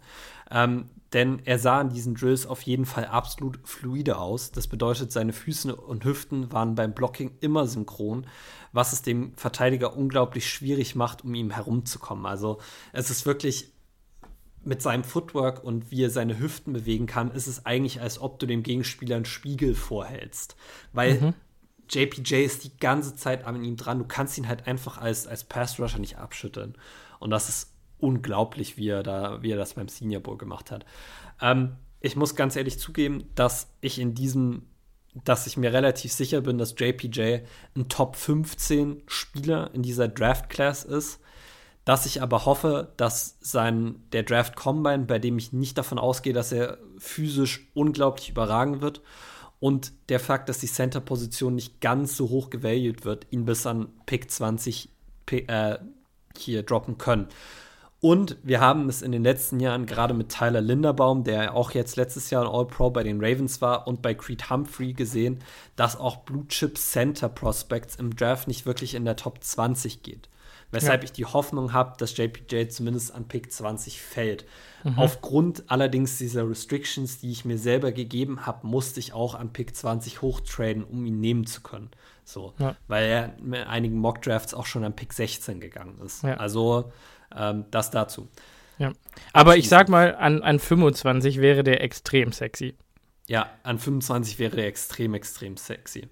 Ähm, denn er sah in diesen Drills auf jeden Fall absolut fluide aus. Das bedeutet, seine Füße und Hüften waren beim Blocking immer synchron, was es dem Verteidiger unglaublich schwierig macht, um ihm herumzukommen. Also es ist wirklich mit seinem Footwork und wie er seine Hüften bewegen kann, ist es eigentlich, als ob du dem Gegenspieler einen Spiegel vorhältst. Weil mhm. JPJ ist die ganze Zeit an ihm dran. Du kannst ihn halt einfach als, als Pass-Rusher nicht abschütteln. Und das ist unglaublich, wie er, da, wie er das beim Senior Bowl gemacht hat. Ähm, ich muss ganz ehrlich zugeben, dass ich in diesem, dass ich mir relativ sicher bin, dass JPJ ein Top 15 Spieler in dieser Draft Class ist dass ich aber hoffe, dass sein der Draft Combine, bei dem ich nicht davon ausgehe, dass er physisch unglaublich überragen wird und der Fakt, dass die Center-Position nicht ganz so hoch gevalued wird, ihn bis an Pick 20 äh, hier droppen können. Und wir haben es in den letzten Jahren gerade mit Tyler Linderbaum, der auch jetzt letztes Jahr ein All-Pro bei den Ravens war, und bei Creed Humphrey gesehen, dass auch Blue Chip Center Prospects im Draft nicht wirklich in der Top 20 geht. Weshalb ja. ich die Hoffnung habe, dass JPJ zumindest an Pick 20 fällt. Mhm. Aufgrund allerdings dieser Restrictions, die ich mir selber gegeben habe, musste ich auch an Pick 20 hochtraden, um ihn nehmen zu können. So, ja. weil er mit einigen Mock-Drafts auch schon an Pick 16 gegangen ist. Ja. Also ähm, das dazu. Aber ich sag mal, an, an 25 wäre der extrem sexy. Ja, an 25 wäre der extrem, extrem sexy.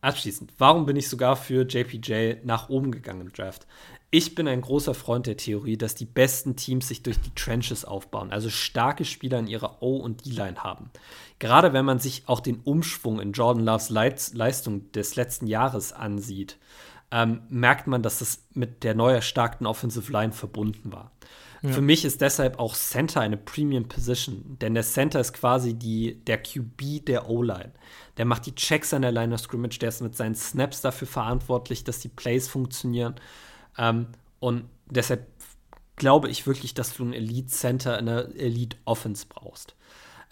Abschließend, warum bin ich sogar für JPJ nach oben gegangen im Draft? Ich bin ein großer Freund der Theorie, dass die besten Teams sich durch die Trenches aufbauen, also starke Spieler in ihrer O- und D-Line haben. Gerade wenn man sich auch den Umschwung in Jordan Loves Leistung des letzten Jahres ansieht, ähm, merkt man, dass das mit der neu erstarkten Offensive Line verbunden war. Ja. Für mich ist deshalb auch Center eine Premium Position, denn der Center ist quasi die, der QB der O-Line. Der macht die Checks an der Line of Scrimmage, der ist mit seinen Snaps dafür verantwortlich, dass die Plays funktionieren. Ähm, und deshalb glaube ich wirklich, dass du einen Elite Center in der Elite Offense brauchst.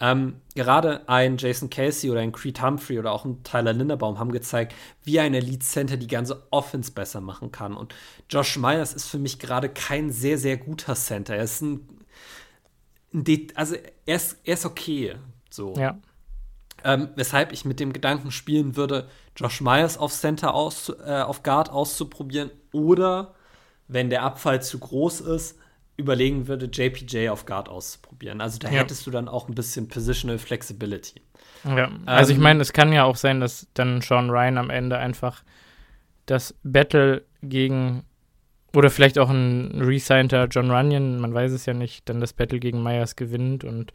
Ähm, gerade ein Jason Casey oder ein Creed Humphrey oder auch ein Tyler Linderbaum haben gezeigt, wie ein Elite Center die ganze Offense besser machen kann. Und Josh Myers ist für mich gerade kein sehr, sehr guter Center. Er ist ein, ein also er ist, er ist okay. So. Ja. Ähm, weshalb ich mit dem Gedanken spielen würde, Josh Myers auf Center aus, äh, auf Guard auszuprobieren oder wenn der Abfall zu groß ist, überlegen würde, JPJ auf Guard auszuprobieren. Also da ja. hättest du dann auch ein bisschen Positional Flexibility. Ja, also ähm, ich meine, es kann ja auch sein, dass dann Sean Ryan am Ende einfach das Battle gegen oder vielleicht auch ein resignter John Runyon, man weiß es ja nicht, dann das Battle gegen Myers gewinnt und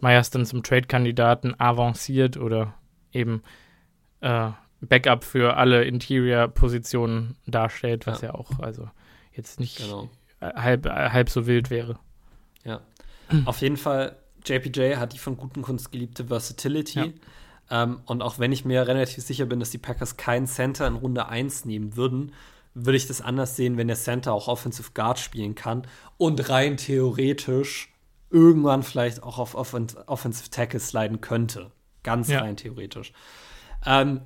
Myers dann zum Trade-Kandidaten avanciert oder eben äh, Backup für alle Interior-Positionen darstellt, was ja. ja auch also jetzt nicht genau halb, halb so wild wäre. Ja. Auf jeden Fall, JPJ hat die von guten Kunst geliebte Versatility. Ja. Ähm, und auch wenn ich mir relativ sicher bin, dass die Packers keinen Center in Runde 1 nehmen würden, würde ich das anders sehen, wenn der Center auch Offensive Guard spielen kann und rein theoretisch irgendwann vielleicht auch auf Offen Offensive Tackle sliden könnte. Ganz ja. rein theoretisch. Ähm,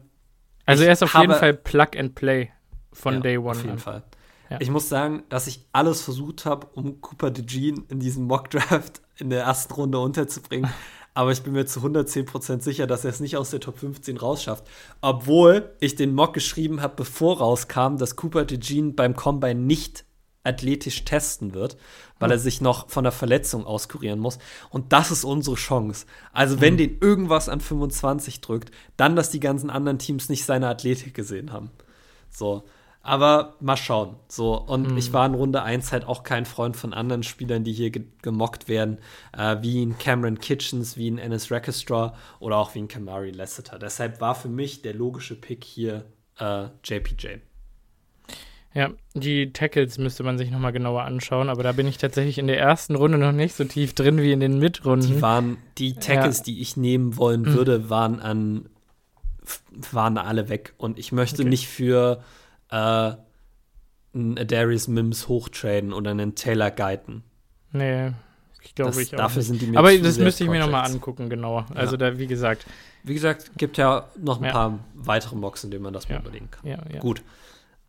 also er ist auf jeden Fall Plug and Play von ja, Day One. Auf jeden an. Fall. Ja. Ich muss sagen, dass ich alles versucht habe, um Cooper DeJean in diesem Mock-Draft in der ersten Runde unterzubringen. Aber ich bin mir zu 110% sicher, dass er es nicht aus der Top 15 rausschafft. Obwohl ich den Mock geschrieben habe, bevor rauskam, dass Cooper DeJean beim Combine nicht athletisch testen wird, weil er sich noch von der Verletzung auskurieren muss. Und das ist unsere Chance. Also, wenn mhm. den irgendwas an 25 drückt, dann, dass die ganzen anderen Teams nicht seine Athletik gesehen haben. So. Aber mal schauen. So, und mhm. ich war in Runde 1 halt auch kein Freund von anderen Spielern, die hier ge gemockt werden, äh, wie in Cameron Kitchens, wie in Ennis Reckestra oder auch wie in Kamari Lasseter. Deshalb war für mich der logische Pick hier äh, JPJ. Ja, die Tackles müsste man sich nochmal genauer anschauen, aber da bin ich tatsächlich in der ersten Runde noch nicht so tief drin wie in den Mitrunden. Die waren, die Tackles, ja. die ich nehmen wollen mhm. würde, waren an, waren alle weg. Und ich möchte okay. nicht für äh, einen Darius Mims hochtraden oder einen Taylor Guyton. Nee, ich glaube ich auch. Dafür nicht. sind die mir Aber das müsste ich mir nochmal angucken, genauer. Also ja. da, wie gesagt. Wie gesagt, gibt ja noch ein ja. paar weitere Mocks, in denen man das ja. mal überlegen kann. Ja, Gut.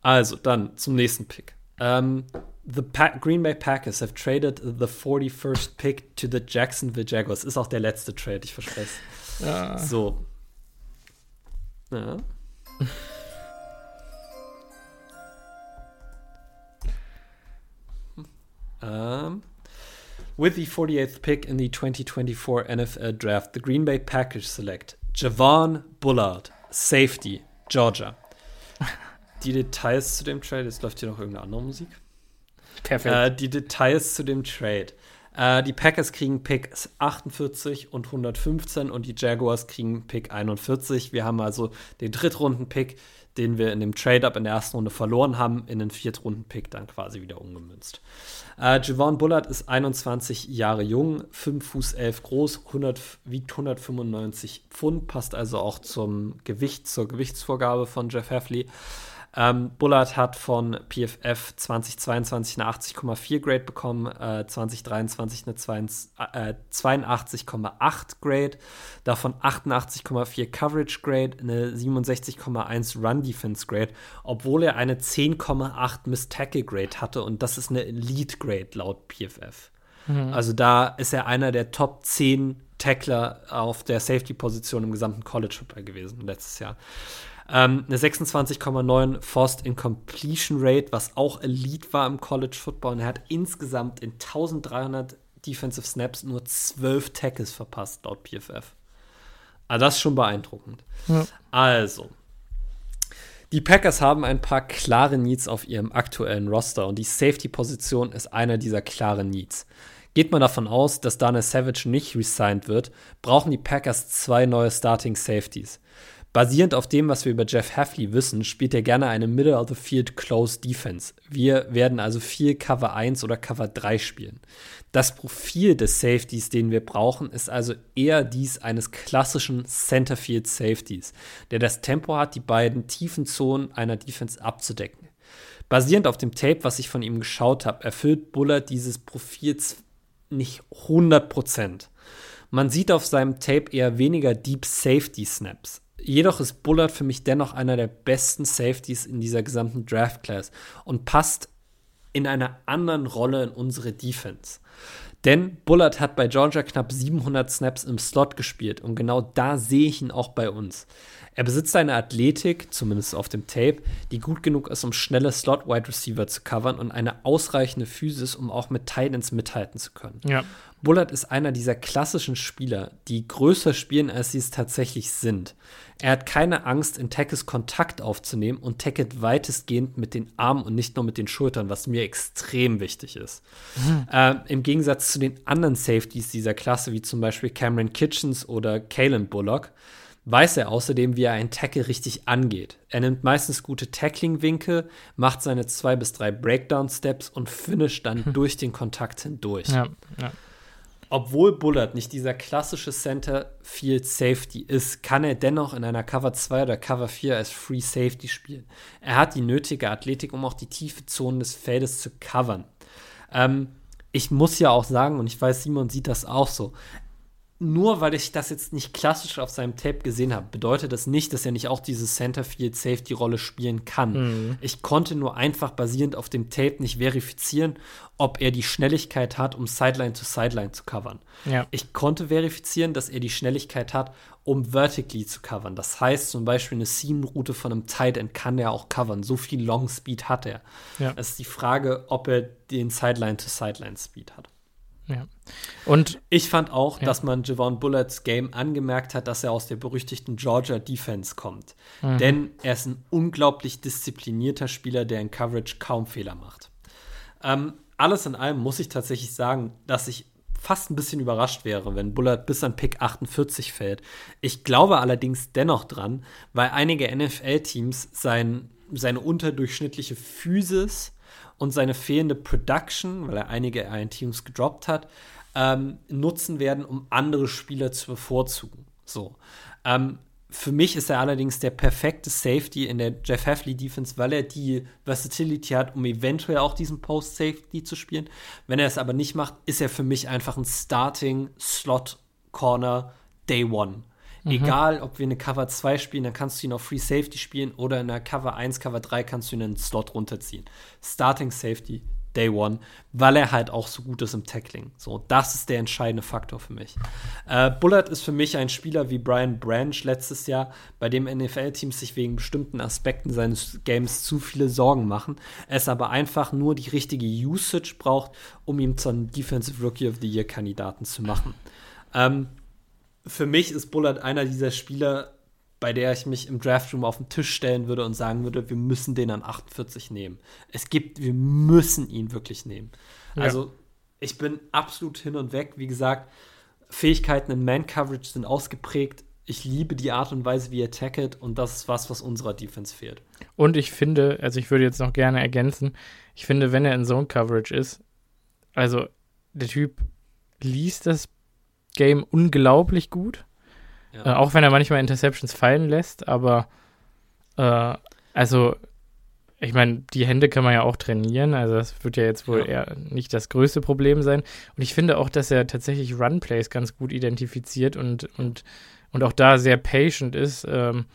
Also, dann zum nächsten Pick. Um, ähm, the pa Green Bay Packers have traded the 41st pick to the Jacksonville Jaguars. Ist auch der letzte Trade, ich verspreche es. Ja. So. Ja. Um, with the 48th pick in the 2024 NFL Draft, the Green Bay Packers select Javon Bullard, Safety, Georgia. Die Details zu dem Trade, jetzt läuft hier noch irgendeine andere Musik. Perfekt. Äh, die Details zu dem Trade. Äh, die Packers kriegen Pick 48 und 115 und die Jaguars kriegen Pick 41. Wir haben also den Drittrunden-Pick den wir in dem Trade-Up in der ersten Runde verloren haben, in den Viertrunden-Pick dann quasi wieder umgemünzt. Äh, Javon Bullard ist 21 Jahre jung, 5 Fuß 11 groß, 100, wiegt 195 Pfund, passt also auch zum Gewicht, zur Gewichtsvorgabe von Jeff Heffley. Ähm, Bullard hat von PFF 2022 eine 80,4 Grade bekommen, äh, 2023 eine 82,8 äh, Grade, davon 88,4 Coverage Grade, eine 67,1 Run Defense Grade, obwohl er eine 10,8 Miss Tackle Grade hatte und das ist eine Elite Grade laut PFF. Mhm. Also da ist er einer der Top 10 Tackler auf der Safety-Position im gesamten College Football gewesen letztes Jahr. Ähm, eine 26,9 Forced Incompletion Rate, was auch Elite war im College Football. Und er hat insgesamt in 1300 Defensive Snaps nur 12 Tackles verpasst, laut PFF. Also das ist schon beeindruckend. Ja. Also, die Packers haben ein paar klare Needs auf ihrem aktuellen Roster und die Safety-Position ist einer dieser klaren Needs. Geht man davon aus, dass Daniel Savage nicht resigned wird, brauchen die Packers zwei neue Starting Safeties. Basierend auf dem, was wir über Jeff Hafley wissen, spielt er gerne eine Middle of the Field Close Defense. Wir werden also viel Cover 1 oder Cover 3 spielen. Das Profil des Safeties, den wir brauchen, ist also eher dies eines klassischen Centerfield Safeties, der das Tempo hat, die beiden tiefen Zonen einer Defense abzudecken. Basierend auf dem Tape, was ich von ihm geschaut habe, erfüllt Bullard dieses Profil nicht 100%. Man sieht auf seinem Tape eher weniger Deep Safety Snaps. Jedoch ist Bullard für mich dennoch einer der besten Safeties in dieser gesamten Draft Class und passt in einer anderen Rolle in unsere Defense. Denn Bullard hat bei Georgia knapp 700 Snaps im Slot gespielt und genau da sehe ich ihn auch bei uns. Er besitzt eine Athletik, zumindest auf dem Tape, die gut genug ist, um schnelle Slot-Wide Receiver zu covern und eine ausreichende Physis, um auch mit Titans mithalten zu können. Ja. Bullard ist einer dieser klassischen Spieler, die größer spielen, als sie es tatsächlich sind. Er hat keine Angst, in Tackles Kontakt aufzunehmen und tackelt weitestgehend mit den Armen und nicht nur mit den Schultern, was mir extrem wichtig ist. Mhm. Äh, Im Gegensatz zu den anderen Safeties dieser Klasse, wie zum Beispiel Cameron Kitchens oder Kalen Bullock, weiß er außerdem, wie er einen Tackle richtig angeht. Er nimmt meistens gute Tackling-Winkel, macht seine zwei bis drei Breakdown-Steps und finisht dann hm. durch den Kontakt hindurch. Ja, ja. Obwohl Bullard nicht dieser klassische Center Field Safety ist, kann er dennoch in einer Cover 2 oder Cover 4 als Free Safety spielen. Er hat die nötige Athletik, um auch die tiefe Zonen des Feldes zu covern. Ähm, ich muss ja auch sagen, und ich weiß, Simon sieht das auch so, nur weil ich das jetzt nicht klassisch auf seinem Tape gesehen habe, bedeutet das nicht, dass er nicht auch diese Centerfield Safety Rolle spielen kann. Mhm. Ich konnte nur einfach basierend auf dem Tape nicht verifizieren, ob er die Schnelligkeit hat, um Sideline zu Sideline zu covern. Ja. Ich konnte verifizieren, dass er die Schnelligkeit hat, um vertically zu covern. Das heißt zum Beispiel eine Seam-Route von einem Tight End kann er auch covern. So viel Long Speed hat er. Ja. Es ist die Frage, ob er den Sideline to Sideline Speed hat. Ja. Und ich fand auch, ja. dass man Javon Bullets Game angemerkt hat, dass er aus der berüchtigten Georgia Defense kommt. Mhm. Denn er ist ein unglaublich disziplinierter Spieler, der in Coverage kaum Fehler macht. Ähm, alles in allem muss ich tatsächlich sagen, dass ich fast ein bisschen überrascht wäre, wenn Bullard bis an Pick 48 fällt. Ich glaube allerdings dennoch dran, weil einige NFL-Teams sein, seine unterdurchschnittliche Physis und seine fehlende Production, weil er einige Teams gedroppt hat, ähm, nutzen werden, um andere Spieler zu bevorzugen. So. Ähm, für mich ist er allerdings der perfekte Safety in der Jeff Heffley Defense, weil er die Versatility hat, um eventuell auch diesen Post Safety zu spielen. Wenn er es aber nicht macht, ist er für mich einfach ein Starting Slot Corner Day One. Mhm. Egal, ob wir eine Cover 2 spielen, dann kannst du ihn auf Free Safety spielen oder in der Cover 1, Cover 3 kannst du ihn in den Slot runterziehen. Starting Safety, Day One, weil er halt auch so gut ist im Tackling. So, das ist der entscheidende Faktor für mich. Äh, Bullard ist für mich ein Spieler wie Brian Branch letztes Jahr, bei dem NFL-Teams sich wegen bestimmten Aspekten seines Games zu viele Sorgen machen. Es aber einfach nur die richtige Usage braucht, um ihn zum Defensive Rookie of the Year-Kandidaten zu machen. Ähm, für mich ist Bullard einer dieser Spieler, bei der ich mich im Draftroom auf den Tisch stellen würde und sagen würde, wir müssen den an 48 nehmen. Es gibt, wir müssen ihn wirklich nehmen. Ja. Also ich bin absolut hin und weg. Wie gesagt, Fähigkeiten in Man-Coverage sind ausgeprägt. Ich liebe die Art und Weise, wie er tackelt und das ist was, was unserer Defense fehlt. Und ich finde, also ich würde jetzt noch gerne ergänzen, ich finde, wenn er in Zone-Coverage ist, also der Typ liest das Game unglaublich gut. Ja. Äh, auch wenn er manchmal Interceptions fallen lässt, aber äh, also ich meine, die Hände kann man ja auch trainieren, also das wird ja jetzt wohl ja. eher nicht das größte Problem sein. Und ich finde auch, dass er tatsächlich Runplays ganz gut identifiziert und, und, und auch da sehr patient ist. Ähm,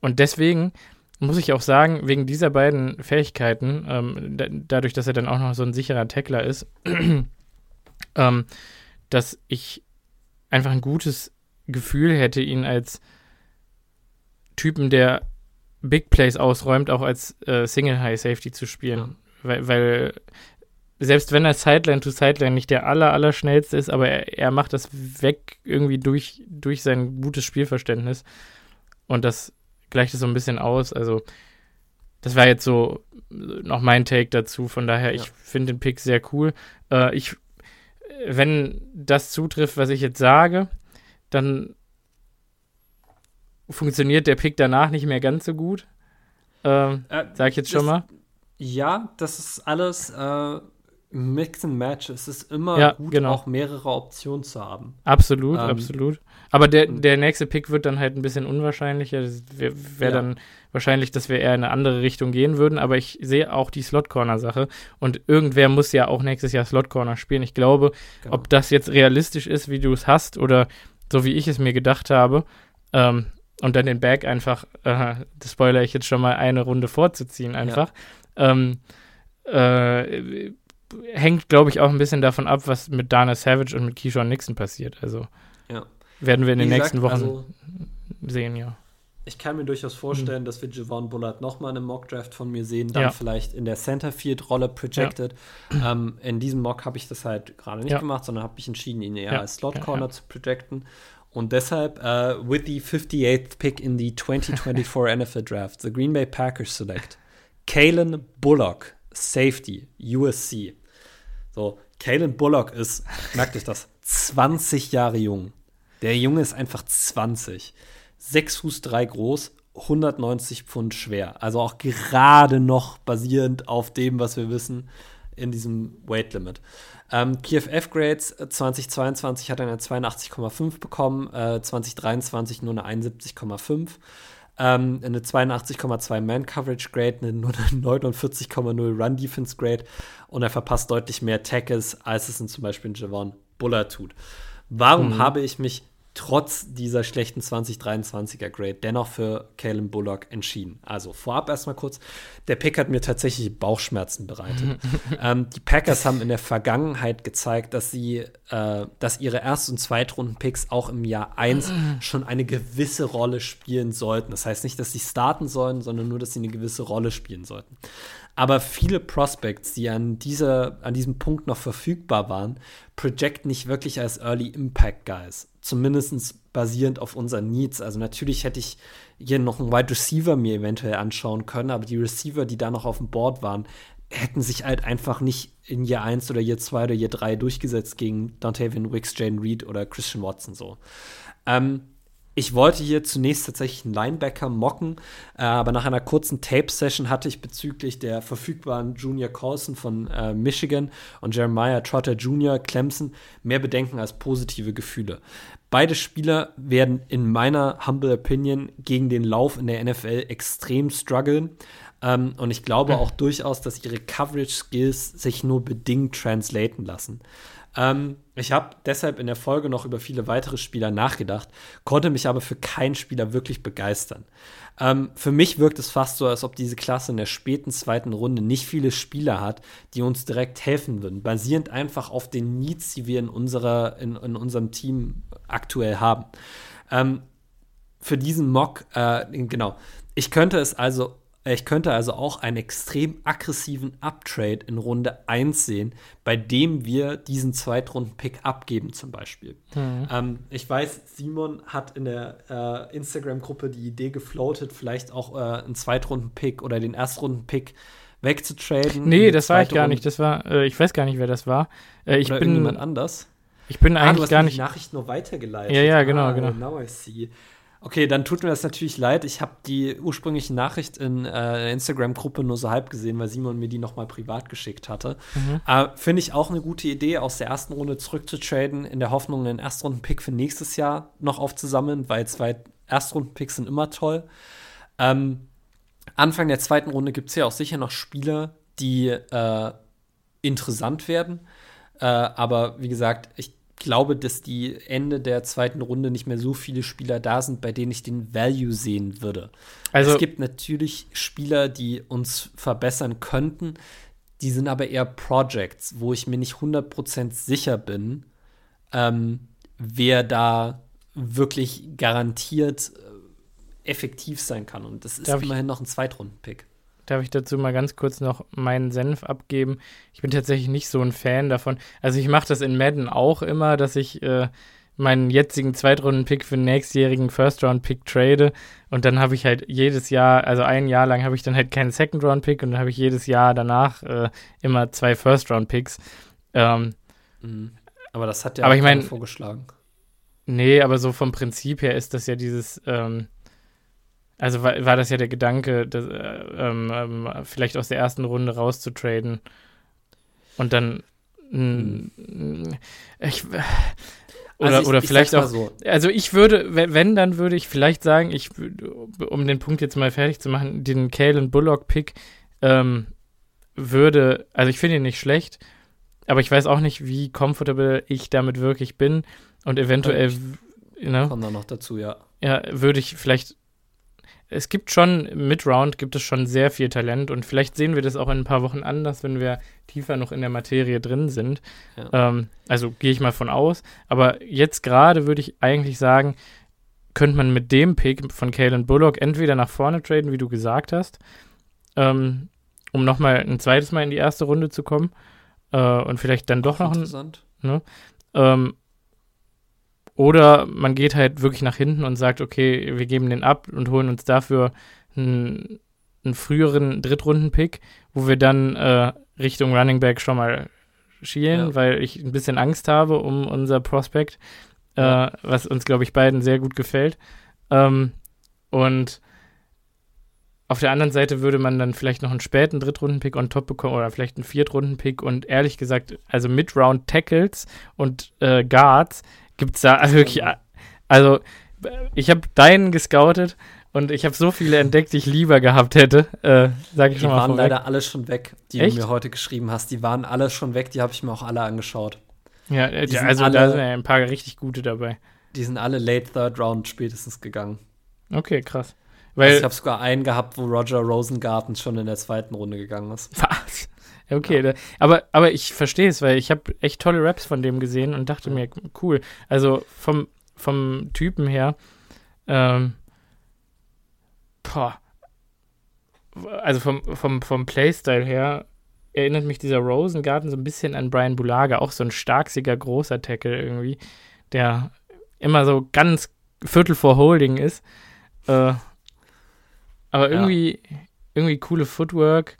und deswegen muss ich auch sagen, wegen dieser beiden Fähigkeiten, ähm, da, dadurch, dass er dann auch noch so ein sicherer Tackler ist, ähm, dass ich einfach ein gutes Gefühl hätte, ihn als Typen, der Big Plays ausräumt, auch als äh, Single High Safety zu spielen. Weil, weil, selbst wenn er Sideline to Sideline nicht der aller, aller schnellste ist, aber er, er macht das weg irgendwie durch, durch sein gutes Spielverständnis. Und das gleicht es so ein bisschen aus. Also, das war jetzt so noch mein Take dazu. Von daher, ja. ich finde den Pick sehr cool. Äh, ich wenn das zutrifft, was ich jetzt sage, dann funktioniert der Pick danach nicht mehr ganz so gut. Ähm, äh, sag ich jetzt schon mal. Ja, das ist alles äh, Mix and Match. Es ist immer Ja, gut, genau. auch mehrere Optionen zu haben. Absolut, Ähm, absolut. Aber der, und- der nächste Pick wird dann halt ein bisschen unwahrscheinlicher. Das wäre wär Ja. dann wahrscheinlich, dass wir eher in eine andere Richtung gehen würden. Aber ich sehe auch die Slot-Corner-Sache. Und irgendwer muss ja auch nächstes Jahr Slot-Corner spielen. Ich glaube, Genau. ob das jetzt realistisch ist, wie du es hast, oder so wie ich es mir gedacht habe, ähm, und dann den Bag einfach, äh, das spoiler ich jetzt schon mal, eine Runde vorzuziehen einfach, ähm, äh, hängt, glaube ich, auch ein bisschen davon ab, was mit Dana Savage und mit Keyshawn Nixon passiert. Also Ja. Werden wir in den gesagt, nächsten Wochen also, sehen, ja. ich kann mir durchaus vorstellen, dass wir Javon Bullard nochmal in einem Mock-Draft von mir sehen, dann Ja. vielleicht in der Centerfield-Rolle projected. Ähm, in diesem Mock habe ich das halt gerade nicht Ja. gemacht, sondern habe mich entschieden, ihn eher Ja. als Slot Ja, Corner ja. zu projecten. Und deshalb, äh, with the 58th pick in the 2024 NFL Draft, the Green Bay Packers select Kalen Bullock, Safety, USC. So, Kalen Bullock ist, merkt euch das, 20 Jahre jung. Der Junge ist einfach 20. 6 Fuß 3 groß, 190 Pfund schwer. Also auch gerade noch basierend auf dem, was wir wissen, in diesem Weight Limit. Ähm, PFF Grades äh, 2022 hat er eine 82,5 bekommen, äh, 2023 nur eine 71,5. Ähm, eine 82,2 Man Coverage Grade, eine nur eine 49,0 Run Defense Grade und er verpasst deutlich mehr Tackles, als es in zum Beispiel in Javon Buller tut. Warum Mhm. habe ich mich trotz dieser schlechten 2023er Grade dennoch für Kalen Bullock entschieden? Also vorab erstmal kurz, der Pick hat mir tatsächlich Bauchschmerzen bereitet. ähm, die Packers haben in der Vergangenheit gezeigt, dass sie, äh, dass ihre Erst- und Zweitrunden-Picks auch im Jahr 1 schon eine gewisse Rolle spielen sollten. Das heißt nicht, dass sie starten sollen, sondern nur, dass sie eine gewisse Rolle spielen sollten. Aber viele Prospects, die an, dieser, an diesem Punkt noch verfügbar waren, project nicht wirklich als Early Impact Guys. Zumindest basierend auf unseren Needs. Also natürlich hätte ich hier noch einen Wide Receiver mir eventuell anschauen können, aber die Receiver, die da noch auf dem Board waren, hätten sich halt einfach nicht in Jahr 1 oder Jahr 2 oder Jahr 3 durchgesetzt gegen Dontavian Wicks, Jane Reed oder Christian Watson so. Ähm, ich wollte hier zunächst tatsächlich einen Linebacker mocken, äh, aber nach einer kurzen Tape-Session hatte ich bezüglich der verfügbaren Junior Colson von äh, Michigan und Jeremiah Trotter Jr. Clemson mehr Bedenken als positive Gefühle. Beide Spieler werden in meiner humble opinion gegen den Lauf in der NFL extrem strugglen. Ähm, und ich glaube auch durchaus, dass ihre Coverage-Skills sich nur bedingt translaten lassen. Ähm, ich habe deshalb in der Folge noch über viele weitere Spieler nachgedacht, konnte mich aber für keinen Spieler wirklich begeistern. Ähm, für mich wirkt es fast so, als ob diese Klasse in der späten zweiten Runde nicht viele Spieler hat, die uns direkt helfen würden, basierend einfach auf den Needs, die wir in, unserer, in, in unserem Team aktuell haben. Ähm, für diesen Mock, äh, genau, ich könnte es also ich könnte also auch einen extrem aggressiven Uptrade in Runde 1 sehen, bei dem wir diesen Zweitrunden-Pick abgeben, zum Beispiel. Mhm. Ähm, ich weiß, Simon hat in der äh, Instagram-Gruppe die Idee gefloatet, vielleicht auch äh, einen Zweitrunden-Pick oder den Erstrunden-Pick wegzutraden. Nee, das war ich gar nicht. Das war, äh, ich weiß gar nicht, wer das war. Äh, ich oder bin, irgendjemand anders. ich bin Ah, du eigentlich hast gar nicht. die Nachricht nur weitergeleitet. Ja, ja, genau, ah, genau. Now I see. Okay, dann tut mir das natürlich leid. Ich habe die ursprüngliche Nachricht in äh, der Instagram-Gruppe nur so halb gesehen, weil Simon mir die nochmal privat geschickt hatte. Mhm. Äh, Finde ich auch eine gute Idee, aus der ersten Runde zurückzutraden, in der Hoffnung, einen Erstrunden-Pick für nächstes Jahr noch aufzusammeln, weil zwei Erstrunden-Picks sind immer toll. Ähm, Anfang der zweiten Runde gibt es ja auch sicher noch Spieler, die äh, interessant werden. Äh, aber wie gesagt, ich glaube, dass die Ende der zweiten Runde nicht mehr so viele Spieler da sind, bei denen ich den Value sehen würde. Also, es gibt natürlich Spieler, die uns verbessern könnten, die sind aber eher Projects, wo ich mir nicht 100% sicher bin, ähm, wer da wirklich garantiert äh, effektiv sein kann. Und das ist Darf ich- immerhin noch ein Zweitrunden-Pick. Darf ich dazu mal ganz kurz noch meinen Senf abgeben? Ich bin tatsächlich nicht so ein Fan davon. Also, ich mache das in Madden auch immer, dass ich äh, meinen jetzigen Zweitrunden-Pick für den nächstjährigen First-Round-Pick trade. Und dann habe ich halt jedes Jahr, also ein Jahr lang habe ich dann halt keinen Second-Round-Pick und dann habe ich jedes Jahr danach äh, immer zwei First-Round-Picks. Ähm, Mhm. Aber das hat ja Aber auch ich mein- vorgeschlagen. Nee, aber so vom Prinzip her ist das ja dieses, ähm, also war, war das ja der Gedanke, das, äh, ähm, ähm, vielleicht aus der ersten Runde rauszutraden. und dann hm. ich, oder, also ich, oder vielleicht auch. So. Also ich würde, wenn, dann würde ich vielleicht sagen, ich um den Punkt jetzt mal fertig zu machen, den Kalen Bullock-Pick ähm, würde, also ich finde ihn nicht schlecht, aber ich weiß auch nicht, wie comfortable ich damit wirklich bin. Und eventuell. Ich, ne, kommt da noch dazu, ja. Ja, würde ich vielleicht. Es gibt schon, Mid-Round gibt es schon sehr viel Talent und vielleicht sehen wir das auch in ein paar Wochen anders, wenn wir tiefer noch in der Materie drin sind. Ja. Ähm, also gehe ich mal von aus. Aber jetzt gerade würde ich eigentlich sagen, könnte man mit dem Pick von Kalen Bullock entweder nach vorne traden, wie du gesagt hast, ähm, um nochmal ein zweites Mal in die erste Runde zu kommen äh, und vielleicht dann doch noch ein. Ne? Ähm, oder man geht halt wirklich nach hinten und sagt, okay, wir geben den ab und holen uns dafür einen, einen früheren Drittrunden-Pick, wo wir dann äh, Richtung Running Back schon mal schielen, ja. weil ich ein bisschen Angst habe um unser Prospect, äh, ja. was uns, glaube ich, beiden sehr gut gefällt. Ähm, und auf der anderen Seite würde man dann vielleicht noch einen späten Drittrunden-Pick on top bekommen oder vielleicht einen Viertrunden-Pick und ehrlich gesagt, also Mid-Round-Tackles und äh, Guards gibt es da also wirklich. Also, ich habe deinen gescoutet und ich habe so viele entdeckt, die ich lieber gehabt hätte. Äh, sag ich die schon mal waren vorweg. leider alle schon weg, die Echt? du mir heute geschrieben hast. Die waren alle schon weg, die habe ich mir auch alle angeschaut. Ja, die also alle, da sind ja ein paar richtig gute dabei. Die sind alle Late Third Round spätestens gegangen. Okay, krass. Weil also ich habe sogar einen gehabt, wo Roger Rosengarten schon in der zweiten Runde gegangen ist. Was? Okay, ja. da, aber, aber ich verstehe es, weil ich habe echt tolle Raps von dem gesehen und dachte mir, cool. Also vom, vom Typen her, ähm, boah, also vom, vom, vom Playstyle her erinnert mich dieser Rosengarten so ein bisschen an Brian Bulaga, auch so ein starksiger, großer Tackle irgendwie, der immer so ganz Viertel vor Holding ist. Äh, aber irgendwie, ja. irgendwie coole Footwork,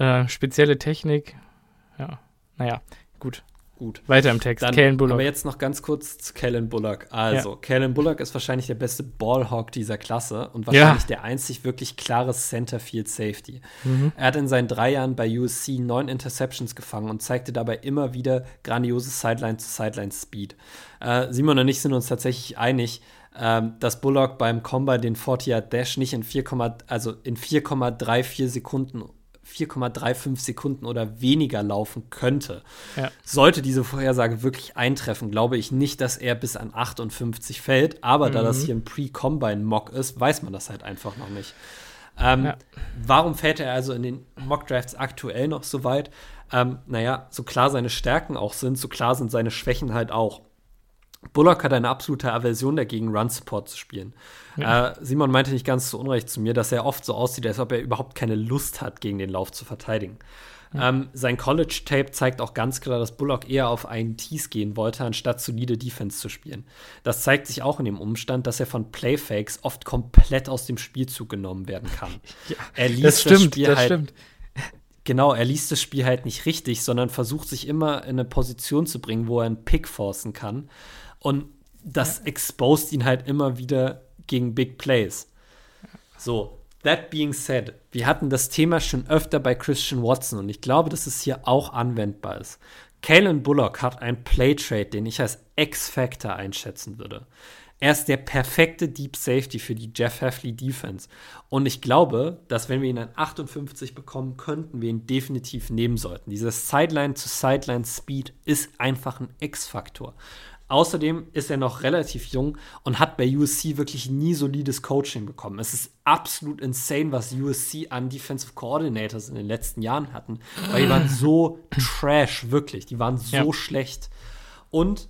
äh, spezielle Technik. Ja, naja, gut. Gut. Weiter im Text. Dann, Kalen Bullock. Aber jetzt noch ganz kurz zu Kalen Bullock. Also, ja. Kalen Bullock ist wahrscheinlich der beste Ballhawk dieser Klasse und wahrscheinlich ja. der einzig wirklich klare Centerfield Safety. Mhm. Er hat in seinen drei Jahren bei USC neun Interceptions gefangen und zeigte dabei immer wieder grandioses Sideline-to-Sideline-Speed. Äh, Simon und ich sind uns tatsächlich einig, ähm, dass Bullock beim Combine den 40-Yard-Dash nicht in 4, also in 4,34 Sekunden 4,35 Sekunden oder weniger laufen könnte. Ja. Sollte diese Vorhersage wirklich eintreffen, glaube ich nicht, dass er bis an 58 fällt. Aber mhm. da das mhm. hier ein Pre-Combine-Mock ist, weiß man das halt einfach noch nicht. Ähm, ja. Warum fällt er also in den Mock-Drafts aktuell noch so weit? Ähm, naja, so klar seine Stärken auch sind, so klar sind seine Schwächen halt auch. Bullock hat eine absolute Aversion dagegen, Run-Support zu spielen. Ja. Äh, Simon meinte nicht ganz so unrecht zu mir, dass er oft so aussieht, als ob er überhaupt keine Lust hat, gegen den Lauf zu verteidigen. Ja. Ähm, sein College-Tape zeigt auch ganz klar, dass Bullock eher auf einen Tease gehen wollte, anstatt solide Defense zu spielen. Das zeigt sich auch in dem Umstand, dass er von Playfakes oft komplett aus dem Spielzug genommen werden kann. Ja, er liest das, stimmt, das Spiel das halt stimmt. Genau, er liest das Spiel halt nicht richtig, sondern versucht sich immer in eine Position zu bringen, wo er einen Pick forcen kann. Und das ja. exposed ihn halt immer wieder gegen Big Plays. So, that being said, wir hatten das Thema schon öfter bei Christian Watson und ich glaube, dass es hier auch anwendbar ist. Kalen Bullock hat einen Play-Trade, den ich als X-Factor einschätzen würde. Er ist der perfekte Deep Safety für die Jeff Heffley Defense. Und ich glaube, dass wenn wir ihn an 58 bekommen, könnten wir ihn definitiv nehmen sollten. Dieses Sideline-to-Sideline-Speed ist einfach ein X-Faktor. Außerdem ist er noch relativ jung und hat bei USC wirklich nie solides Coaching bekommen. Es ist absolut insane, was USC an Defensive Coordinators in den letzten Jahren hatten, weil die waren so trash, wirklich. Die waren so ja. schlecht. Und,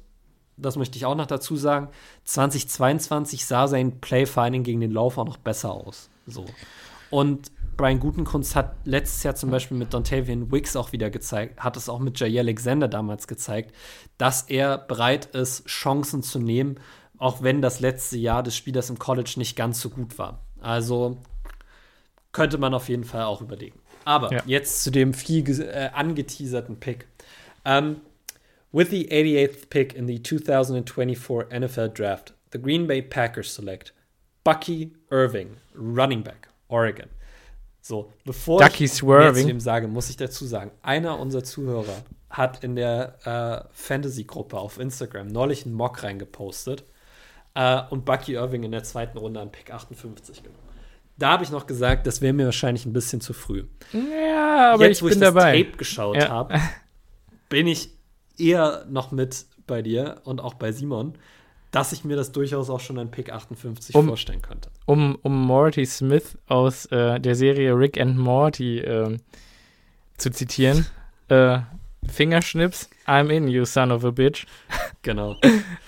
das möchte ich auch noch dazu sagen, 2022 sah sein Play-Finding gegen den Lauf auch noch besser aus. So. Und Brian Gutenkunst hat letztes Jahr zum Beispiel mit Dontavian Wicks auch wieder gezeigt, hat es auch mit Jay Alexander damals gezeigt, dass er bereit ist, Chancen zu nehmen, auch wenn das letzte Jahr des Spielers im College nicht ganz so gut war. Also könnte man auf jeden Fall auch überlegen. Aber ja. jetzt zu dem viel äh, angeteaserten Pick. Um, ähm, with the 88th pick in the 2024 NFL Draft, the Green Bay Packers select Bucky Irving, Running Back, Oregon. So, bevor Ducky ich Swerving. dem sage, muss ich dazu sagen, einer unserer Zuhörer hat in der äh, Fantasy-Gruppe auf Instagram neulich einen Mock reingepostet äh, und Bucky Irving in der zweiten Runde an Pick 58 genommen. Da habe ich noch gesagt, das wäre mir wahrscheinlich ein bisschen zu früh. Ja, aber Jetzt, ich wo bin ich dabei. das Tape geschaut Ja. habe, bin ich eher noch mit bei dir und auch bei Simon, dass ich mir das durchaus auch schon an Pick 58 Um- vorstellen könnte. um, um Morty Smith aus äh, der Serie Rick and Morty ähm, zu zitieren. äh, Fingerschnips, I'm in, you son of a bitch. Genau.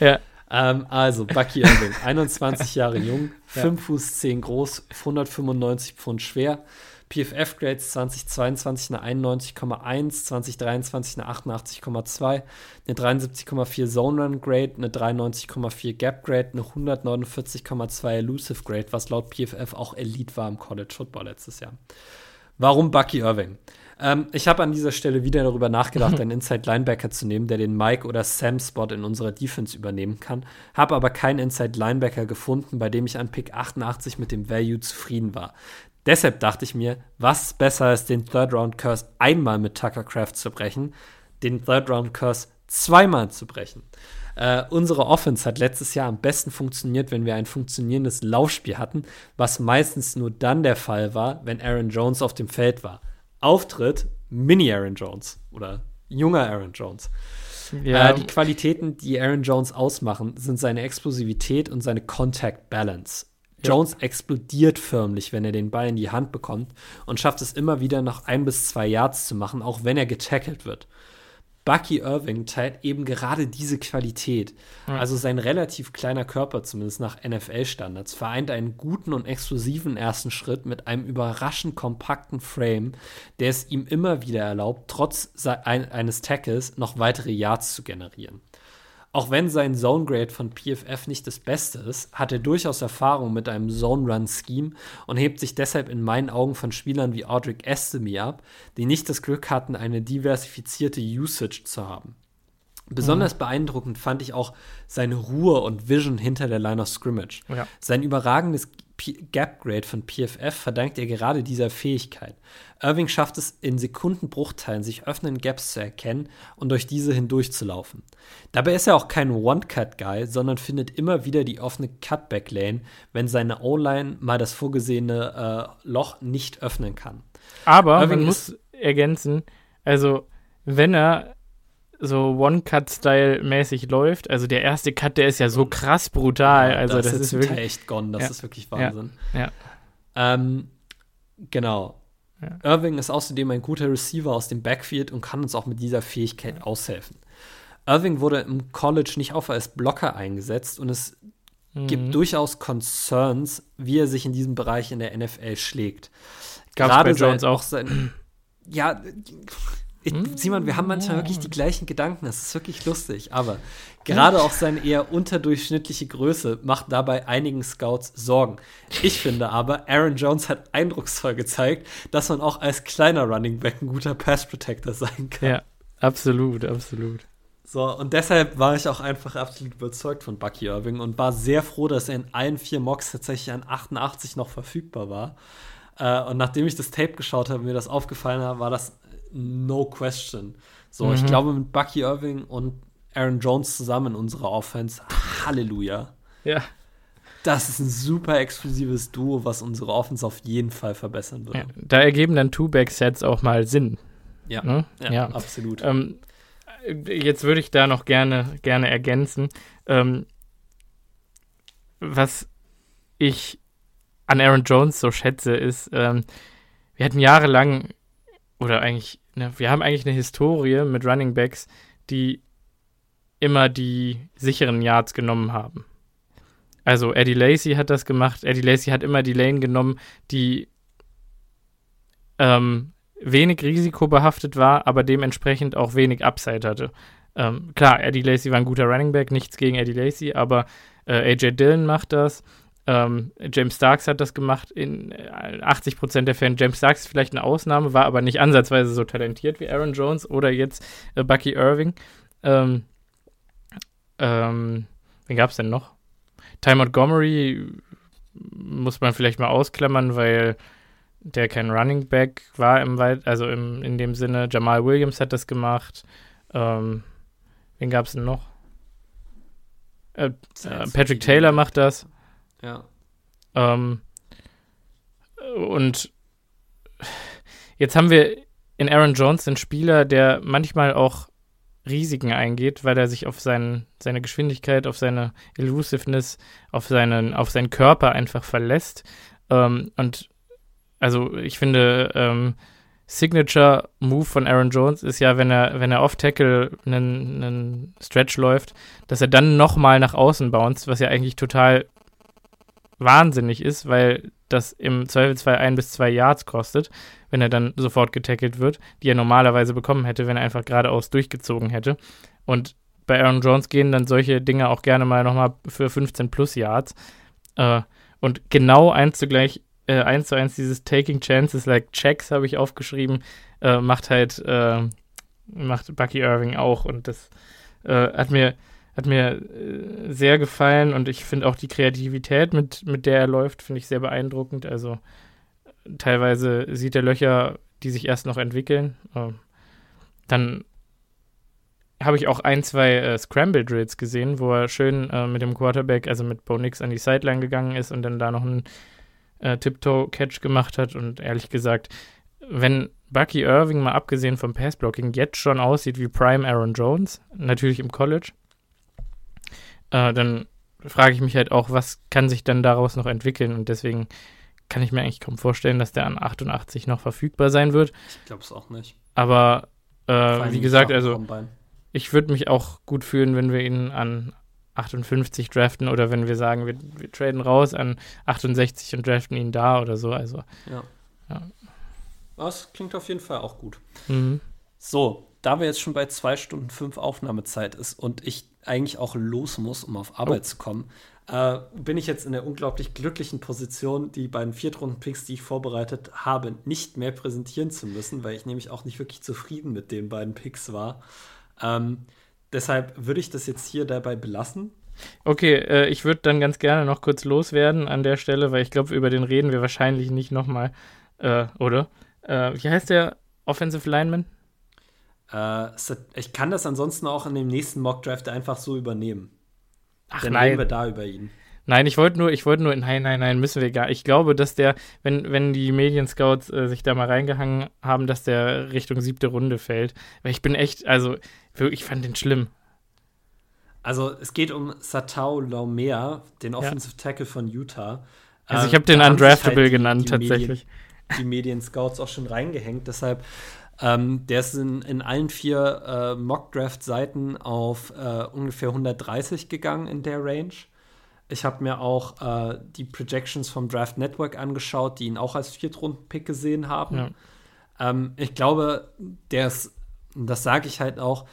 Ja. Ähm, also, Bucky Irving, 21 Jahre jung, Ja. 5 Fuß 10 groß, 195 Pfund schwer. PFF-Grades 2022 eine 91,1, 2023 eine 88,2, eine 73,4 Zone Run Grade, eine 93,4 Gap Grade, eine 149,2 Elusive Grade, was laut PFF auch Elite war im College Football letztes Jahr. Warum Bucky Irving? Ähm, ich habe an dieser Stelle wieder darüber nachgedacht, einen Inside Linebacker zu nehmen, der den Mike oder Sam Spot in unserer Defense übernehmen kann, habe aber keinen Inside Linebacker gefunden, bei dem ich an Pick 88 mit dem Value zufrieden war. Deshalb dachte ich mir, was ist besser als den Third Round Curse einmal mit Tucker Craft zu brechen, den Third Round Curse zweimal zu brechen. Äh, unsere Offense hat letztes Jahr am besten funktioniert, wenn wir ein funktionierendes Laufspiel hatten, was meistens nur dann der Fall war, wenn Aaron Jones auf dem Feld war. Auftritt Mini Aaron Jones oder junger Aaron Jones. Ja, Äh, die Qualitäten, die Aaron Jones ausmachen, sind seine Explosivität und seine Contact Balance. Jones explodiert förmlich, wenn er den Ball in die Hand bekommt und schafft es immer wieder noch ein bis zwei Yards zu machen, auch wenn er getackelt wird. Bucky Irving teilt eben gerade diese Qualität. Also sein relativ kleiner Körper, zumindest nach NFL-Standards, vereint einen guten und explosiven ersten Schritt mit einem überraschend kompakten Frame, der es ihm immer wieder erlaubt, trotz eines Tackles noch weitere Yards zu generieren. Auch wenn sein Zone Grade von PFF nicht das Beste ist, hat er durchaus Erfahrung mit einem Zone Run Scheme und hebt sich deshalb in meinen Augen von Spielern wie Audric Estime ab, die nicht das Glück hatten, eine diversifizierte Usage zu haben. Besonders beeindruckend fand ich auch seine Ruhe und Vision hinter der Line of Scrimmage. Ja. Sein überragendes P Gap Grade von PFF verdankt er gerade dieser Fähigkeit. Irving schafft es in Sekundenbruchteilen, sich öffnenden Gaps zu erkennen und durch diese hindurchzulaufen. Dabei ist er auch kein One-Cut-Guy, sondern findet immer wieder die offene Cutback-Lane, wenn seine O-Line mal das vorgesehene äh, Loch nicht öffnen kann. aber Irving man muss ergänzen, also wenn er so One-Cut-Style-mäßig läuft, also der erste Cut, der ist ja so krass brutal, also das, jetzt ist wirklich, echt gone, das Ja. ist wirklich Ja. Wahnsinn. ja, Ähm, genau. Ja. Irving ist außerdem ein guter Receiver aus dem Backfield und kann uns auch mit dieser Fähigkeit aushelfen. Irving wurde im College nicht oft als Blocker eingesetzt und es gibt Mhm. durchaus Concerns, wie er sich in diesem Bereich in der NFL schlägt. Gab's bei Jones sein, auch. Sein, ja, ich, Hm? Simon, wir haben manchmal wirklich die gleichen Gedanken. Das ist wirklich lustig. Aber gerade auch seine eher unterdurchschnittliche Größe macht dabei einigen Scouts Sorgen. Ich finde aber, Aaron Jones hat eindrucksvoll gezeigt, dass man auch als kleiner Running Back ein guter Pass Protector sein kann. ja, absolut, absolut. So, und deshalb war ich auch einfach absolut überzeugt von Bucky Irving und war sehr froh, dass er in allen vier Mocks tatsächlich an 88 noch verfügbar war. Äh, und nachdem ich das Tape geschaut habe, mir das aufgefallen hat, war das no question. So, ich Mhm. glaube, mit Bucky Irving und Aaron Jones zusammen in unserer Offense, Halleluja. Ja, Das ist ein super exklusives Duo, was unsere Offense auf jeden Fall verbessern ja. würde. da ergeben dann Two-Back-Sets auch mal Sinn. Ja, Ne? ja, ja. absolut. Ähm, jetzt würde ich da noch gerne, gerne ergänzen. Ähm, was ich an Aaron Jones so schätze, ist, ähm, wir hatten jahrelang, oder eigentlich, ne, wir haben eigentlich eine Historie mit Running Backs, die immer die sicheren Yards genommen haben. Also Eddie Lacy hat das gemacht. Eddie Lacy hat immer die Lane genommen, die ähm, wenig risikobehaftet war, aber dementsprechend auch wenig Upside hatte. Ähm, klar, Eddie Lacy war ein guter Running Back, nichts gegen Eddie Lacy, aber äh, AJ Dillon macht das. Ähm, James Starks hat das gemacht in äh, 80% der Fälle. James Starks ist vielleicht eine Ausnahme, war aber nicht ansatzweise so talentiert wie Aaron Jones oder jetzt äh, Bucky Irving. Ähm, ähm, wen gab es denn noch? Ty Montgomery muss man vielleicht mal ausklammern, weil der kein Running Back war im Weit, also im, in dem Sinne. Jamal Williams hat das gemacht. Ähm, wen gab es denn noch? Äh, äh, Patrick Taylor macht das. Ja. Ähm, und jetzt haben wir in Aaron Jones einen Spieler, der manchmal auch Risiken eingeht, weil er sich auf seinen, seine Geschwindigkeit, auf seine Elusiveness, auf seinen, auf seinen Körper einfach verlässt. Ähm, und also ich finde, ähm, Signature Move von Aaron Jones ist ja, wenn er, wenn er off Tackle einen, einen Stretch läuft, dass er dann nochmal nach außen bounced, was ja eigentlich total wahnsinnig ist, weil das im Zweifelsfall ein bis zwei Yards kostet, wenn er dann sofort getackelt wird, die er normalerweise bekommen hätte, wenn er einfach geradeaus durchgezogen hätte. Und bei Aaron Jones gehen dann solche Dinge auch gerne mal nochmal für 15 plus Yards. Äh, und genau eins zu gleich, äh, eins zu eins dieses Taking Chances like Checks habe ich aufgeschrieben, äh, macht halt, äh, macht Bucky Irving auch. Und das äh, hat mir hat mir äh, sehr gefallen und ich finde auch die Kreativität, mit, mit der er läuft, finde ich sehr beeindruckend. Also teilweise sieht er Löcher, die sich erst noch entwickeln. Ähm, dann habe ich auch ein, zwei äh, Scramble Drills gesehen, wo er schön äh, mit dem Quarterback, also mit Bo Nix, an die Sideline gegangen ist und dann da noch einen äh, Tiptoe-Catch gemacht hat. Und ehrlich gesagt, wenn Bucky Irving mal abgesehen vom Passblocking jetzt schon aussieht wie Prime Aaron Jones, natürlich im College, äh, dann frage ich mich halt auch, was kann sich dann daraus noch entwickeln und deswegen kann ich mir eigentlich kaum vorstellen, dass der an 88 noch verfügbar sein wird. Ich glaube es auch nicht. Aber äh, wie gesagt, also ich würde mich auch gut fühlen, wenn wir ihn an 58 draften oder wenn wir sagen, wir, wir traden raus an 68 und draften ihn da oder so. Also ja. ja. Das klingt auf jeden Fall auch gut. Mhm. So, da wir jetzt schon bei zwei Stunden fünf Aufnahmezeit ist und ich eigentlich auch los muss, um auf Arbeit oh. zu kommen, äh, bin ich jetzt in der unglaublich glücklichen Position, die beiden Viertrunden-Picks, die ich vorbereitet habe, nicht mehr präsentieren zu müssen, weil ich nämlich auch nicht wirklich zufrieden mit den beiden Picks war. Ähm, deshalb würde ich das jetzt hier dabei belassen. Okay, äh, ich würde dann ganz gerne noch kurz loswerden an der Stelle, weil ich glaube, über den reden wir wahrscheinlich nicht nochmal, äh, oder? Äh, wie heißt der Offensive Lineman? Äh, ich kann das ansonsten auch in dem nächsten Mock Draft einfach so übernehmen. Ach Dann nein. reden wir da über ihn. Nein, ich wollte nur, ich wollte nur, nein, nein, nein, müssen wir gar. Ich glaube, dass der, wenn, wenn die Medienscouts äh, sich da mal reingehangen haben, dass der Richtung siebte Runde fällt. Weil ich bin echt, also, ich fand den schlimm. Also, es geht um Satao Laumea, den Offensive ja. Tackle von Utah. Also, ich habe äh, den Undraftable halt genannt, die tatsächlich. Medien, die Medienscouts auch schon reingehängt, deshalb ähm, der ist in, in allen vier äh, Mock-Draft-Seiten auf äh, ungefähr 130 gegangen in der Range. Ich habe mir auch äh, die Projections vom Draft Network angeschaut, die ihn auch als Viertrunden-Pick gesehen haben. Ja. Ähm, ich glaube, der ist, das sage ich halt auch,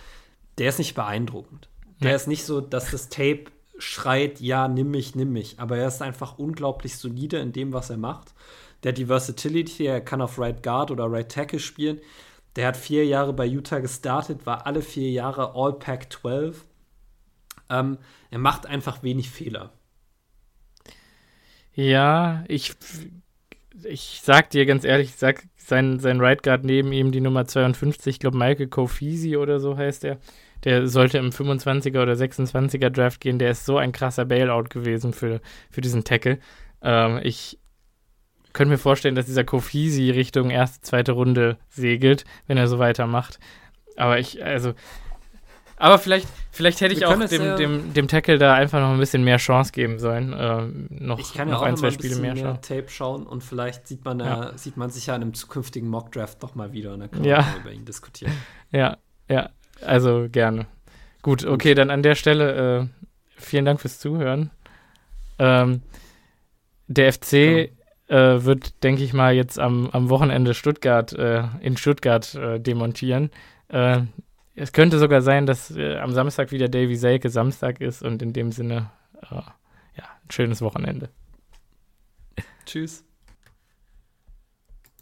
der ist nicht beeindruckend. Der ja. ist nicht so, dass das Tape schreit, ja, nimm mich, nimm mich. Aber er ist einfach unglaublich solide in dem, was er macht. Der hat die Versatility, er kann auf Right Guard oder Right Tackle spielen. Der hat vier Jahre bei Utah gestartet, war alle vier Jahre All-Pack 12. Ähm, er macht einfach wenig Fehler. Ja, ich, ich sag dir ganz ehrlich, ich sag sein, sein Right Guard neben ihm, die Nummer 52, ich glaube Michael Kofisi oder so heißt er. Der sollte im 25er oder 26er Draft gehen. Der ist so ein krasser Bailout gewesen für, für diesen Tackle. Ähm, ich, könnte mir vorstellen, dass dieser Kofisi Richtung erste, zweite Runde segelt, wenn er so weitermacht. Aber ich, also. Aber vielleicht, vielleicht hätte ich auch dem, ja dem, dem Tackle da einfach noch ein bisschen mehr Chance geben sollen. Äh, noch, ich kann noch ja auch ein, zwei Spiele mehr, mehr Tape schauen und vielleicht sieht man, ja. sieht man sich ja in einem zukünftigen Mock-Draft doch mal wieder und dann können wir über ihn diskutieren. Ja, ja, also gerne. Gut, okay, dann an der Stelle äh, vielen Dank fürs Zuhören. Ähm, der FC genau äh, wird, denke ich mal, jetzt am, am Wochenende Stuttgart äh, in Stuttgart äh, demontieren. Äh, es könnte sogar sein, dass äh, am Samstag wieder Davy Selke Samstag ist und in dem Sinne, äh, ja, ein schönes Wochenende. Tschüss.